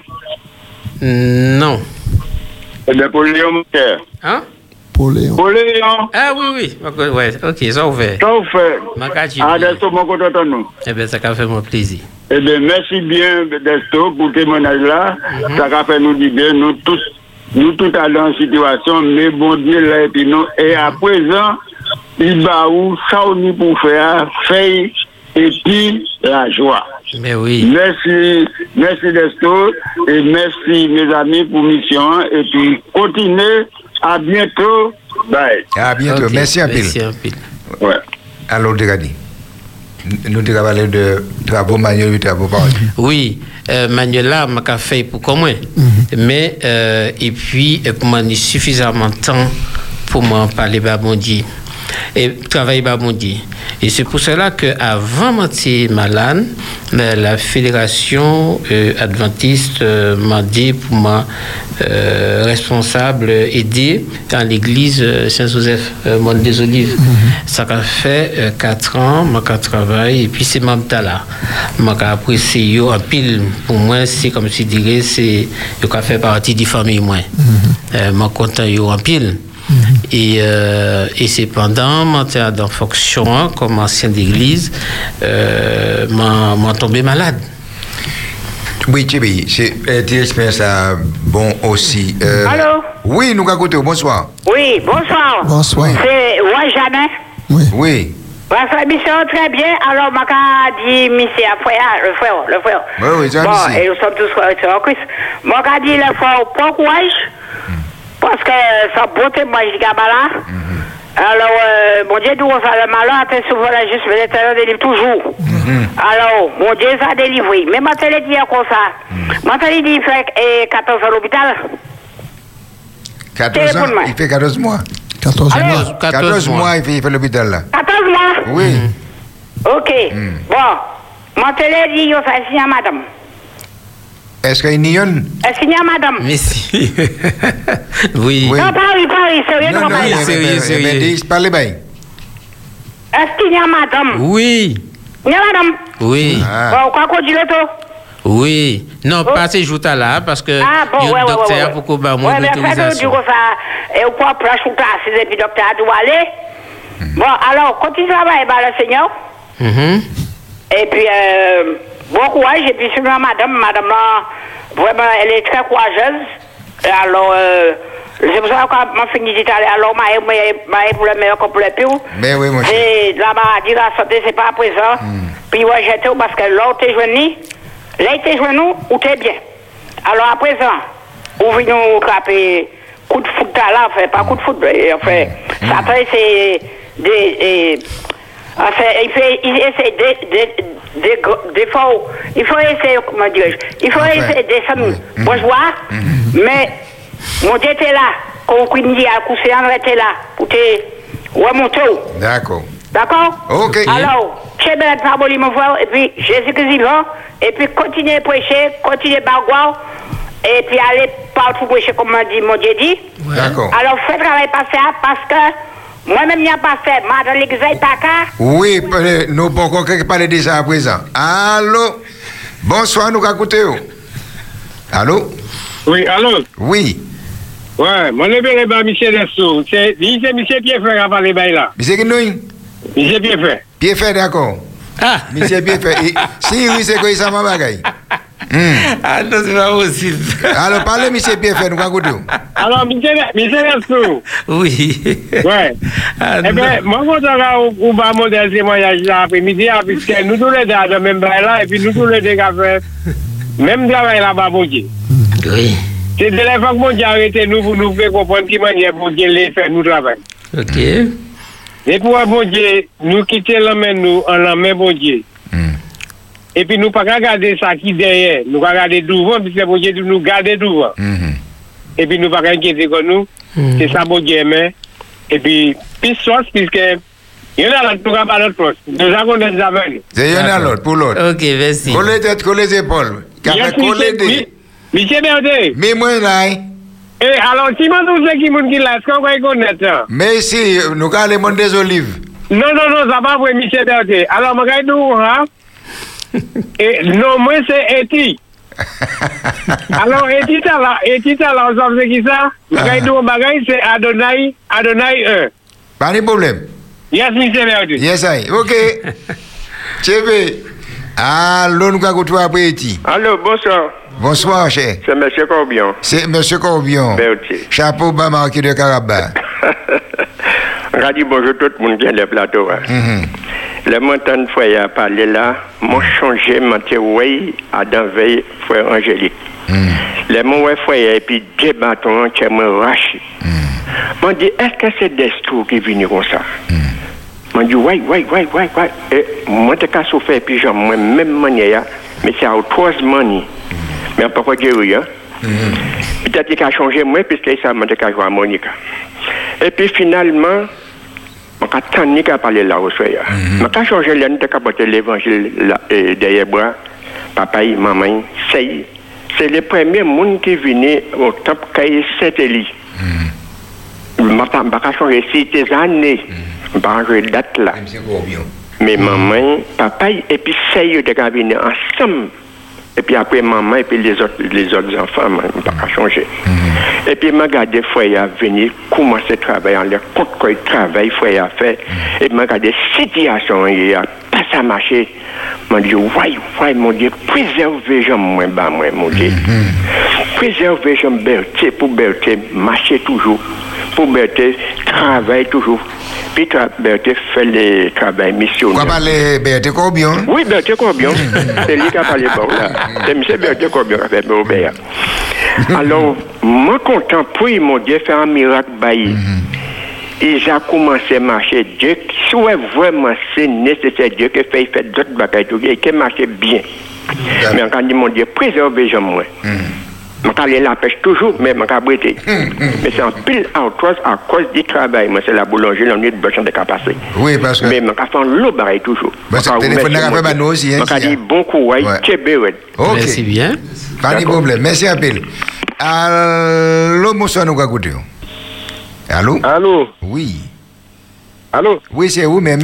Speaker 27: Non.
Speaker 5: Eh bien, pour Léon mon père.
Speaker 27: Hein
Speaker 3: Pour Léon.
Speaker 5: Pour Léon.
Speaker 27: Ah oui, oui. Ok, Ouais, ok, ça ouvert.
Speaker 5: Ça vous fait. Ah, Gaston, mon content de nous.
Speaker 27: Eh bien, ça a fait mon plaisir.
Speaker 5: Eh bien, merci bien, Desto, pour le témoignage là. Ça a fait nous du bien, nous tous, nous tous allons en situation, mais bon Dieu là, et puis nous, et à présent, il va où, ça on est pour faire, faire, et puis la joie.
Speaker 27: Mais oui.
Speaker 5: Merci, merci Desto, et merci mes amis pour mission, et puis continuez, à bientôt, bye.
Speaker 1: À bientôt. Merci un peu.
Speaker 27: merci un peu.
Speaker 5: Ouais.
Speaker 1: Alors, Degani. Nous devons parler de travaux manuels et travaux.
Speaker 27: Oui, euh, Manuela m'a fait pour comment Mais, euh, et puis, euh, pour moi, suffisamment de temps pour m'en parler Babondi et travailler Babondi. Et c'est pour cela qu'avant d'être malade, la, la fédération euh, adventiste euh, m'a dit pour moi euh, responsable aider dans l'église euh, Saint-Joseph euh, Monde des Olives. Ça a fait euh, quatre ans, je travaille et puis c'est même là. Je apprécié en pile. Pour moi, c'est comme si je dirais, c'est je fait partie de la famille. Moi. Euh, Je suis content en pile. Et, euh, et c'est pendant mon dans fonction hein, comme ancien d'église, euh, m'a tombé malade.
Speaker 1: Oui, Tchibi, c'est euh, tu espères ça bon aussi. Euh,
Speaker 13: Allô?
Speaker 1: Oui, nous écouter, bonsoir.
Speaker 13: Oui, bonsoir.
Speaker 1: Bonsoir.
Speaker 13: C'est Wajamin.
Speaker 1: Oui. Oui.
Speaker 13: Votre émission très bien. Alors, ma dit, monsieur, frère, le frère, le frère.
Speaker 1: Oui, oui, un
Speaker 13: Bon, et nous sommes tous frères en Christ. Moi, dit, le frère, courage. Parce que sa beauté, moi, je dis, là. Alors, euh, mon Dieu, d'où on fait le malheur, t'es souvent la juste, mais l'éternel délivre toujours. Alors, mon Dieu, ça a délivré. Mais je te dit comme ça. Moi, je te dit, il fait eh, 14 ans à l'hôpital.
Speaker 1: 14 ans, il fait 14 mois.
Speaker 3: 14
Speaker 13: Allô?
Speaker 3: mois.
Speaker 1: 14 mois, il fait, il fait l'hôpital là.
Speaker 13: 14 mois
Speaker 1: Oui.
Speaker 13: Ok. Bon. Moi, je te dit, il fait à madame.
Speaker 1: Est-ce qu'il y a une
Speaker 13: Est-ce qu'il y a madame?
Speaker 27: Si. oui.
Speaker 13: Non, Paris, Paris, sérieux,
Speaker 1: Non,
Speaker 13: non,
Speaker 1: non, eh ben, dis, parlez bien.
Speaker 13: Est-ce qu'il y a madame?
Speaker 27: Oui.
Speaker 13: Il y a madame?
Speaker 27: Oui.
Speaker 13: Bon, quoi qu'on dit
Speaker 27: Oui. Non, pas ces jours là, parce que
Speaker 13: Ah, bon,
Speaker 27: il y
Speaker 13: ouais,
Speaker 27: a un
Speaker 13: ouais,
Speaker 27: docteur
Speaker 13: ouais, ouais.
Speaker 27: pour qu'on
Speaker 13: Ouais, mais faites du coup ça, et au point proche classes, et puis docteur a dû aller. Bon, alors, continue à travailler, bah, le Seigneur.
Speaker 27: Mhm.
Speaker 13: Et puis, euh, bon courage. Et puis, sur madame, madame, là, vraiment, elle est très courageuse. Alors, euh, c'est pour ça que m'a fini dit aller. Alors, m'a m'a pour le meilleur comme pour le pire.
Speaker 1: Mais oui, cher.
Speaker 13: Et la maladie, la santé, c'est pas à présent. Puis, ouais, j'étais parce que là, t'es joigné, là, t'es joigné, où t'es bien. Alors, à présent, où vient nous frapper coup de foot là, enfin, pas coup de foot, mais, enfin, ça fait, c'est des. Enfin, il, fait, il essaie de, de, de, de faux. Il faut essayer, comment dirais-je, il faut essayer de descendre. Moi, je vois, mais mon Dieu était là. Quand on dit à coucher, on était là. Pour te remonter.
Speaker 1: D'accord.
Speaker 13: D'accord
Speaker 1: Ok.
Speaker 13: Alors, c'est bien de parler, mon frère, et puis Jésus-Christ vivant, et puis continuez à prêcher, continuez à bargoir,
Speaker 28: Et puis aller partout prêcher comme on dit, mon Dieu dit.
Speaker 1: D'accord.
Speaker 28: Alors, faites travail passer hein, parce que Mwen men mwen pa fe, mwen dan l'egzay taka.
Speaker 1: Oui, nou pon kon kèk pale deja a prezant. Alo, bonsoir nou kakoute yo. Alo?
Speaker 29: Oui, alo?
Speaker 1: Oui.
Speaker 29: Ouais, mwen lebe leba misye Nestou. Misye Piefè avan leba
Speaker 1: ila. Misye
Speaker 29: Kinoui? Misye
Speaker 1: Piefè. Piefè, d'akon. Ah! Misye Piefè. Si, oui, se koi sa mwen bagay.
Speaker 27: Ha! Non, c'est pas possible.
Speaker 1: Alors, parlez, monsieur Pierre fait, nous écoutons.
Speaker 29: Alors, Michel Dessou.
Speaker 27: Oui.
Speaker 29: Ouais. eh bien, moi, quand on va mon modèle témoignage là après-midi, hein, puisque nous tous les deux dans le même bail là, et puis nous tous les deux qui avons fait même travail là-bas, bon Dieu.
Speaker 27: Oui.
Speaker 29: C'est de fois que mon Dieu a arrêté nous pour nous faire comprendre qui manière bon Dieu les faire nous travail.
Speaker 27: Ok.
Speaker 29: Et pour bon Dieu, nous quitter la main nous en la main bon Dieu. epi nou pa ka gade sa ki derye, nou ka gade douvan, pi se bonje nou gade douvan. Mm -hmm. Epi nou pa ka enkete kon nou, mm -hmm. se sa bonje men, epi pis sos, piske yon alot pou ka pa lot pos, nou sa
Speaker 1: konen zavan. Se yon alot pou lot.
Speaker 27: Ok,
Speaker 1: vesi. Kole tet,
Speaker 29: kole
Speaker 1: sepol, kape
Speaker 29: kole
Speaker 1: de.
Speaker 29: Mi se
Speaker 1: berde. Mi mwen lai.
Speaker 29: E, alon si man nou se ki moun ki las, kon kwa yon net sa.
Speaker 1: Me si, nou ka le moun de zoliv.
Speaker 29: Non, non, non, sa pa vwe mi se berde. Alon mwen kay nou, ha? Et non, moi, c'est Eti. Alors, Eti, ça là, Eti, ça là, on savent c'est qui ça? Vais nous, bagay, c'est Adonai, Adonai 1.
Speaker 1: Pas de problème.
Speaker 29: Yes, Michel Berdet.
Speaker 1: Yes, I. OK. Chébé. Allô, nous avons toi après Eti.
Speaker 30: Allô, bonsoir.
Speaker 1: Bonsoir, cher.
Speaker 30: C'est M. Corbion.
Speaker 1: C'est M. Corbion.
Speaker 30: Berthier.
Speaker 1: Chapeau bas marqué de Caraba.
Speaker 30: On a dit bonjour tout le monde qui est le plateau. hein. Le montant a parlé là, m'ont changé, dit oui, à dans veille, frère Angélique. Le mon ouais, frère, et puis deux bâtons qui m'ont raché. M'ont dit, est-ce que c'est Destro qui est venu comme ça? M'ont dit, oui, oui, oui, oui, oui. Et moi, je suis souffert, puis j'en moi, même manière, mais c'est à trois money. Mais pourquoi dire oui, hein? Peut-être qu'il a changé moi, puisque ça m'a dit a joué à Monica. Et puis finalement, je suis qu'à parler là au soir. Je suis changé l'année de capoter l'évangile derrière moi. Papa maman, c'est c'est le premier monde qui est venu au temple Kaye Saint-Élie. Je ne pas changer tes années. Je ne pas changer date là. Mais maman, papa et puis c'est sont venus ensemble. Et puis après maman et puis les autres, les autres enfants, je ne pas changer. Et puis, je regardé frère venir commencer à travailler en leur compte quoi il travaille, frère a fait. Et je regardé la situation, il a pas marcher. Je me dit, ouais, ouais, mon Dieu, préservez jean moi, bah, moi, mon Dieu. Préservez jean Berthier pour Berthier marcher toujours. Pour Berthier travailler toujours. Puis Berthier fait le travail missionnaire.
Speaker 1: Quoi parler Berthe Corbion?
Speaker 30: Oui, Berthier Corbion. C'est lui qui a parlé bon là. C'est M. Berthier Corbion qui a fait Robert. Alors, moi content pour ils m'ont Dieu fait un miracle bailli. Ils ont commencé à marcher. Dieu, si vraiment c'est nécessaire, Dieu qui fait, il fait d'autres bagages, et qui marche bien. Mais quand dit mon Dieu, préservez moi. Je vais aller la pêche toujours, mais je vais abriter. Mais c'est en pile arthrose à cause du travail. Moi, c'est la boulangerie, la nuit de besoin de capacité.
Speaker 1: Oui, parce que.
Speaker 30: Mais je vais faire l'eau pareil toujours.
Speaker 1: Bah, c'est
Speaker 30: Je
Speaker 1: le
Speaker 30: vais
Speaker 1: téléphone n'a pas nous aussi,
Speaker 30: Je vais dire bon courage.
Speaker 1: Ok.
Speaker 27: Merci bien.
Speaker 1: Pas de problème. Merci à Bill. Allô, bonsoir, nous. Allô?
Speaker 31: Allô?
Speaker 1: Oui.
Speaker 31: Allô?
Speaker 1: Oui, c'est vous même.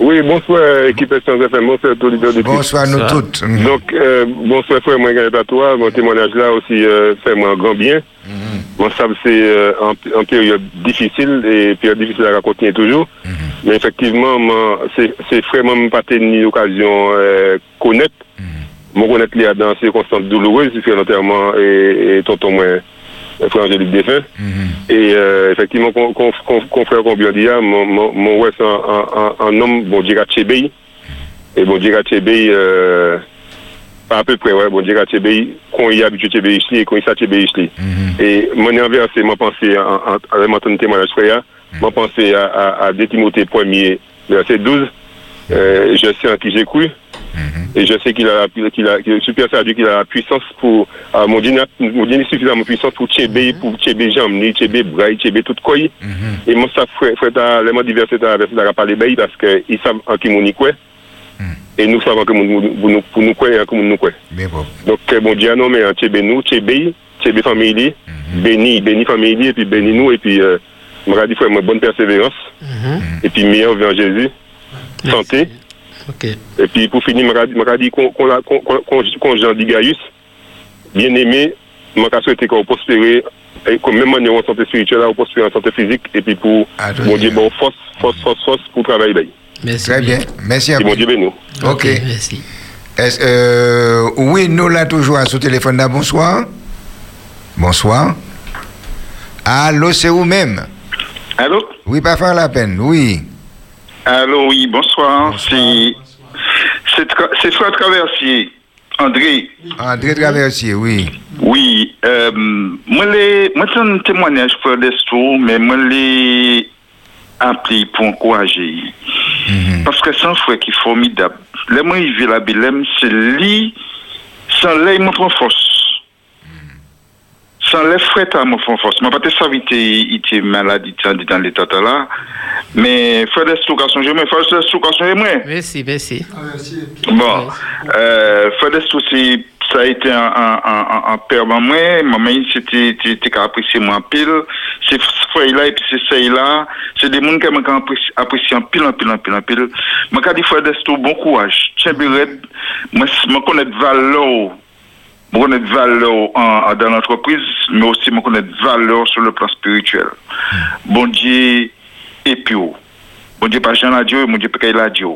Speaker 31: Oui, bonsoir, équipe Espérance FM, bonsoir, tous les auditeurs.
Speaker 1: Bonsoir, nous toutes. Mhm.
Speaker 31: Donc, euh, bonsoir, frère, moi, Gaël toi. Mon témoignage là aussi euh, fait moi un grand bien. Bon, ça, c'est euh, en, en période difficile et période difficile à continuer toujours. Mais effectivement, moi, c'est c'est vraiment pas tenu l'occasion euh, connaître. Moi, connaître les dans ces circonstances douloureuses, puisque notamment, et, et tonton, moi, euh, frère Angélique Défunt. Et euh, effectivement, con- con- con- ah, mon, mon, mon ouais, c'est un, un, un, un homme, bon, Djira Tchébei. Et bon, Djira Tchébei, euh, pas à peu près, ouais, bon, Djira Tchébei, qu'on y habitué Tchébei ici et qu'on y sa Tchébei ici. Et mon inversé, m'a pensé, en, en, avec mon témoignage, frère, m'a pensé à, à, à 2 Timothée 1er, verset 12. Euh, je sais en qui j'ai cru. Et je sais qu'il a, qu'il a, qu'il super sadiou, qu'il a la puissance pour, euh, mon dîner, mon dîner suffisamment puissant pour tchébé, mhm. pour tchébé jamni, tchébé braille, tchébé tout quoi. Mhm. Et moi, ça, frère, frère, l'élément diversité dans la version de la parler baille parce qu'ils savent en qui mon quoi. Mhm. Et nous savons que pour nous pour nous quoi et en qui nous quoi.
Speaker 1: Bon.
Speaker 31: Donc, mon dieu non, mais tchébé nous, tchébé, tchébé famille, béni, béni famille, et puis béni nous, et puis, euh, m'a dit, frère, bonne persévérance, et puis meilleur vers Jésus, santé. Et puis pour finir, m'a dit, qu'on Jean dit Gaius, bien aimé, m'a souhaité qu'on prospère, et qu'on même en santé spirituelle, on prospère en santé physique, et puis pour, mon Dieu, bon, force, force, force, force pour travailler.
Speaker 27: Merci.
Speaker 1: Très bien. Merci à
Speaker 31: Et
Speaker 1: vous.
Speaker 31: mon Dieu béni.
Speaker 1: Ok.
Speaker 27: Merci.
Speaker 1: Est-ce, euh, oui, nous là toujours à ce téléphone là. Bonsoir. Bonsoir. Allô, c'est vous-même.
Speaker 32: Allô?
Speaker 1: Oui, pas faire la peine. Oui.
Speaker 32: Allô, oui, bonsoir. C'est c'est Frère Traversier, André.
Speaker 1: André Traversier, oui.
Speaker 32: Oui, euh, moi, c'est un témoignage pour Desto, mais moi, les appelé pour encourager. Parce que c'est un frère qui est formidable. Là, moi, il vit la c'est lui, sans lui, il montre force. san le fwet a mwen fon fos. Mwen pati savite iti maladi dan l'etat la. Men fwet de stoukasyon jè mwen. Fwet de stoukasyon jè mwen.
Speaker 27: Besi, besi.
Speaker 32: Bon. Fwet de stoukasyon sa ite an perman mwen. Mwen mwen iti te ka apresye mwen apil. Se fwet la epi se se la. Se de moun ke mwen ka apresye an pil, an pil, an pil, an pil. Mwen ka di fwet de stoukasyon bon kouaj. Tchè bi red. Mwen konet valo ou. Je connais connais valeur dans l'entreprise, mais aussi je connais valeur sur le plan spirituel. Bon Dieu, et puis, bon Dieu, pas Jean la Dieu, bon Dieu, pas la Dieu.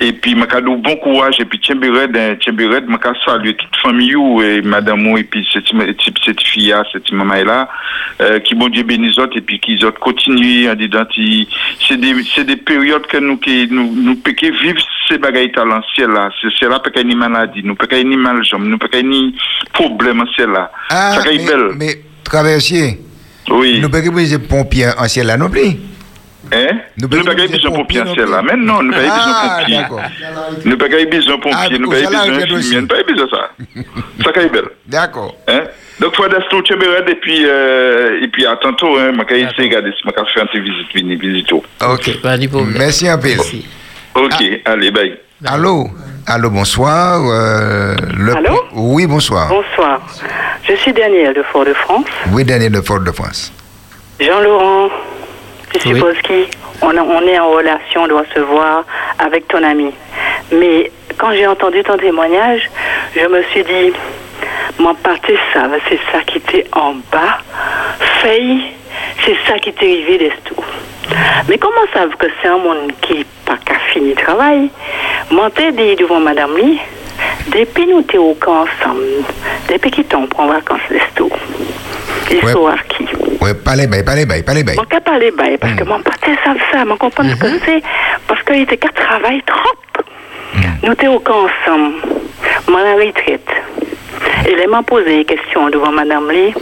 Speaker 32: Et puis, je vous bon courage. Et puis, Tchembered, Tchembered, je salue toute famille, ou, et madame, et puis cette, fille, cette maman-là, euh, qui, bon Dieu, bénisse et puis qui autres continuent en disant, qui- c'est des, c'est des périodes que nous, qui, nous, nous, vivre ces bagailles à l'ancien là. C'est, c'est là, ni maladie, nous, ait ni mal, nous, ait ni problème ancien là.
Speaker 1: Ah,
Speaker 32: ça
Speaker 1: mais, mais Traversier.
Speaker 32: Oui.
Speaker 1: Nous pas dire pompier ancien là non plus.
Speaker 32: Hein? Nous ne pouvons pas besoin de pompiers anciens là. Mais non, nous ne pouvons pas
Speaker 1: Ah,
Speaker 32: besoin de pompiers. Nous ne pouvons pas besoin de pompiers, nous ne
Speaker 1: Ah,
Speaker 32: pouvons pas besoin
Speaker 1: aussi.
Speaker 32: d'infirmiers, nous ne pouvons pas besoin de ça. Ça est belle.
Speaker 1: D'accord.
Speaker 32: Hein? Donc, faut d'être Tchembered et puis, euh, et puis à tantôt, hein, je vais essayer de regarder si je peux faire une petite visite, une visite.
Speaker 1: Ok. Merci un peu.
Speaker 32: Ok, allez, bye.
Speaker 1: Allô? Allô, bonsoir. euh, le-
Speaker 33: Allô?
Speaker 1: Oui, bonsoir.
Speaker 33: Bonsoir. Je suis Daniel de Fort-de-France.
Speaker 1: Oui, Daniel de Fort-de-France.
Speaker 33: Jean-Laurent, je suppose qu'on on est en relation, on doit se voir avec ton ami. Mais quand j'ai entendu ton témoignage, je me suis dit, mon parti, ça, c'est ça qui était en bas. Faille, c'est ça qui t'est arrivé des tout. Mais comment savent que c'est un monde qui n'a pas qu'à finir le travail? Moi, t'ai dit devant madame Lee, depuis nous t'es au camp ensemble, depuis qu'ils pris en vacances les tout. L'histoire qui
Speaker 1: Oui, parlez bien, parlez bien, parlez bien.
Speaker 33: Mon cas parler bail parce que mon pâté savent ça, mon comprendre ce que c'est parce qu'il était qu'à travailler trop. Nous étions au camp ensemble, moi à la retraite. Et elle m'a posé une question devant Madame Lee.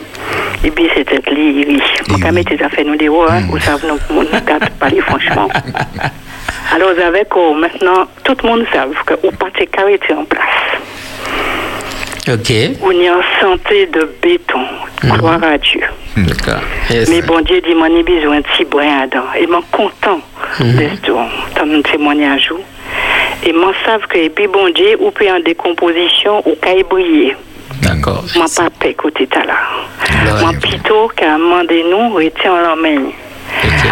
Speaker 33: Et puis c'était lui, oui. Mon cas mettait ça fait nous des rois, vous savez, nous, nous, nous parler franchement. Alors avec oh, maintenant, tout le monde sait que ou pas tes caractères en place.
Speaker 27: Ok.
Speaker 33: On est en santé de béton. Gloire à Dieu.
Speaker 27: D'accord. Yes.
Speaker 33: Mais bon Dieu dit, moi, j'ai besoin de petit brin dedans. Et moi, content de ton témoignage. Et moi, savent que, et puis bon Dieu, ou peut en décomposition, ou qu'à briller.
Speaker 27: D'accord.
Speaker 33: Moi, pas paix côté là. Moi, plutôt qu'à demander nous, retiens en main.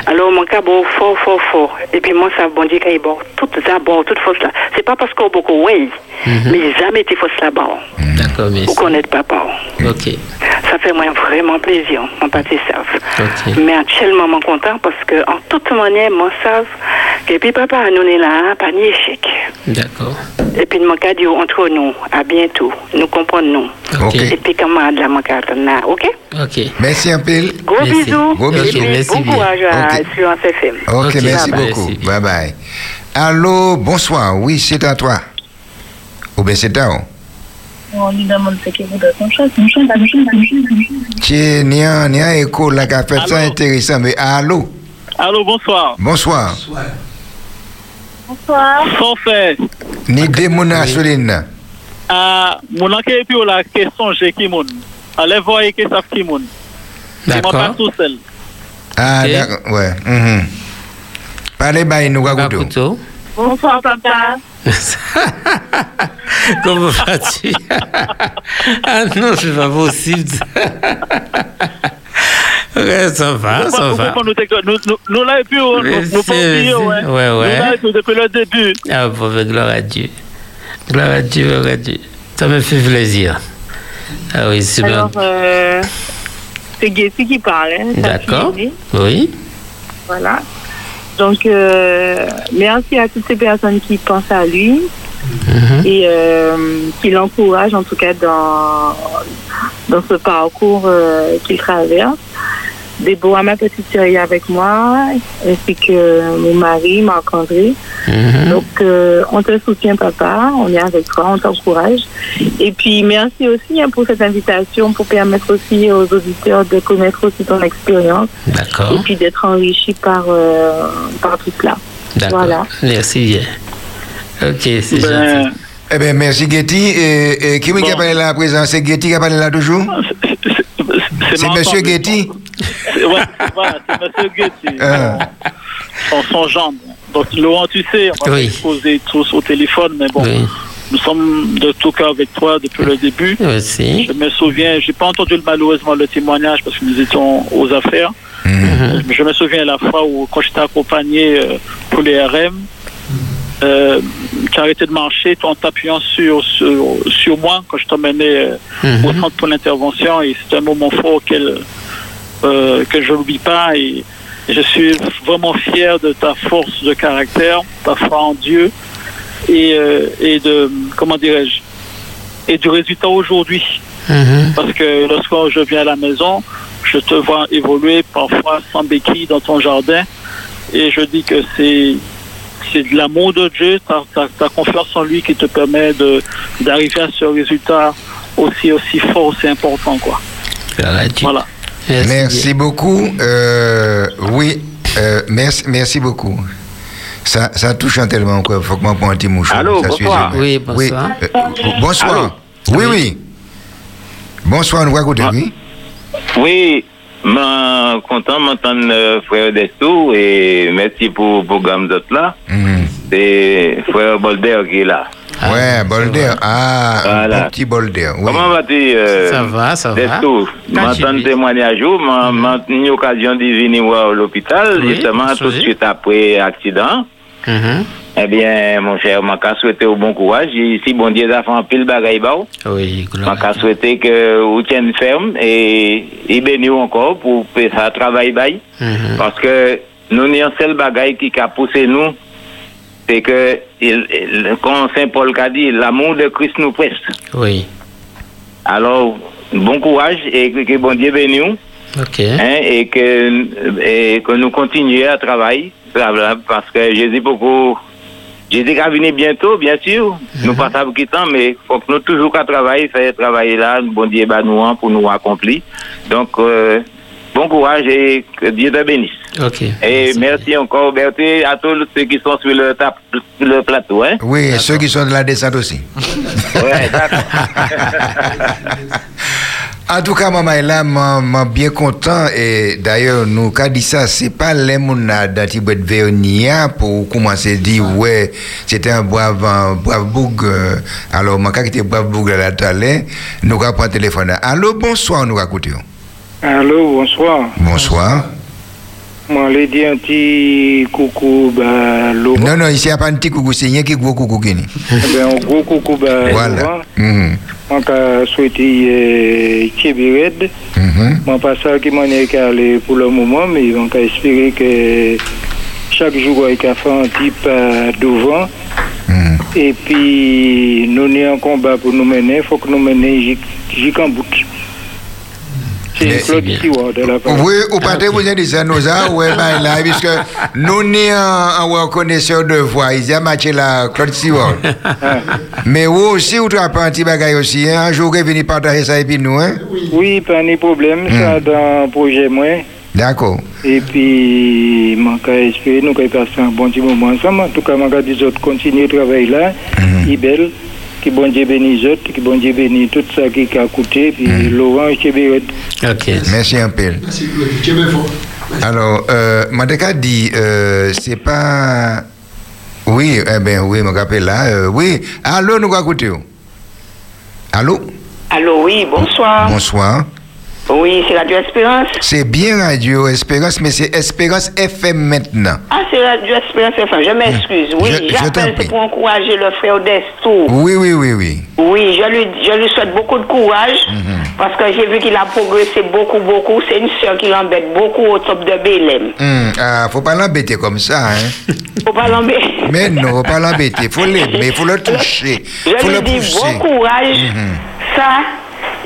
Speaker 33: Alors, mon cas, bon, fort, fort, fort. Et puis, moi, ça, bon Dieu, qu'il bon, tout d'abord, toute force là. C'est pas parce qu'on a beaucoup, oui, mais jamais été force là-bas.
Speaker 27: D'accord, mais.
Speaker 33: Vous connaissez papa.
Speaker 27: Ok.
Speaker 33: Ça fait moi vraiment plaisir, mon pâté savent.
Speaker 27: Ok.
Speaker 33: Mais actuellement, je suis content parce que, en toute manière, moi, savent que puis papa, nous est là, pas ni échec.
Speaker 27: D'accord.
Speaker 33: Et puis, mon cas dit entre nous, à bientôt. Nous comprenons.
Speaker 1: Ok.
Speaker 33: Et puis, camarade, là, mon cas, ok?
Speaker 27: Ok.
Speaker 1: Merci un peu.
Speaker 33: Gros
Speaker 27: Merci.
Speaker 33: bisous.
Speaker 1: Gros bisous.
Speaker 27: Merci
Speaker 33: à
Speaker 1: Ok.
Speaker 33: Influence FM.
Speaker 1: Ok, merci
Speaker 33: Bye
Speaker 1: beaucoup. Bye bye. Allô, bonsoir. Oui, c'est à toi. Ou bien c'est à.
Speaker 34: On lui demande ce qu'il voudrait qu'on chante. On chante, on chante, on chante.
Speaker 1: Tiens, qui fait ça intéressant. Mais allô,
Speaker 35: Allô, bonsoir.
Speaker 1: bonsoir.
Speaker 34: Bonsoir.
Speaker 35: Sans fait,
Speaker 1: Ni des mona Soline.
Speaker 35: à mon enquête puis la question j'ai qui moun. Allez voir et que ça qui moi pas tout seul.
Speaker 1: Ah, d'accord, ouais. mhm. Parlez bien, nous, Gakuto.
Speaker 34: Bonsoir, papa.
Speaker 27: Comment vas-tu? Ah non, c'est pas possible. Ouais, ça va, ça va.
Speaker 35: nous, nous, nous, nous là, et puis, on- nous, nous pas oublier, ouais.
Speaker 27: Ouais,
Speaker 35: Nous
Speaker 27: ouais.
Speaker 35: là, et puis, depuis le début.
Speaker 27: Ah, bon, ben, gloire à Dieu. Gloire à Dieu, gloire à Dieu. Ça me fait plaisir. Ah oui, c'est bien.
Speaker 34: Alors, euh, c'est Getty qui parle. hein,
Speaker 27: D'accord. Oui.
Speaker 34: Voilà. Donc, euh, merci à toutes ces personnes qui pensent à lui et euh, qui l'encouragent, en tout cas, dans, dans ce parcours euh, qu'il traverse. Déborah, ma petite est avec moi, ainsi que mon mari, Marc-André. Donc, euh, on te soutient, papa. On est avec toi, on t'encourage. Et puis, merci aussi hein, pour cette invitation, pour permettre aussi aux auditeurs de connaître aussi ton expérience.
Speaker 27: D'accord.
Speaker 34: Et puis d'être enrichis par, euh, par tout cela.
Speaker 27: D'accord.
Speaker 34: Voilà.
Speaker 27: Merci bien. Ok, c'est
Speaker 1: Ben,
Speaker 27: gentil.
Speaker 1: Eh bien, merci Getty. Et, et qui est-ce qui a parlé là à présent? C'est Getty qui a parlé là toujours? C'est
Speaker 35: mais-
Speaker 1: Getty
Speaker 35: C'est- Ouais, voilà, c'est Monsieur Getty.
Speaker 1: Ah.
Speaker 35: Son, son gendre. Donc, Laurent, tu sais, on va
Speaker 27: Oui.
Speaker 35: poser tous au téléphone, mais bon.
Speaker 27: Oui.
Speaker 35: Nous sommes de tout cas avec toi depuis le début.
Speaker 27: Aussi.
Speaker 35: Je me souviens, j'ai pas entendu malheureusement le témoignage parce que nous étions aux affaires.
Speaker 27: Mhm.
Speaker 35: Je me souviens la fois où, quand je t'ai accompagné euh, pour les RM, euh, tu as arrêté de marcher en t'appuyant sur, sur, sur moi quand je t'emmenais euh,
Speaker 27: Mhm.
Speaker 35: au centre pour l'intervention et c'est un moment fort auquel, euh, que je n'oublie pas et je suis vraiment fier de ta force de caractère, ta foi en Dieu et, euh, et de, comment dirais-je, et du résultat aujourd'hui.
Speaker 27: Mhm.
Speaker 35: Parce que lorsque je viens à la maison, je te vois évoluer parfois sans béquille dans ton jardin. Et je dis que c'est c'est de l'amour de Dieu, ta, ta, ta confiance en lui qui te permet de d'arriver à ce résultat aussi aussi fort, aussi important quoi. Voilà.
Speaker 1: Merci, beaucoup. Euh, oui, euh, merci, merci beaucoup. Ça, ça touche tellement quoi. Faut que moi prenne un petit mouchoir.
Speaker 27: Allô,
Speaker 1: ça suffit.
Speaker 27: bonsoir. Oui, bonsoir.
Speaker 1: Oui, euh, bonsoir. Oui, oui. Bonsoir, nous écouter, oui.
Speaker 36: Oui, je content d'entendre euh, frère Destou et merci pour le programme d'autres là. C'est frère Bolder qui est là.
Speaker 1: ouais, Bolder. Ah,
Speaker 36: Voilà.
Speaker 1: un petit Bolder. Oui.
Speaker 36: Comment vas-tu euh,
Speaker 1: Ça va, ça va.
Speaker 36: Destou, m'entendre témoignage, m'a eu l'occasion de venir voir à l'hôpital,
Speaker 27: Oui,
Speaker 36: justement tout de suite après l'accident.
Speaker 27: Mhm.
Speaker 36: Eh bien, mon cher, je vais souhaiter au bon courage. Et Si bon Dieu a fait un pile bagaille, bah,
Speaker 27: Oui,
Speaker 36: je vais souhaiter que vous tiennent ferme et, et bénis encore pour faire ça travail bail.
Speaker 27: Mhm.
Speaker 36: Parce que nous n'avons seul bagaille qui a poussé nous, c'est que, il, il- comme Saint Paul a dit, l'amour de Christ nous presse.
Speaker 27: Oui.
Speaker 36: Alors, bon courage et que, que bon Dieu bénisse nous.
Speaker 27: Ok.
Speaker 36: Hein, et, que, et que nous continuions à travailler. Parce que Jésus beaucoup. Jésus va venir bientôt, bien sûr. Nous pas qui temps, mais il faut que nous toujours qu'à travailler, faire travailler là, bon Dieu bah, nous hein, pour nous accomplir. Donc, euh, bon courage et que Dieu te bénisse.
Speaker 27: Ok.
Speaker 36: Et merci, encore, Berthe, à tous ceux qui sont sur le, tap- le plateau. Hein?
Speaker 1: Oui, et ceux qui sont de la descente aussi.
Speaker 36: Ouais, d'accord.
Speaker 1: En tout cas, maman est là, je suis bien content. Et d'ailleurs, nous, quand dit ça, c'est pas les gens d'Antibet Vernia pour commencer à dire, ouais, c'était un brave, un brave boug. euh, Alors, moi, quand était brave boug à l'heure, nous avons pris le téléphone. Allô, bonsoir, nous écoutons.
Speaker 37: Allô, bonsoir.
Speaker 1: Bonsoir.
Speaker 37: Moi, je dis un petit coucou, bah, Laurent.
Speaker 1: Non, non, ici, il n'y a pas un petit coucou, c'est qui gros coucou.
Speaker 37: Eh ben, un gros coucou, bah,
Speaker 1: Voilà.
Speaker 37: Laurent.
Speaker 1: Mhm.
Speaker 37: Moi, je souhaite euh, Tchébired.
Speaker 1: Mhm.
Speaker 37: Moi, pas ça qui m'en est calé pour le moment, mais on peut espérer que chaque jour, il a fait un petit pas devant. Et puis, nous avons un combat pour nous mener. Il faut que nous menions jusqu'en bout. C'est Claude Stewart de part.
Speaker 1: Oui, ou pas vous avez dit ça, nous avons, ouais, ben là, puisque nous sommes en reconnaisseur de voix, ils ont matché la Claude Stewart. Mais vous aussi, vous avez pas un petit bagage aussi, hein, un jour, vous venez partager ça et puis nous, hein?
Speaker 37: Oui, pas de problème, ça dans le projet moi.
Speaker 1: D'accord.
Speaker 37: Et puis, je vais espérer nous allons passer un bon petit moment ensemble. En tout cas, je vais continuer le travail là. Ibel, qui bon Dieu bénisse autres, qui bon Dieu bénisse tout ça qui a coûté. Puis Laurent, je vais
Speaker 27: Ok.
Speaker 1: Merci un peu. Alors, euh, Madeka dit, euh, c'est pas Oui, eh bien, oui, mon rappelle là. euh, oui, allô, nous écoutez. Allô?
Speaker 38: Allô, oui, bonsoir.
Speaker 1: Bonsoir.
Speaker 38: Oui, c'est Radio Espérance.
Speaker 1: C'est bien Radio Espérance, mais c'est Espérance FM maintenant.
Speaker 38: Ah, c'est Radio Espérance FM. Je m'excuse. Oui,
Speaker 1: Je- je t'en
Speaker 38: j'appelle pour encourager le frère Desto.
Speaker 1: Oui, oui, oui, oui.
Speaker 38: Oui, je lui, je lui souhaite beaucoup de courage
Speaker 1: Mhm.
Speaker 38: parce que j'ai vu qu'il a progressé beaucoup, beaucoup. C'est une sœur qui l'embête beaucoup au top de Bélem.
Speaker 1: Hum, ah, faut pas l'embêter comme ça, hein.
Speaker 38: Faut pas l'embêter.
Speaker 1: Mais non, faut pas l'embêter. Faut l'aimer, faut le toucher.
Speaker 38: Je
Speaker 1: faut
Speaker 38: lui
Speaker 1: le
Speaker 38: dis bon courage.
Speaker 1: Mhm.
Speaker 38: Ça,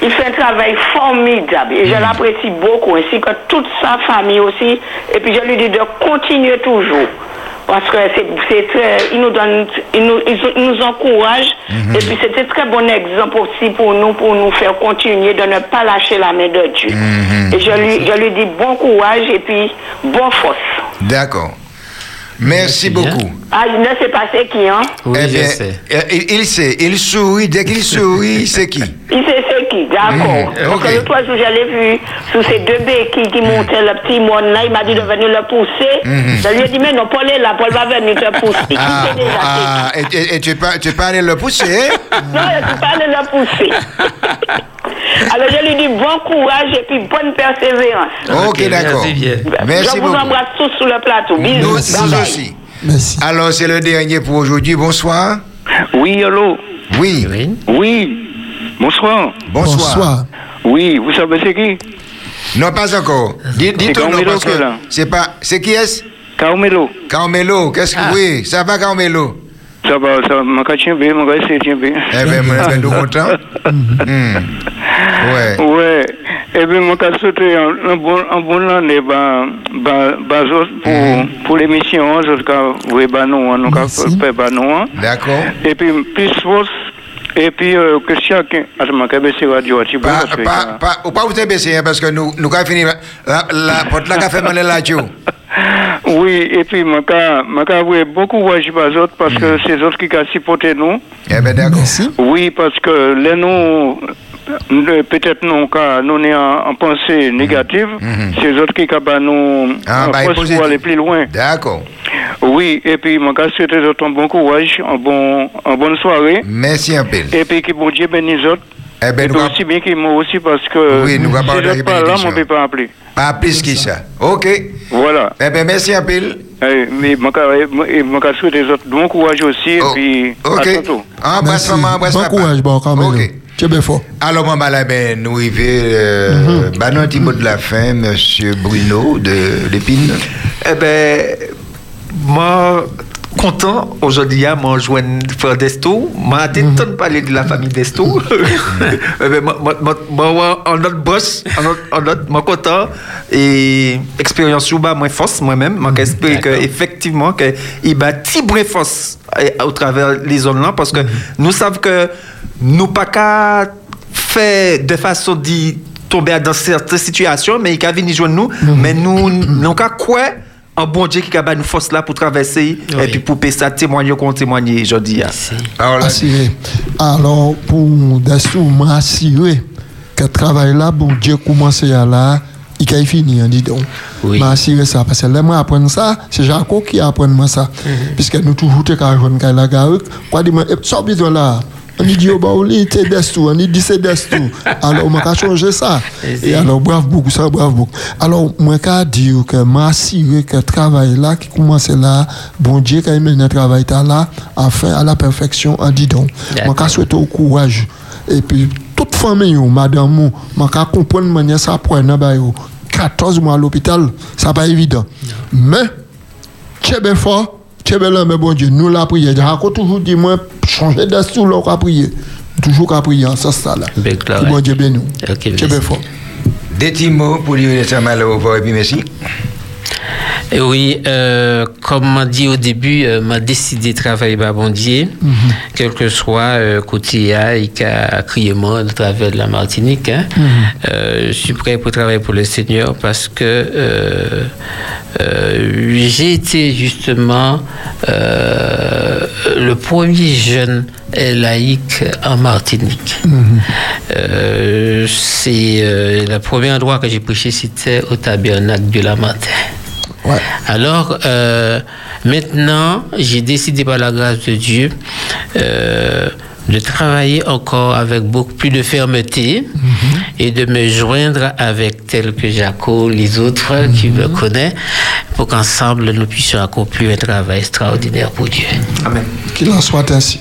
Speaker 38: il fait un travail formidable et je l'apprécie beaucoup, ainsi que toute sa famille aussi. Et puis je lui dis de continuer toujours. Parce que c'est très. Il nous donne. Il nous, il nous encourage.
Speaker 1: Mhm.
Speaker 38: Et puis c'est un très bon exemple aussi pour nous, pour nous faire continuer de ne pas lâcher la main de Dieu.
Speaker 1: Mhm.
Speaker 38: Et je lui, je lui dis bon courage et puis bonne force.
Speaker 1: D'accord. Merci beaucoup.
Speaker 38: Ah, je ne sais pas c'est qui, hein?
Speaker 1: Eh bien, euh, Il, il sait, il sourit. Dès qu'il sourit, c'est qui?
Speaker 38: Il sait c'est qui, d'accord.
Speaker 1: Mhm,
Speaker 38: Parce
Speaker 1: ok.
Speaker 38: que l'autre jour, je l'ai vu sous ces deux béquilles qui montaient le petit monde là. Il m'a dit de venir le pousser.
Speaker 1: Mhm.
Speaker 38: Je lui ai dit, mais non, Paul est là, Paul va venir te pousser. Il
Speaker 1: Ah,
Speaker 38: sait déjà
Speaker 1: ah, et, et- et tu tu peux aller le pousser? Hein?
Speaker 38: Non, je ne pas aller le pousser. Alors, je lui dis bon courage et puis bonne persévérance.
Speaker 1: Ok, d'accord. Merci
Speaker 38: je vous
Speaker 1: beaucoup.
Speaker 38: embrasse tous sur le plateau. Bisous.
Speaker 1: Nous,
Speaker 38: Bye
Speaker 1: nous
Speaker 38: bye.
Speaker 1: aussi. Alors, c'est le dernier pour aujourd'hui. Bonsoir.
Speaker 39: Oui, allô
Speaker 1: Oui.
Speaker 39: Oui. Bonsoir.
Speaker 1: Bonsoir.
Speaker 39: Oui, vous savez c'est qui?
Speaker 1: Non, pas encore. Nom
Speaker 39: Carmelo
Speaker 1: parce que c'est pas. C'est qui est-ce?
Speaker 39: Carmelo.
Speaker 1: Carmelo. Qu'est-ce que.
Speaker 39: Ah.
Speaker 1: Oui, ça va, Carmelo?
Speaker 39: Ça va, ça va, m'a caché bien, m'a caché bien.
Speaker 1: Eh je suis content. Hmm. Ouais.
Speaker 39: Ouais. Souhaité un, un bon, année, bah, bah, bah, autres pour,
Speaker 1: Mhm.
Speaker 39: pour l'émission, vous êtes bah, nous, hein, nous, quand vous faites bah, nous, hein.
Speaker 1: D'accord.
Speaker 39: Puis, plus force, et puis, euh, que chacun, attends, m'a caché radio, tu vois,
Speaker 1: Pas,
Speaker 39: que,
Speaker 1: pas, pas, ou pas vous baisser hein, parce que nous, nous avons fini la, la, la porte là qui a fait mal à la radio.
Speaker 39: Oui, et puis, m'a ca avoué beaucoup courage par les autres, parce que c'est eux qui ont supporté nous.
Speaker 1: Eh bien, d'accord.
Speaker 39: Oui, parce que les nous, peut-être nous, quand nous sommes en, en pensée négative, c'est eux qui ont nous
Speaker 1: Ah, bah,
Speaker 39: pour aller plus loin.
Speaker 1: D'accord.
Speaker 39: Oui, et puis, je souhaite aux autres un bon courage, un bon, en bonne soirée.
Speaker 1: Merci un peu.
Speaker 39: Et puis, que bon Dieu bénisse les autres.
Speaker 1: Eh ben,
Speaker 39: et
Speaker 1: nous va-
Speaker 39: aussi bien qu'ils m'ont aussi, parce que
Speaker 1: Oui, nous
Speaker 39: si
Speaker 1: parler
Speaker 39: je
Speaker 1: de
Speaker 39: pas là, on ne peut pas appeler.
Speaker 1: Pas plus que ça. OK.
Speaker 39: Voilà.
Speaker 1: Eh bien, merci un peu.
Speaker 39: Eh, mais je souhaite aux autres bon courage aussi, et puis
Speaker 1: Oh, OK.
Speaker 39: à bientôt.
Speaker 1: Embrasse maman, embrasse
Speaker 3: Bon courage, bon, Carmelo. Tu bien fort.
Speaker 1: Alors, maman, là, ben, nous arrivons, euh, bah, non, un petit mot de la fin, monsieur Bruno de l'Épine.
Speaker 4: Eh ben, moi, content aujourd'hui à m'en joindre frère Desto. M'a été
Speaker 1: Mhm.
Speaker 4: de parler de la famille Desto. Eh ben, moi, moi, moi, moi, en notre boss, en notre, en notre, moi content. Et expérience ou moins force moi-même. Moi, j'espère que effectivement, que il bat brin force eh, au travers les zones là parce que nous savons que nous pas qu'à faire de façon dit tomber dans certaines situations, mais il a venir joindre nous, mais nous, nous quoi un bon Dieu qui a nous force là pour traverser et puis pour payer ça témoigner qu'on témoigner aujourd'hui.
Speaker 3: Assuré. Alors, pour Dessou, m'a assuré que le travail là, bon Dieu, commence à là, il a fini, hein, dis donc. M'a assuré ça, parce que là, moi, apprendre ça, c'est Jaco qui apprend moi ça. Puisque nous toujours, te quand je la gare, quoi, dis-moi, eh, sors besoin là. On dit, oh, bah, on dit, c'est Dessou, on dit, c'est Dessou. Alors, on m'a changé ça. Et alors, bravo beaucoup, ça, bravo beaucoup. Alors, moi, qu'à dire que m'a assuré que le travail là, qui commence là, bon Dieu, quand il mène le travail là, à faire à la perfection, on dit donc. Moi, qu'à souhaiter au courage. Et puis, toute famille, yo, madame, yo, moi, qu'à comprendre manière ça prend, bah, yo, 14 mois à l'hôpital, ça pas évident. Mais, tu es bien fort, tu es bien là, mais bon Dieu, nous la prière. J'ai toujours dit, moi, changer d'astout, là, qu'à prier. Toujours qu'à prier en ce stade-là. Que bon Dieu bénisse nous. Tu es bien fort.
Speaker 1: Des petits mots pour et puis merci.
Speaker 27: Et oui, euh, comme m'a dit au début, euh, m'a décidé de travailler à Bondier, quel que soit euh, côté moi de travers de la Martinique. hein. Euh, je suis prêt pour travailler pour le Seigneur parce que euh, j'ai été justement le premier jeune laïque en Martinique. Euh, c'est le premier endroit que j'ai prêché, c'était au tabernacle de la Alors, euh, maintenant, j'ai décidé par la grâce de Dieu euh, de travailler encore avec beaucoup plus de fermeté et de me joindre avec tels que Jaco, les autres qui me connaissent, pour qu'ensemble nous puissions accomplir un travail extraordinaire pour Dieu.
Speaker 4: Amen.
Speaker 3: Qu'il en soit ainsi.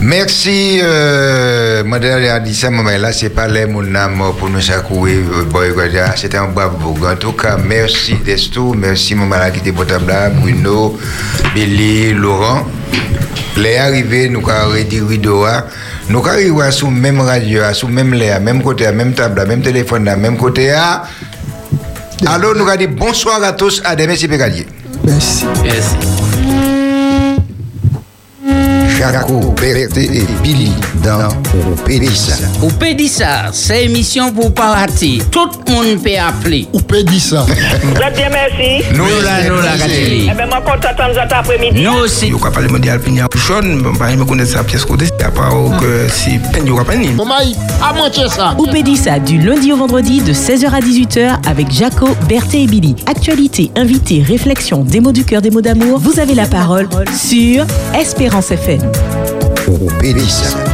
Speaker 1: Merci, euh, Madame Adissa, maman, là, c'est pas les mon âme pour nous secouer, euh. C'était un bravo. En tout cas, merci Desto, merci, maman, là, qui était potable là, Bruno, Billy, Laurent. Les arrivés, nous avons réduit rideau, hein. nous avons arrivé sous même radio, sous même l'air, même côté, même table, même téléphone, même côté. hein. Alors, nous avons dit bonsoir à tous, à demain, c'est.
Speaker 3: Merci.
Speaker 27: Merci.
Speaker 1: Jaco, Berté et Billy dans Pédissa.
Speaker 40: Ou peut dire ça, c'est émission pour pas rater. Tout le monde peut appeler.
Speaker 3: Ou peut dire ça.
Speaker 29: Très bien, merci.
Speaker 40: Nous là, nous là, Gateli.
Speaker 29: Eh bien, moi, content d'attendre cet après-midi.
Speaker 40: Nous aussi.
Speaker 26: Yo ka pale mondial puis a jaune, bah me connaît ça pièce côté, à part que si peine yo ka peine.
Speaker 3: Maman, à moitié ça.
Speaker 22: Oupédissa du lundi au vendredi de 16h à 18h avec Jaco, Berthé et Billy. Actualité, invité, réflexion, démo du cœur, des mots d'amour. Vous avez la parole sur Espérance FM.
Speaker 1: Pédissa.